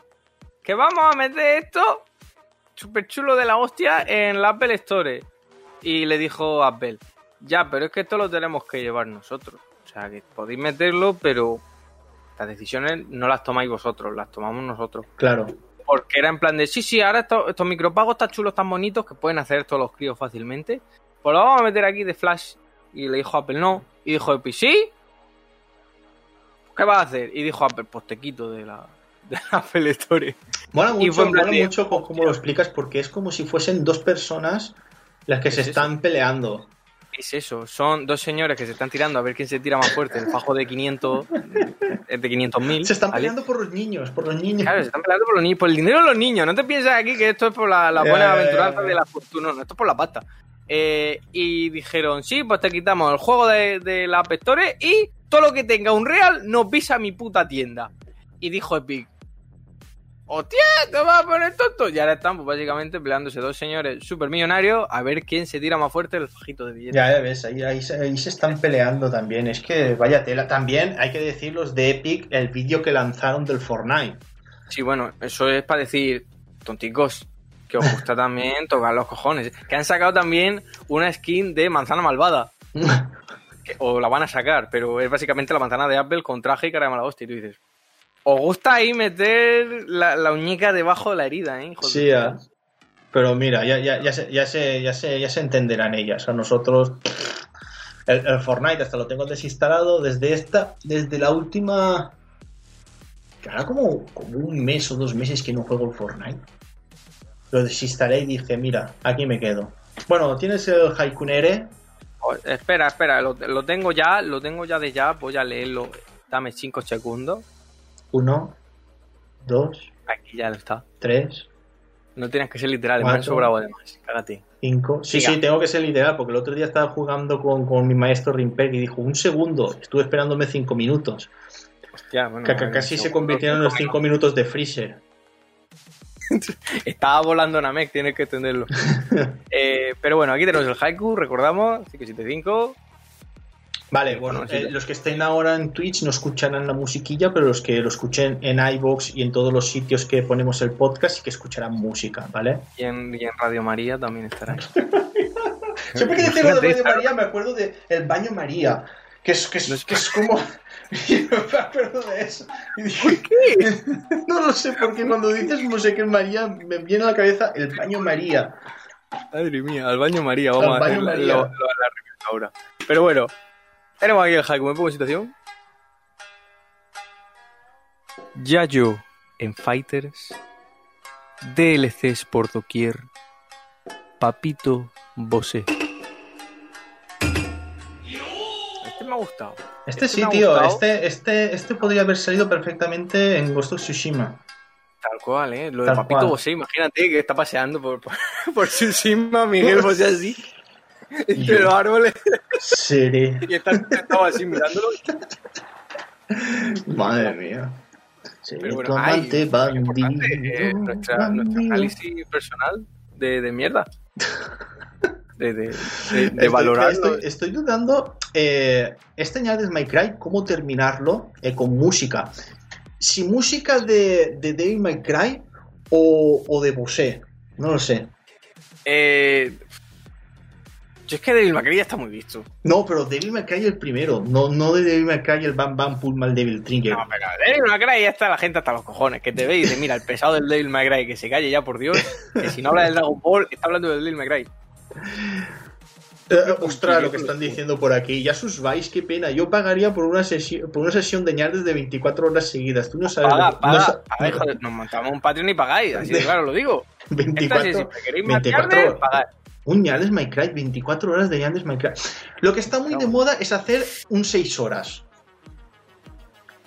Que vamos a meter esto súper chulo de la hostia en la Apple Store. Y le dijo Apple, ya, pero es que esto lo tenemos que llevar nosotros. O sea, que podéis meterlo, pero las decisiones no las tomáis vosotros, las tomamos nosotros. Claro. Porque era en plan de, sí, sí, ahora estos, estos micropagos están chulos, tan bonitos que pueden hacer todos los críos fácilmente. Pues lo vamos a meter aquí de Flash. Y le dijo Apple, no. Y dijo Epic, sí. ¿Qué vas a hacer? Y dijo Apple, pues te quito de la, de la Apple Store. Mola mucho, mola mucho cómo lo explicas porque es como si fuesen dos personas las que se Es están peleando. Es eso, son dos señores que se están tirando a ver quién se tira más fuerte. El fajo de 500, eh, de 500.000. Se están ¿vale? peleando por los niños, por los niños. Claro, se están peleando por los niños, por el dinero de los niños. No te piensas aquí que esto es por la, la buena ya, aventuranza de la fortuna, no, esto es por la pasta. Eh, y dijeron, sí, pues te quitamos el juego de, de la App Store y todo lo que tenga un real nos visa mi puta tienda. Y dijo Epic, hostia, te vas a poner tonto. Y ahora están, pues básicamente peleándose dos señores super millonarios a ver quién se tira más fuerte el fajito de billetes. Ya, ya ves, ahí, ahí, se, ahí se están peleando también. Es que vaya tela. También hay que decir los de Epic, el vídeo que lanzaron del Fortnite. Sí, bueno, eso es para decir, tonticos, que os gusta también tocar los cojones. Que han sacado también una skin de manzana malvada. que- o la van a sacar, pero es básicamente la manzana de Apple con traje y cara de mala hostia. Y tú dices, os gusta ahí meter la, la uñica debajo de la herida, ¿eh? de Sí. Pero mira, ya, ya, ya, se, ya, se, ya, se, ya se entenderán ellas. A nosotros. El, el Fortnite hasta lo tengo desinstalado desde esta. Desde la última. Ahora como, como un mes o dos meses que no juego el Fortnite. Lo desinstalé y dije, mira, aquí me quedo. Bueno, tienes el Haikunere. Oh, espera, espera, lo, lo tengo ya, lo tengo ya de ya, voy a leerlo. Dame 5 segundos. Uno, dos, Aquí ya lo está. tres, No tienes que ser literal, me Cuatro. han sobrado además. Cágate. cinco. Sí, Siga. sí, tengo que ser literal, porque el otro día estaba jugando con, con mi maestro Rimpeg y dijo, un segundo. Estuve esperándome cinco minutos. Hostia, bueno, casi se convirtieron en los 5 minutos de Freezer. Estaba volando Namek, tienes que entenderlo. Eh, pero bueno, aquí tenemos el haiku, recordamos, 575. Vale, bueno, eh, los que estén ahora en Twitch no escucharán la musiquilla, pero los que lo escuchen en iBox y en todos los sitios que ponemos el podcast sí que escucharán música, ¿vale? Y en, y en Radio María también estará. Siempre que lo de Radio. María me acuerdo de El Baño María, que es, que es, que es como... Yo me acuerdo de eso. Y dije, no lo sé, porque cuando dices no sé qué María, me viene a la cabeza El Baño María. Madre mía, al baño María, vamos Al a hacer baño María. lo- lo- la ahora. Pero bueno, tenemos aquí el haiku, me pongo en situación. Yayo en Fighters, DLCs por doquier, Papito Bosé. Este me ha gustado. Este Este sí, tío, este, este, este podría haber salido perfectamente en Ghost of Tsushima. Tal cual, ¿eh? Lo de Tal Papito cual. Bosé, imagínate que está paseando por, por, por Tsushima, Miguel Bosé así. entre los árboles Seré. y estás sentado así mirándolo. Madre mía. Seré Pero bueno, ay, amante es importante, eh, bandido. nuestra, nuestro bandido. análisis personal de, de mierda. De, de, de, de Estoy- valorar. Estoy, estoy dudando. Eh, este Ñades My Cry, ¿cómo terminarlo eh, con música? Si música de, de Devil May Cry o, o de Bosé. No lo sé. Eh, yo es que Devil May Cry ya está muy visto. No, pero Devil May Cry el primero. No, no de Devil May Cry el Bam Bam Pull Mal Devil Trigger. No, pero Devil May Cry ya está la gente hasta los cojones. Que te ve y dice, mira, el pesado del Devil May Cry, que se calle ya, por Dios. Que si no habla del Dragon Ball, está hablando del Devil May Cry. Eh, ostras, lo que están diciendo por aquí. Ya sus vais, qué pena. Yo pagaría por una sesión, por una sesión de ñardes de 24 horas seguidas. Tú no sabes. lo Paga, que- paga, no sa- paga, hijo de- nos montamos un Patreon y pagáis. Así de claro lo digo. Esta sí, 24, si me queréis más 24 tarde, horas. pagad. Un Ñales My Cry, 24 horas de Ñales My Cry. Lo que está muy de moda es hacer un 6 horas.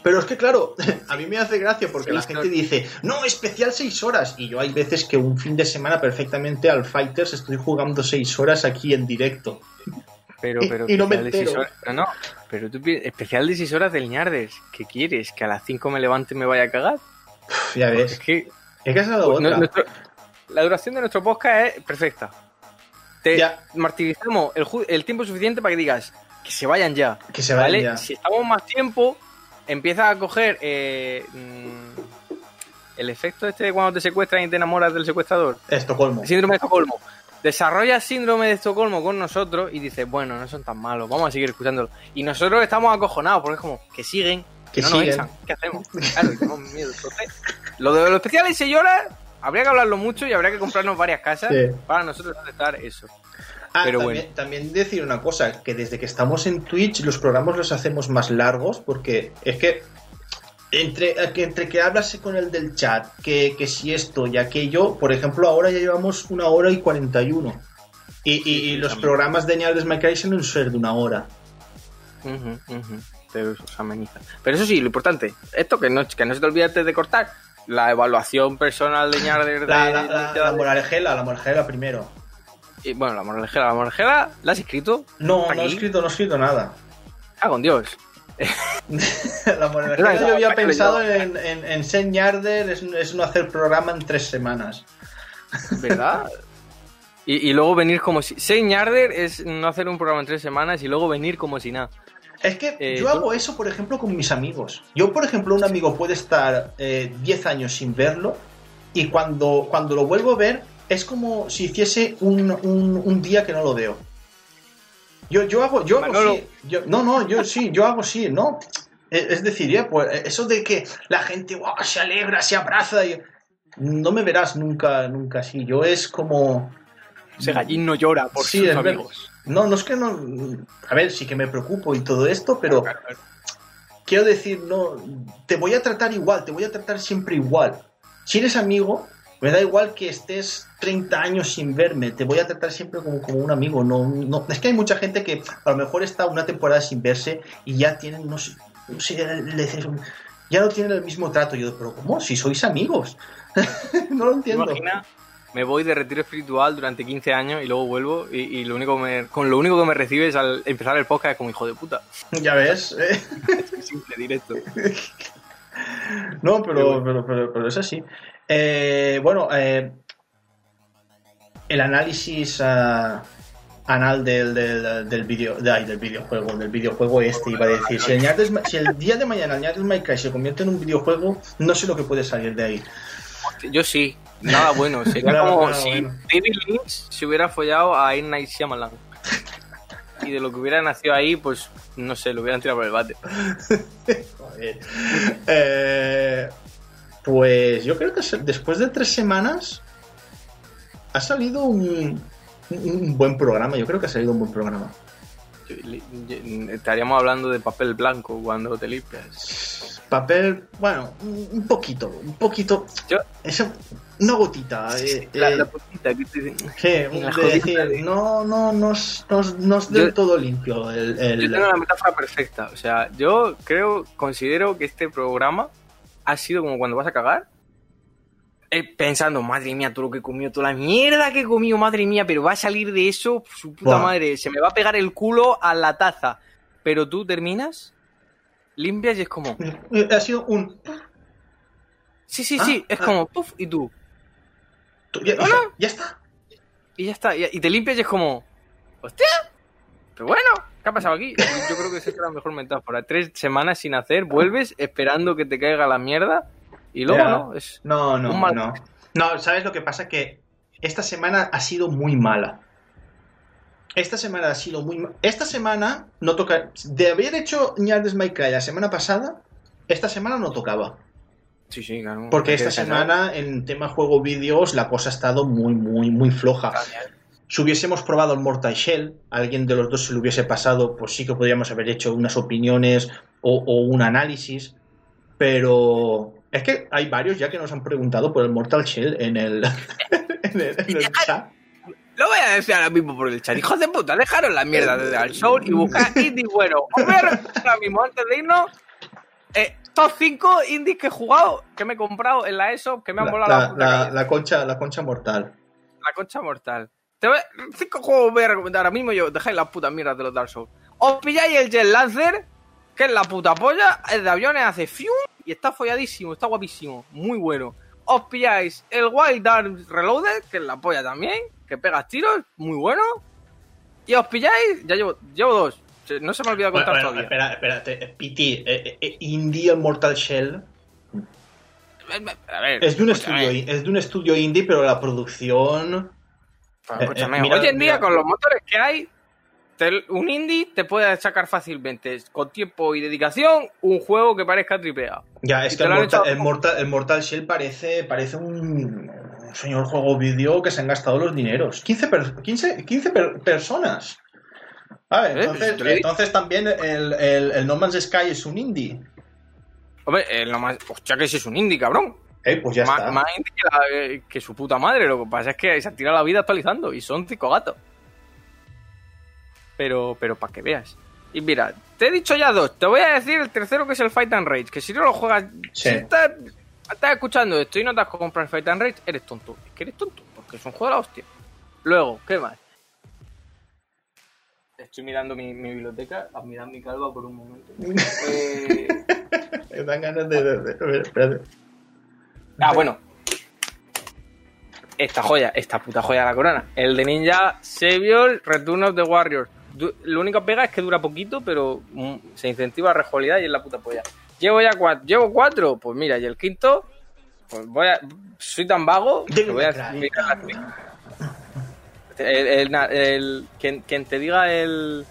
Pero es que, claro, a mí me hace gracia porque la gente dice, no, especial 6 horas. Y yo hay veces que un fin de semana perfectamente al Fighters estoy jugando 6 horas aquí en directo. Pero, pero, y no me especial de seis entero. horas- No, no, pero tú especial de 6 horas del ñardes. ¿Qué quieres? ¿Que a las 5 me levante y me vaya a cagar? Ya Es ves. que Es que esa es la otra. nuestro- la duración de nuestro podcast es perfecta. Te Ya. martirizamos el, tiempo suficiente para que digas que se vayan ya. Que se vayan ¿vale? ya. Si estamos más tiempo, empieza a coger eh, mm, el efecto este de cuando te secuestran y te enamoras del secuestrador. Estocolmo. Síndrome de Estocolmo. Desarrollas síndrome de Estocolmo con nosotros y dices, bueno, no son tan malos, vamos a seguir escuchándolo. Y nosotros estamos acojonados porque es como que siguen, Que no nos siguen. echan. ¿Qué hacemos? Claro, tenemos miedo. Entonces, lo de los especiales 6 horas, habría que hablarlo mucho y habría que comprarnos varias casas Sí. para nosotros aceptar eso. Ah, Pero también, bueno. también decir una cosa, que desde que estamos en Twitch los programas los hacemos más largos porque es que entre que, entre que hablas con el del chat, que, que si esto y aquello, por ejemplo, ahora ya llevamos una hora y 41. Y, y, y los también. programas de My Cry suelen ser de una hora. Pero eso. Pero eso sí, lo importante, esto que no, que no se te olvide antes de cortar, la evaluación personal de Ñarder de- La, la, de- la, de- la moralejela, la moralejela primero. y, bueno, la moralejera, la moralejera, ¿la has escrito? No, ¿Está no he escrito, no he escrito nada. Ah, con Dios. la moralejela yo había pensado en, en, en ser Ñarder, es, es no hacer programa en tres semanas. ¿Verdad? y, y luego venir como si. Ñarder es no hacer un programa en tres semanas y luego venir como si nada. Es que Eh, yo hago eso, por ejemplo, con mis amigos. Yo, por ejemplo, un amigo puede estar eh, 10 años sin verlo y cuando, cuando lo vuelvo a ver es como si hiciese un, un- un día que no lo veo. Yo, yo hago, yo hago sí. Yo- no, no, yo sí, yo hago sí, ¿no? Es, decir, ya, pues, eso de que la gente "Guau, se alegra, se abraza y... No me verás nunca, nunca así. Yo es como... Ese gallín no llora por Sí, sus verdad. No, no es que no... A ver, sí que me preocupo y todo esto, pero quiero decir, no, te voy a tratar igual, te voy a tratar siempre igual. Si eres amigo, me da igual que estés 30 años sin verme, te voy a tratar siempre como, como un amigo. No, no, es que hay mucha gente que a lo mejor está una temporada sin verse y ya tienen, no sé, no sé, ya no tienen el mismo trato. Yo, pero ¿cómo? Si sois amigos. no lo ¿Te entiendo. imaginas? Me voy de retiro espiritual durante 15 años y luego vuelvo y, y lo único que me- con lo único que me recibes al empezar el podcast es como hijo de puta. Ya ves. eh. Simple, directo. No, pero, bueno. pero, pero, pero es así. Eh, bueno, eh, el análisis ah, anal del, del, del, video, de- ay, del videojuego, del videojuego este, iba a decir. Si el, Ñardes Ma- si el día de mañana el Cry se convierte en un videojuego, no sé lo que puede salir de ahí. Yo sí, nada bueno. Sería Nada, como nada si bueno. David Lynch se hubiera follado a M. Night Shyamalan. Y de lo que hubiera nacido ahí, pues no sé, lo hubieran tirado por el bate. Joder. Eh, pues yo creo que después de tres semanas ha salido un, un buen programa. Yo creo que ha salido un buen programa. Estaríamos hablando de papel blanco cuando te limpias. Papel, bueno, un poquito, un poquito. Yo- Eso, una gotita. eh, La, eh, la puntita que te sí, en la de jodita decir, de- no, no, no, es- no, es- no es del todo limpio el. el- Yo tengo la metáfora perfecta. O sea, yo creo, considero que este programa ha sido como cuando vas a cagar. Eh, pensando, madre mía, todo lo que he comido, toda la mierda que he comido, madre mía, pero va a salir de eso, su puta Buah. madre, se me va a pegar el culo a la taza. Pero tú terminas, limpias y es como, Eh, Ha sido un. sí, sí, Ah, sí, es ah. como, puff, y tú, Ya, Hola. ya está. y ya está, y, y te limpias y es como, hostia, pero bueno, ¿qué ha pasado aquí? Yo creo que esa es la mejor metáfora. Tres semanas sin hacer, vuelves esperando que te caiga la mierda y luego no, es... No, no, Un mal- no. No, ¿sabes lo que pasa? Que esta semana ha sido muy mala. Esta semana ha sido muy ma- Esta semana no toca. De haber hecho Ñardes My Cry la semana pasada, esta semana no tocaba. Sí, sí, claro. Porque esta semana en tema juego vídeos la cosa ha estado muy, muy, muy floja. Si hubiésemos probado el Mortal Shell, alguien de los dos se lo hubiese pasado, pues sí que podríamos haber hecho unas opiniones o, o un análisis. Pero es que hay varios ya que nos han preguntado por el Mortal Shell en el, en el, en el chat. Lo voy a decir ahora mismo por el chat. Hijos de puta, dejaros la mierda de Dark Souls y buscad indie bueno. Os voy a recomendar ahora mismo, antes de irnos, eh, top 5 indies que he jugado, que me he comprado en la ESO, que me han La, volado la, la- la- la concha, la concha mortal. La concha mortal. Te voy, cinco juegos voy a recomendar ahora mismo y os dejáis las putas mierdas de los Dark Souls. Os pilláis el Jet Lancer, que es la puta polla, es de aviones, hace fium y está folladísimo, está guapísimo, muy bueno. Os pilláis el Wild Arms Reloaded, que es la polla también, que pegas tiros, muy bueno. Y os pilláis, ya llevo, llevo dos, no se me olvida Bueno, contar bueno, todavía. espera, espérate. Piti, eh, eh, Indie el Mortal Shell A ver, es de, un escúchame, estudio, es de un estudio indie, pero la producción. Escúchame, eh, mira, hoy en día mira. con los motores que hay, te- un indie te puede sacar fácilmente, con tiempo y dedicación, un juego que parezca tripeado. Ya, es Y que el han Mortal, hecho- el, Mortal, el Mortal Shell parece, parece un, un señor juego vídeo que se han gastado los dineros. 15, per- 15, 15 per- personas. A ver, Eh, entonces, pues entonces también el, el- el No Man's Sky es un indie. Hombre, eh, lo más, hostia que ese es un indie, cabrón. Eh, pues ya más, está. más indie que, la- eh, que su puta madre. Lo que pasa es que se ha tirado la vida actualizando y son cinco gatos. Pero, pero para que veas. Y mira, te he dicho ya dos. Te voy a decir el tercero que es el Fight and Rage. Que si no lo juegas, Sí. si estás, estás escuchando esto y no te has comprado el Fight and Rage, eres tonto. Es que eres tonto, porque es un juego de la hostia. Luego, ¿qué más? Estoy mirando mi, mi biblioteca, a mirar mi calva por un momento. Eh, Me dan ganas de... de- de- a ver, espérate. Ah, bueno. Esta joya, esta puta joya de la corona. El de Ninja Savior Return of the Warriors. Lo único que pega es que dura poquito, pero mm, se incentiva la rejugabilidad y es la puta polla. Llevo ya cuatro. Llevo cuatro. Pues mira, y el quinto. Pues voy a. Soy tan vago que voy a explicar. El, el, el- quien, quien te diga el.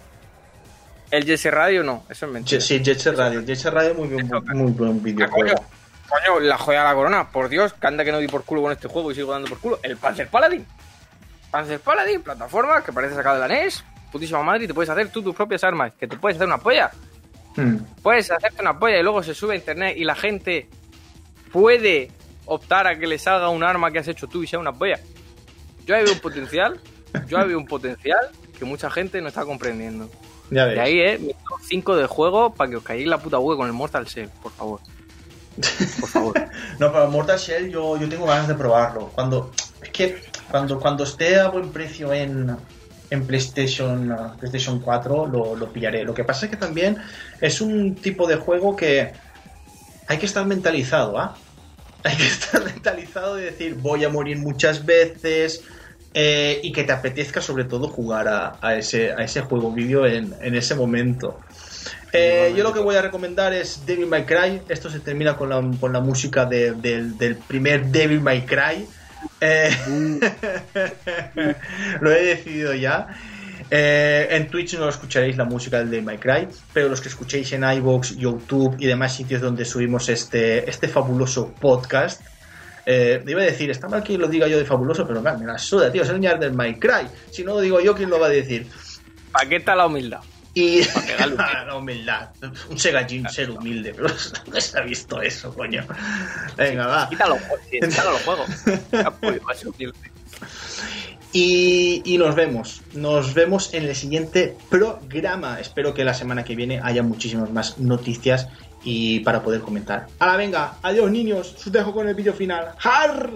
El Jesse Radio, no, eso es mentira. Sí, Jet Set Radio. Jet Set Radio muy buen, muy buen coño, videojuego. coño, la joya de la corona. Por Dios, que anda que no di por culo con este juego y sigo dando por culo. El Panzer Paladin. Panzer Paladin, plataforma que parece sacado de la NES. Putísima madre y te puedes hacer tú tus propias armas. Que te puedes hacer una polla. Hmm. Puedes hacerte una polla y luego se sube a internet y la gente puede optar a que le salga un arma que has hecho tú y sea una polla. Yo ahí veo un potencial. Yo ahí veo un potencial que mucha gente no está comprendiendo. Ya ves. De ahí, eh, mi top 5 de juego para que os caigáis la puta web con el Mortal Shell, por favor. Por favor. No, pero Mortal Shell yo, yo tengo ganas de probarlo. Cuando es que cuando, cuando esté a buen precio en, en PlayStation, uh, PlayStation 4 lo, lo pillaré. Lo que pasa es que también es un tipo de juego que hay que estar mentalizado, ¿ah? Hay que estar mentalizado de decir voy a morir muchas veces eh, y que te apetezca sobre todo jugar a, a ese, a ese juego vídeo en, en ese momento. Eh, yo lo que voy a recomendar es Devil May Cry. Esto se termina con la, con la música de- del, del primer Devil May Cry. Eh, lo he decidido ya. Eh, en Twitch no escucharéis la música del Devil May Cry, pero los que escuchéis en iVoox, YouTube y demás sitios donde subimos este, este fabuloso podcast. Eh, iba a decir, está mal que lo diga yo de fabuloso, pero man, me la suda, tío, es el ñar del May Cry. Si no lo digo yo, ¿quién lo va a decir? ¿Para qué está la humildad? Y la humildad. Un Segajin ser humilde, pero ¿dónde se ha visto eso, coño? Venga, va. Quítalo, quítalo los juegos. Pues, y nos vemos. Nos vemos en el siguiente programa. Espero que la semana que viene haya muchísimas más noticias y para poder comentar. Ahora venga, adiós niños, os dejo con el vídeo final. ¡Har!